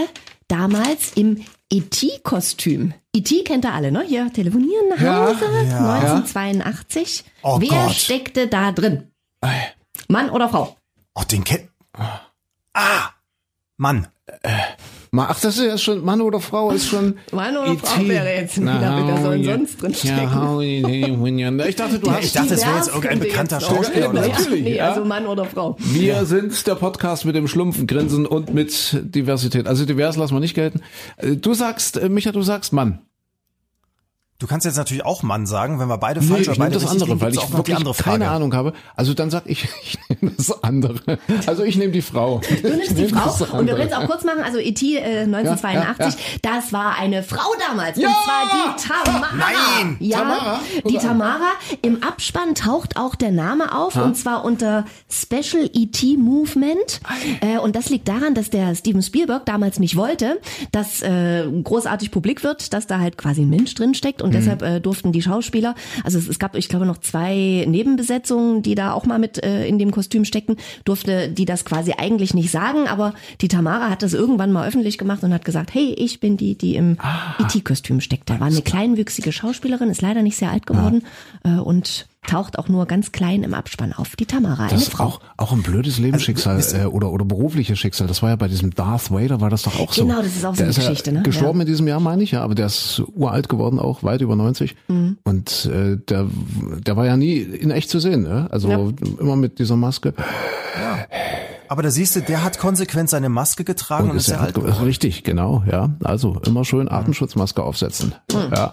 [SPEAKER 4] damals im E.T.-Kostüm? E.T. kennt ihr alle, ne? Hier telefonieren nach
[SPEAKER 2] Ja,
[SPEAKER 4] Hause,
[SPEAKER 3] ja.
[SPEAKER 4] 1982.
[SPEAKER 3] Oh
[SPEAKER 4] wer
[SPEAKER 3] Gott.
[SPEAKER 4] steckte da drin? Mann oder Frau?
[SPEAKER 3] Oh, den kennt. Ah! Mann.
[SPEAKER 2] Ma- Ach, das ist ja schon, Mann oder Frau ist schon.
[SPEAKER 4] Mann oder Frau
[SPEAKER 2] E.T.
[SPEAKER 4] wäre jetzt wieder, wer soll denn sonst drin stecken?
[SPEAKER 2] Ich dachte, du
[SPEAKER 3] Ja,
[SPEAKER 2] hast.
[SPEAKER 3] ich dachte, das wäre jetzt irgendein bekannter. Schauspieler oder
[SPEAKER 2] Ja,
[SPEAKER 3] so.
[SPEAKER 2] natürlich,
[SPEAKER 4] Nee,
[SPEAKER 2] ja.
[SPEAKER 4] also Mann oder Frau.
[SPEAKER 2] Wir sind der Podcast mit dem Schlumpfengrinsen und mit Diversität. Also divers lassen wir nicht gelten. Äh, Du sagst, äh, Micha, du sagst Mann.
[SPEAKER 3] Du kannst jetzt natürlich auch Mann sagen, wenn wir beide
[SPEAKER 2] Nee,
[SPEAKER 3] falsch
[SPEAKER 2] ich
[SPEAKER 3] oder
[SPEAKER 2] nehme
[SPEAKER 3] beide
[SPEAKER 2] das andere,
[SPEAKER 3] liegen,
[SPEAKER 2] weil ich wirklich
[SPEAKER 3] andere
[SPEAKER 2] keine
[SPEAKER 3] Frage.
[SPEAKER 2] Ahnung habe. Also dann sag ich, ich nehme das andere. Also ich nehme die Frau.
[SPEAKER 4] Du nimmst die Frau und wir können es auch kurz machen. Also E.T. Äh, 1982, das war eine Frau damals. Und zwar die Tamara.
[SPEAKER 3] Nein!
[SPEAKER 4] Ja,
[SPEAKER 2] Tamara?
[SPEAKER 4] die Tamara. Im Abspann taucht auch der Name auf und zwar unter Special E.T. Movement. Äh, und das liegt daran, dass der Steven Spielberg damals nicht wollte, dass äh, großartig publik wird, dass da halt quasi ein Mensch drin steckt und deshalb äh, durften die Schauspieler, also es, es gab, ich glaube, noch zwei Nebenbesetzungen, die da auch mal mit äh, in dem Kostüm steckten, durfte die das quasi eigentlich nicht sagen, aber die Tamara hat das irgendwann mal öffentlich gemacht und hat gesagt, hey, ich bin die, die im E.T.-Kostüm steckt. Da war eine kleinwüchsige Schauspielerin, ist leider nicht sehr alt geworden äh, und taucht auch nur ganz klein im Abspann auf. Die Tamara, eine
[SPEAKER 2] Das ist
[SPEAKER 4] Frau.
[SPEAKER 2] auch, auch ein blödes Lebensschicksal äh, oder, oder berufliches Schicksal. Das war ja bei diesem Darth Vader, war das doch auch so.
[SPEAKER 4] Genau, das ist auch so
[SPEAKER 2] der
[SPEAKER 4] eine
[SPEAKER 2] ist ja
[SPEAKER 4] Geschichte, ne?
[SPEAKER 2] Gestorben
[SPEAKER 4] Ja.
[SPEAKER 2] in diesem Jahr, meine ich, ja, aber der ist uralt geworden auch, weit über 90.
[SPEAKER 4] Mhm.
[SPEAKER 2] Und äh, der, der war ja nie in echt zu sehen, ne? Also
[SPEAKER 4] Ja.
[SPEAKER 2] immer mit dieser Maske.
[SPEAKER 3] Aber da siehst du, der hat konsequent seine Maske getragen und,
[SPEAKER 2] Und
[SPEAKER 3] ist
[SPEAKER 2] ist ja
[SPEAKER 3] alt
[SPEAKER 2] halt,
[SPEAKER 3] geworden.
[SPEAKER 2] richtig, genau, ja. Also immer schön Atemschutzmaske aufsetzen. Ja.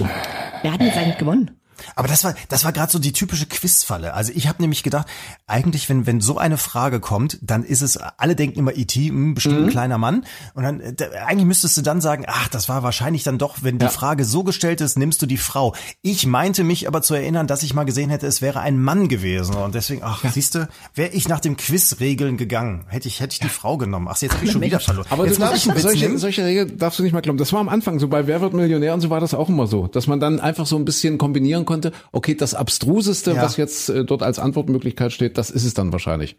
[SPEAKER 4] Wer hat denn jetzt eigentlich gewonnen?
[SPEAKER 3] Aber das war, das war gerade so die typische Quizfalle. Also ich habe nämlich gedacht, eigentlich, wenn, wenn so eine Frage kommt, dann ist es, alle denken immer E.T., hm, bestimmt ein
[SPEAKER 2] Mhm.
[SPEAKER 3] kleiner Mann. Und dann, da, eigentlich müsstest du dann sagen, ach, das war wahrscheinlich dann doch, wenn die
[SPEAKER 2] Ja.
[SPEAKER 3] Frage so gestellt ist, nimmst du die Frau. Ich meinte mich aber zu erinnern, dass ich mal gesehen hätte, es wäre ein Mann gewesen. Und deswegen, ach, siehst du, wäre ich nach dem Quiz-Regeln gegangen, hätte ich, hätte ich die Frau genommen. Ach, jetzt habe ich schon wieder verloren.
[SPEAKER 2] Aber
[SPEAKER 3] jetzt
[SPEAKER 2] du darfst, solche, solche Regeln darfst du nicht mal glauben. Das war am Anfang so bei Wer wird Millionär und so war das auch immer so, dass man dann einfach so ein bisschen kombinieren konnte. Okay, das abstruseste,
[SPEAKER 3] Ja.
[SPEAKER 2] was jetzt äh, dort als Antwortmöglichkeit steht, das ist es dann wahrscheinlich,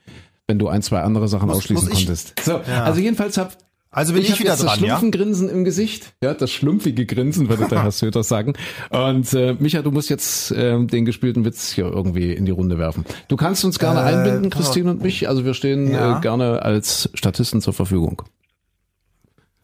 [SPEAKER 2] wenn du ein, zwei andere Sachen
[SPEAKER 3] Muss-
[SPEAKER 2] ausschließen
[SPEAKER 3] muss ich-
[SPEAKER 2] konntest. So, also jedenfalls hab
[SPEAKER 3] Also bin ich
[SPEAKER 2] hab
[SPEAKER 3] wieder dran,
[SPEAKER 2] das
[SPEAKER 3] ja?
[SPEAKER 2] Schlumpfengrinsen im Gesicht, ja, das schlumpfige Grinsen würde der Herr Söder sagen. Und äh, Micha, du musst jetzt ähm, den gespielten Witz hier irgendwie in die Runde werfen. Du kannst uns gerne
[SPEAKER 3] Äh,
[SPEAKER 2] einbinden. Christine und mich. Also wir stehen
[SPEAKER 3] Ja.
[SPEAKER 2] äh, gerne als Statisten zur Verfügung.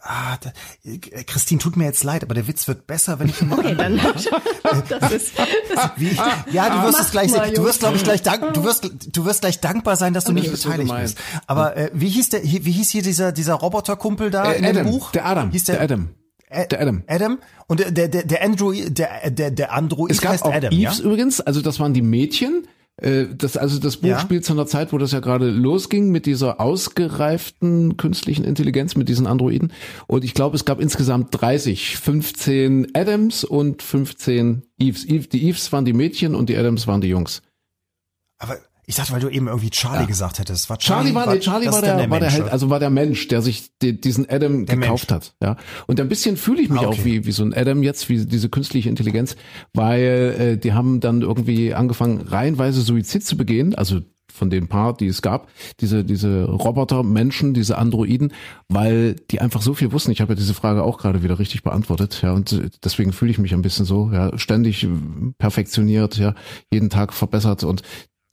[SPEAKER 3] Ah, da, äh, Christine, tut mir jetzt leid, aber der Witz wird besser, wenn ich ihn
[SPEAKER 4] Okay, dann. Das ist, das,
[SPEAKER 3] Wie, ja, du wirst es gleich
[SPEAKER 4] mal,
[SPEAKER 3] sehen. Du wirst, glaube ich, gleich dank, du wirst, du wirst gleich dankbar sein, dass du nicht
[SPEAKER 2] das ist so
[SPEAKER 3] beteiligt
[SPEAKER 2] gemein.
[SPEAKER 3] bist. Aber äh, wie hieß der, wie hieß hier dieser dieser Roboterkumpel da
[SPEAKER 2] Äh,
[SPEAKER 3] in dem
[SPEAKER 2] Adam,
[SPEAKER 3] Buch?
[SPEAKER 2] der Adam,
[SPEAKER 3] hieß
[SPEAKER 2] der Adam.
[SPEAKER 3] Ä-
[SPEAKER 2] Der Adam.
[SPEAKER 3] Adam und der der der, der Android, der der der Android
[SPEAKER 2] Es gab
[SPEAKER 3] heißt
[SPEAKER 2] auch
[SPEAKER 3] Adam,
[SPEAKER 2] Eves
[SPEAKER 3] ja?
[SPEAKER 2] übrigens, also das waren die Mädchen. Äh, Das, also das Buch
[SPEAKER 3] Ja.
[SPEAKER 2] spielt zu einer Zeit, wo das ja gerade losging mit dieser ausgereiften künstlichen Intelligenz, mit diesen Androiden. Und ich glaube, es gab insgesamt 30, 15 Adams und 15 Eves. Eve, die Eves waren die Mädchen und die Adams waren die Jungs.
[SPEAKER 3] Aber ich dachte, weil du eben irgendwie Charlie gesagt hättest. War
[SPEAKER 2] Charlie war, nee, Charlie war der,
[SPEAKER 3] dann
[SPEAKER 2] war der
[SPEAKER 3] Mensch,
[SPEAKER 2] Held, also war der Mensch, der sich die, diesen Adam
[SPEAKER 3] Der
[SPEAKER 2] gekauft
[SPEAKER 3] Mensch.
[SPEAKER 2] hat, ja. Und ein bisschen fühle ich mich
[SPEAKER 3] Ah,
[SPEAKER 2] auch
[SPEAKER 3] okay.
[SPEAKER 2] wie, wie so ein Adam jetzt, wie diese künstliche Intelligenz, weil äh, die haben dann irgendwie angefangen, reihenweise Suizid zu begehen, also von den paar, die es gab, diese, diese Roboter, Menschen, diese Androiden, weil die einfach so viel wussten. Ich habe ja diese Frage auch gerade wieder richtig beantwortet, ja, und äh, deswegen fühle ich mich ein bisschen so, ja, ständig äh, perfektioniert, ja, jeden Tag verbessert und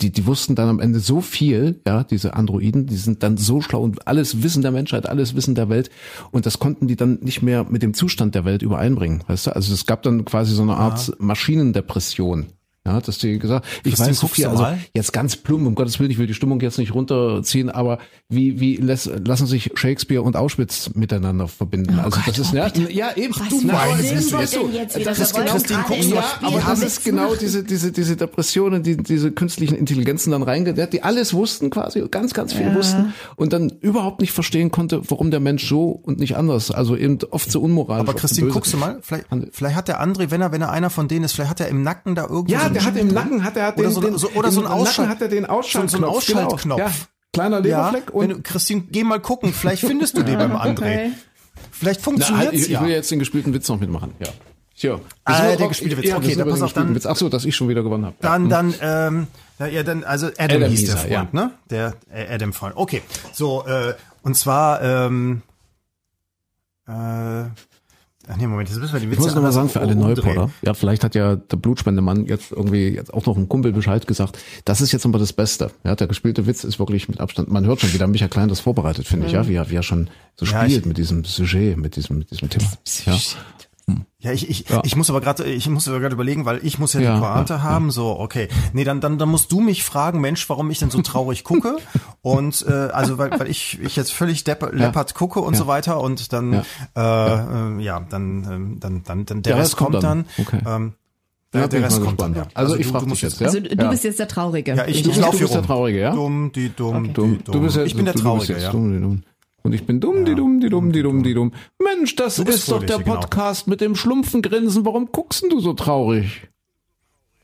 [SPEAKER 2] die, die wussten dann am Ende so viel, ja, diese Androiden, die sind dann so schlau und alles Wissen der Menschheit, alles Wissen der Welt und das konnten die dann nicht mehr mit dem Zustand der Welt übereinbringen, weißt du? Also es gab dann quasi so eine Art Maschinendepression. Ja, dass die gesagt, ich weiß so
[SPEAKER 3] guckst
[SPEAKER 2] viel,
[SPEAKER 3] du
[SPEAKER 2] also
[SPEAKER 3] mal?
[SPEAKER 2] jetzt ganz plump, um Gottes Willen, ich will die Stimmung jetzt nicht runterziehen, aber wie, wie lässt, lassen sich Shakespeare und Auschwitz miteinander verbinden? also das ist, ja, ja eben,
[SPEAKER 4] Was
[SPEAKER 2] du meinst, es ist so, das ist
[SPEAKER 4] das
[SPEAKER 2] ja, aber das ist genau diese, diese, diese Depressionen, die diese künstlichen Intelligenzen dann reingedacht, die alles wussten quasi, ganz, ganz viel wussten und dann überhaupt nicht verstehen konnte, warum der Mensch so und nicht anders, also eben oft so unmoralisch.
[SPEAKER 3] Aber Christine, guckst du mal, vielleicht, vielleicht hat der André, wenn er, wenn er einer von denen ist, vielleicht hat er im Nacken da irgendwo
[SPEAKER 2] Ja,
[SPEAKER 3] einen
[SPEAKER 2] der hat im. Nacken hat er hat
[SPEAKER 3] oder
[SPEAKER 2] den,
[SPEAKER 3] so,
[SPEAKER 2] den
[SPEAKER 3] so, oder so ein Ausschalt,
[SPEAKER 2] hat er den Ausschaltknopf.
[SPEAKER 3] so, so ein Ausschaltknopf.
[SPEAKER 2] Genau. Ja. Kleiner Leberfleck
[SPEAKER 3] ja, wenn
[SPEAKER 2] und
[SPEAKER 3] du, Christine, geh mal gucken, vielleicht findest du den beim André.
[SPEAKER 4] Okay.
[SPEAKER 3] Vielleicht
[SPEAKER 2] Na,
[SPEAKER 3] funktioniert's
[SPEAKER 2] halt, ich, ich
[SPEAKER 3] ja.
[SPEAKER 2] will jetzt den gespielten Witz noch mitmachen. Ja. Tja.
[SPEAKER 3] Ah, der gespielte Witz.
[SPEAKER 2] Ja,
[SPEAKER 3] Okay, dann pass auf, dann-
[SPEAKER 2] Witz. Ach so, dass ich schon wieder gewonnen habe.
[SPEAKER 3] Dann, dann, ähm, ja, ja, dann, also Adam,
[SPEAKER 2] Adam
[SPEAKER 3] hieß
[SPEAKER 2] hieß
[SPEAKER 3] der
[SPEAKER 2] er,
[SPEAKER 3] Freund,
[SPEAKER 2] ja.
[SPEAKER 3] ne? Der äh, Adam Freund. Okay, so, äh, und zwar, ähm, äh, ach nee, Moment, jetzt müssen wir die Witze
[SPEAKER 2] Ich muss noch mal
[SPEAKER 3] anders
[SPEAKER 2] sagen, für alle. Neuporter, ja, vielleicht hat ja der Blutspendemann jetzt irgendwie jetzt auch noch ein Kumpel Bescheid gesagt. Das ist jetzt aber das Beste. Ja, der gespielte Witz ist wirklich mit Abstand. Man hört schon, wie der Michael Klein das vorbereitet, finde ich, ja, wie er, wie er schon so
[SPEAKER 3] Ja,
[SPEAKER 2] spielt mit diesem Sujet, mit diesem, mit diesem Thema. Ja.
[SPEAKER 3] Ja, ich, ich,
[SPEAKER 2] Ja.
[SPEAKER 3] ich muss aber gerade, ich muss aber gerade überlegen, weil ich muss ja,
[SPEAKER 2] Ja,
[SPEAKER 3] die Pointe
[SPEAKER 2] ja,
[SPEAKER 3] haben. So, okay. Nee, dann, dann, dann musst du mich fragen, Mensch, warum ich denn so traurig gucke. Und äh, also weil, weil ich, ich jetzt völlig depp, leppert gucke und
[SPEAKER 2] Ja.
[SPEAKER 3] so weiter. Und dann, ja, äh, äh, ja dann, ähm, dann, dann, dann der,
[SPEAKER 2] Der
[SPEAKER 3] Rest kommt dann.
[SPEAKER 2] Okay.
[SPEAKER 3] Ähm,
[SPEAKER 2] Ja,
[SPEAKER 3] der,
[SPEAKER 2] ich
[SPEAKER 3] Rest kommt dann. Ja.
[SPEAKER 2] Also, ich
[SPEAKER 3] du-
[SPEAKER 2] frage
[SPEAKER 3] du
[SPEAKER 2] dich
[SPEAKER 3] musst
[SPEAKER 2] jetzt, ja?
[SPEAKER 4] Also du
[SPEAKER 2] Ja.
[SPEAKER 4] bist jetzt der Traurige.
[SPEAKER 3] Ja, ich,
[SPEAKER 2] Du
[SPEAKER 3] ich
[SPEAKER 2] bist-
[SPEAKER 3] laufe
[SPEAKER 2] du
[SPEAKER 3] hier
[SPEAKER 2] bist der
[SPEAKER 3] rum.
[SPEAKER 2] Traurige, ja?
[SPEAKER 3] Dumm, die dumm,
[SPEAKER 2] Dumm.
[SPEAKER 3] die dumm.
[SPEAKER 2] Du bist ja,
[SPEAKER 3] ich bin der
[SPEAKER 2] du, du
[SPEAKER 3] Traurige, ja.
[SPEAKER 2] dumm, die dumm. Und ich bin dumm, die dumm, die dumm, die dumm, die dumm. Mensch, das ist doch der
[SPEAKER 3] genau.
[SPEAKER 2] Podcast mit dem Schlumpfengrinsen. Warum guckst denn du so traurig?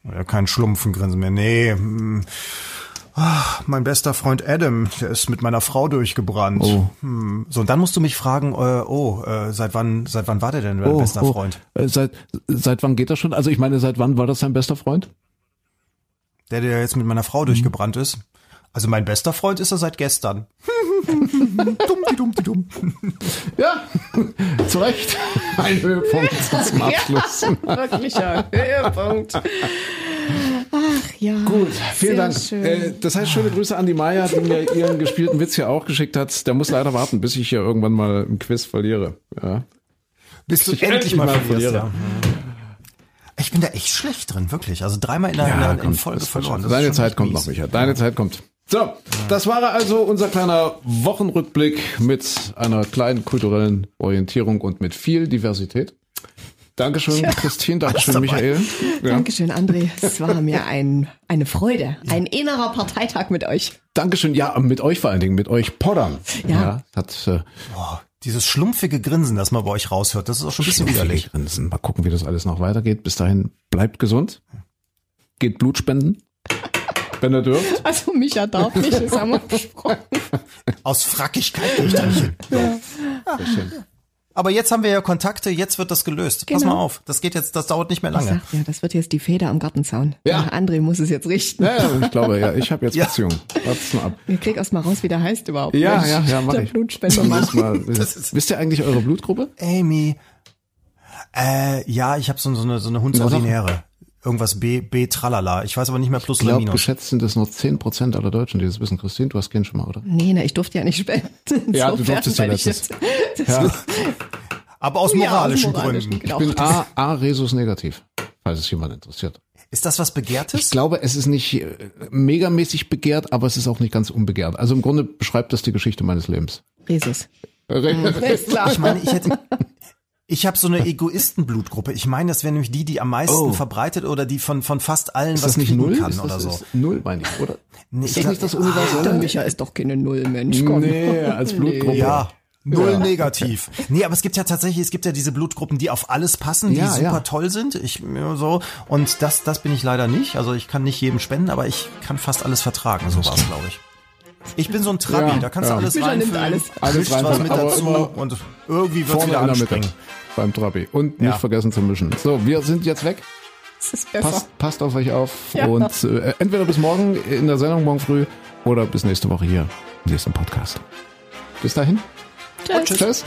[SPEAKER 3] Ja, kein Schlumpfengrinsen mehr. Nee. hm. Ach, mein bester Freund Adam, der ist mit meiner Frau durchgebrannt.
[SPEAKER 2] Oh.
[SPEAKER 3] Hm. So, und dann musst du mich fragen, äh, oh, äh, seit wann, seit wann war der denn dein bester Freund?
[SPEAKER 2] Äh, seit, seit wann geht das schon? Also ich meine, seit wann war das dein bester Freund?
[SPEAKER 3] Der, der jetzt mit meiner Frau durchgebrannt ist. Also mein bester Freund ist er seit gestern. dumm, die dumm, die dumm.
[SPEAKER 2] Ja, zu Recht. Ein Höhepunkt zum Abschluss.
[SPEAKER 4] Wirklicher Höhepunkt. Ach ja.
[SPEAKER 2] Gut, vielen
[SPEAKER 4] sehr
[SPEAKER 2] Dank.
[SPEAKER 4] Schön.
[SPEAKER 2] Äh, das heißt, schöne Grüße an die Maya, die mir ihren gespielten Witz hier auch geschickt hat. Der muss leider warten, bis ich hier irgendwann mal im Quiz verliere. Ja.
[SPEAKER 3] Bis du
[SPEAKER 2] Ich
[SPEAKER 3] endlich mal,
[SPEAKER 2] mal
[SPEAKER 3] verlierst,
[SPEAKER 2] verliere.
[SPEAKER 3] ja. Ich bin da echt schlecht drin, wirklich. Also dreimal in in der in
[SPEAKER 2] komm,
[SPEAKER 3] Folge verloren.
[SPEAKER 2] Deine Zeit kommt
[SPEAKER 3] mies.
[SPEAKER 2] noch, Micha. Deine Zeit kommt. So, das war also unser kleiner Wochenrückblick mit einer kleinen kulturellen Orientierung und mit viel Diversität. Dankeschön, Christine. Dankeschön, Michael.
[SPEAKER 4] Ja. Dankeschön, André. Es war mir ein, eine Freude. Ein innerer Parteitag mit euch.
[SPEAKER 2] Dankeschön. Ja, mit euch vor allen Dingen, mit euch Poddern.
[SPEAKER 4] Ja. ja
[SPEAKER 2] hat, äh,
[SPEAKER 3] Boah, dieses schlumpfige Grinsen, das man bei euch raushört, das ist auch schon ein bisschen widerlich.
[SPEAKER 2] Grinsen. Mal gucken, wie das alles noch weitergeht. Bis dahin, bleibt gesund. Geht Blut spenden. Wenn er dürft.
[SPEAKER 4] Also Micha darf nicht, das haben wir besprochen.
[SPEAKER 3] Aus Frackigkeit durch ja. ja. Sehr schön. Aber jetzt haben wir ja Kontakte, jetzt wird das gelöst. Genau. Pass mal auf, das geht jetzt, das dauert nicht mehr lange.
[SPEAKER 4] Sag, ja, das wird jetzt die Feder am Gartenzaun.
[SPEAKER 2] Ja.
[SPEAKER 4] André muss es jetzt richten.
[SPEAKER 2] Ja, ja ich glaube, ja, ich habe jetzt ja. Beziehung.
[SPEAKER 4] Wart's mal ab. Ich krieg erst mal raus, wie der heißt überhaupt.
[SPEAKER 2] Ja, Mensch, ja, ja, mach
[SPEAKER 4] der
[SPEAKER 2] ich.
[SPEAKER 4] Blutspendermann.
[SPEAKER 2] Mal, wisst ihr eigentlich eure Blutgruppe?
[SPEAKER 3] Amy. Äh, ja, ich habe so, so eine so eine Hundsordinäre. Irgendwas B, B, tralala. Ich weiß aber nicht mehr plus
[SPEAKER 2] ich glaub,
[SPEAKER 3] oder minus.
[SPEAKER 2] geschätzt sind es nur 10% aller Deutschen, die das wissen. Christine, du hast Kind schon mal, oder?
[SPEAKER 4] Nee, na, ich durfte ja nicht spenden.
[SPEAKER 2] Ja, du durftest ja letztens.
[SPEAKER 3] Ja. Aber aus moralischen, ja, aus
[SPEAKER 2] moralischen
[SPEAKER 3] Gründen.
[SPEAKER 2] Ich bin A, A Resus negativ, falls es jemand interessiert.
[SPEAKER 3] Ist das was Begehrtes?
[SPEAKER 2] Ich glaube, es ist nicht äh, megamäßig begehrt, aber es ist auch nicht ganz unbegehrt. Also im Grunde beschreibt das die Geschichte meines Lebens.
[SPEAKER 4] Resus.
[SPEAKER 3] Ich meine, ich hätte, ich habe so eine Egoistenblutgruppe. Ich meine, das wäre nämlich die, die am meisten
[SPEAKER 2] Oh.
[SPEAKER 3] verbreitet oder die von von fast allen
[SPEAKER 2] Ist
[SPEAKER 3] was
[SPEAKER 2] das nicht null?
[SPEAKER 3] kann
[SPEAKER 2] ist
[SPEAKER 3] oder
[SPEAKER 2] das
[SPEAKER 3] so.
[SPEAKER 2] Ist null, meine ich, oder?
[SPEAKER 3] Nee,
[SPEAKER 2] ist
[SPEAKER 3] ich
[SPEAKER 2] das nicht das Universelle?
[SPEAKER 4] Der Micha ist doch keine Null, Mensch. Komm.
[SPEAKER 2] Nee, als Blutgruppe.
[SPEAKER 3] Ja. Null
[SPEAKER 2] Ja.
[SPEAKER 3] negativ. Nee, aber es gibt ja tatsächlich, es gibt ja diese Blutgruppen, die auf alles passen, die
[SPEAKER 2] Ja,
[SPEAKER 3] super
[SPEAKER 2] ja.
[SPEAKER 3] toll sind. Ich so und das das bin ich leider nicht. Also ich kann nicht jedem spenden, aber ich kann fast alles vertragen. So war's, glaube ich. Ich bin so ein Trabi,
[SPEAKER 2] Ja,
[SPEAKER 3] da kannst
[SPEAKER 2] ja.
[SPEAKER 3] du alles
[SPEAKER 4] Micha nimmt
[SPEAKER 3] reinfüllen,
[SPEAKER 4] alles.
[SPEAKER 2] Alles
[SPEAKER 3] mischt was mit
[SPEAKER 2] aber
[SPEAKER 3] dazu und irgendwie wird's wieder anspringen.
[SPEAKER 2] Beim Trabi. Und nicht
[SPEAKER 3] Ja.
[SPEAKER 2] vergessen zu mischen. So, wir sind jetzt weg.
[SPEAKER 4] Das ist besser.
[SPEAKER 2] Passt, passt auf euch auf.
[SPEAKER 4] Ja.
[SPEAKER 2] Und äh, entweder bis morgen in der Sendung morgen früh oder bis nächste Woche hier im nächsten Podcast. Bis dahin.
[SPEAKER 4] Tschüss.
[SPEAKER 2] Tschüss.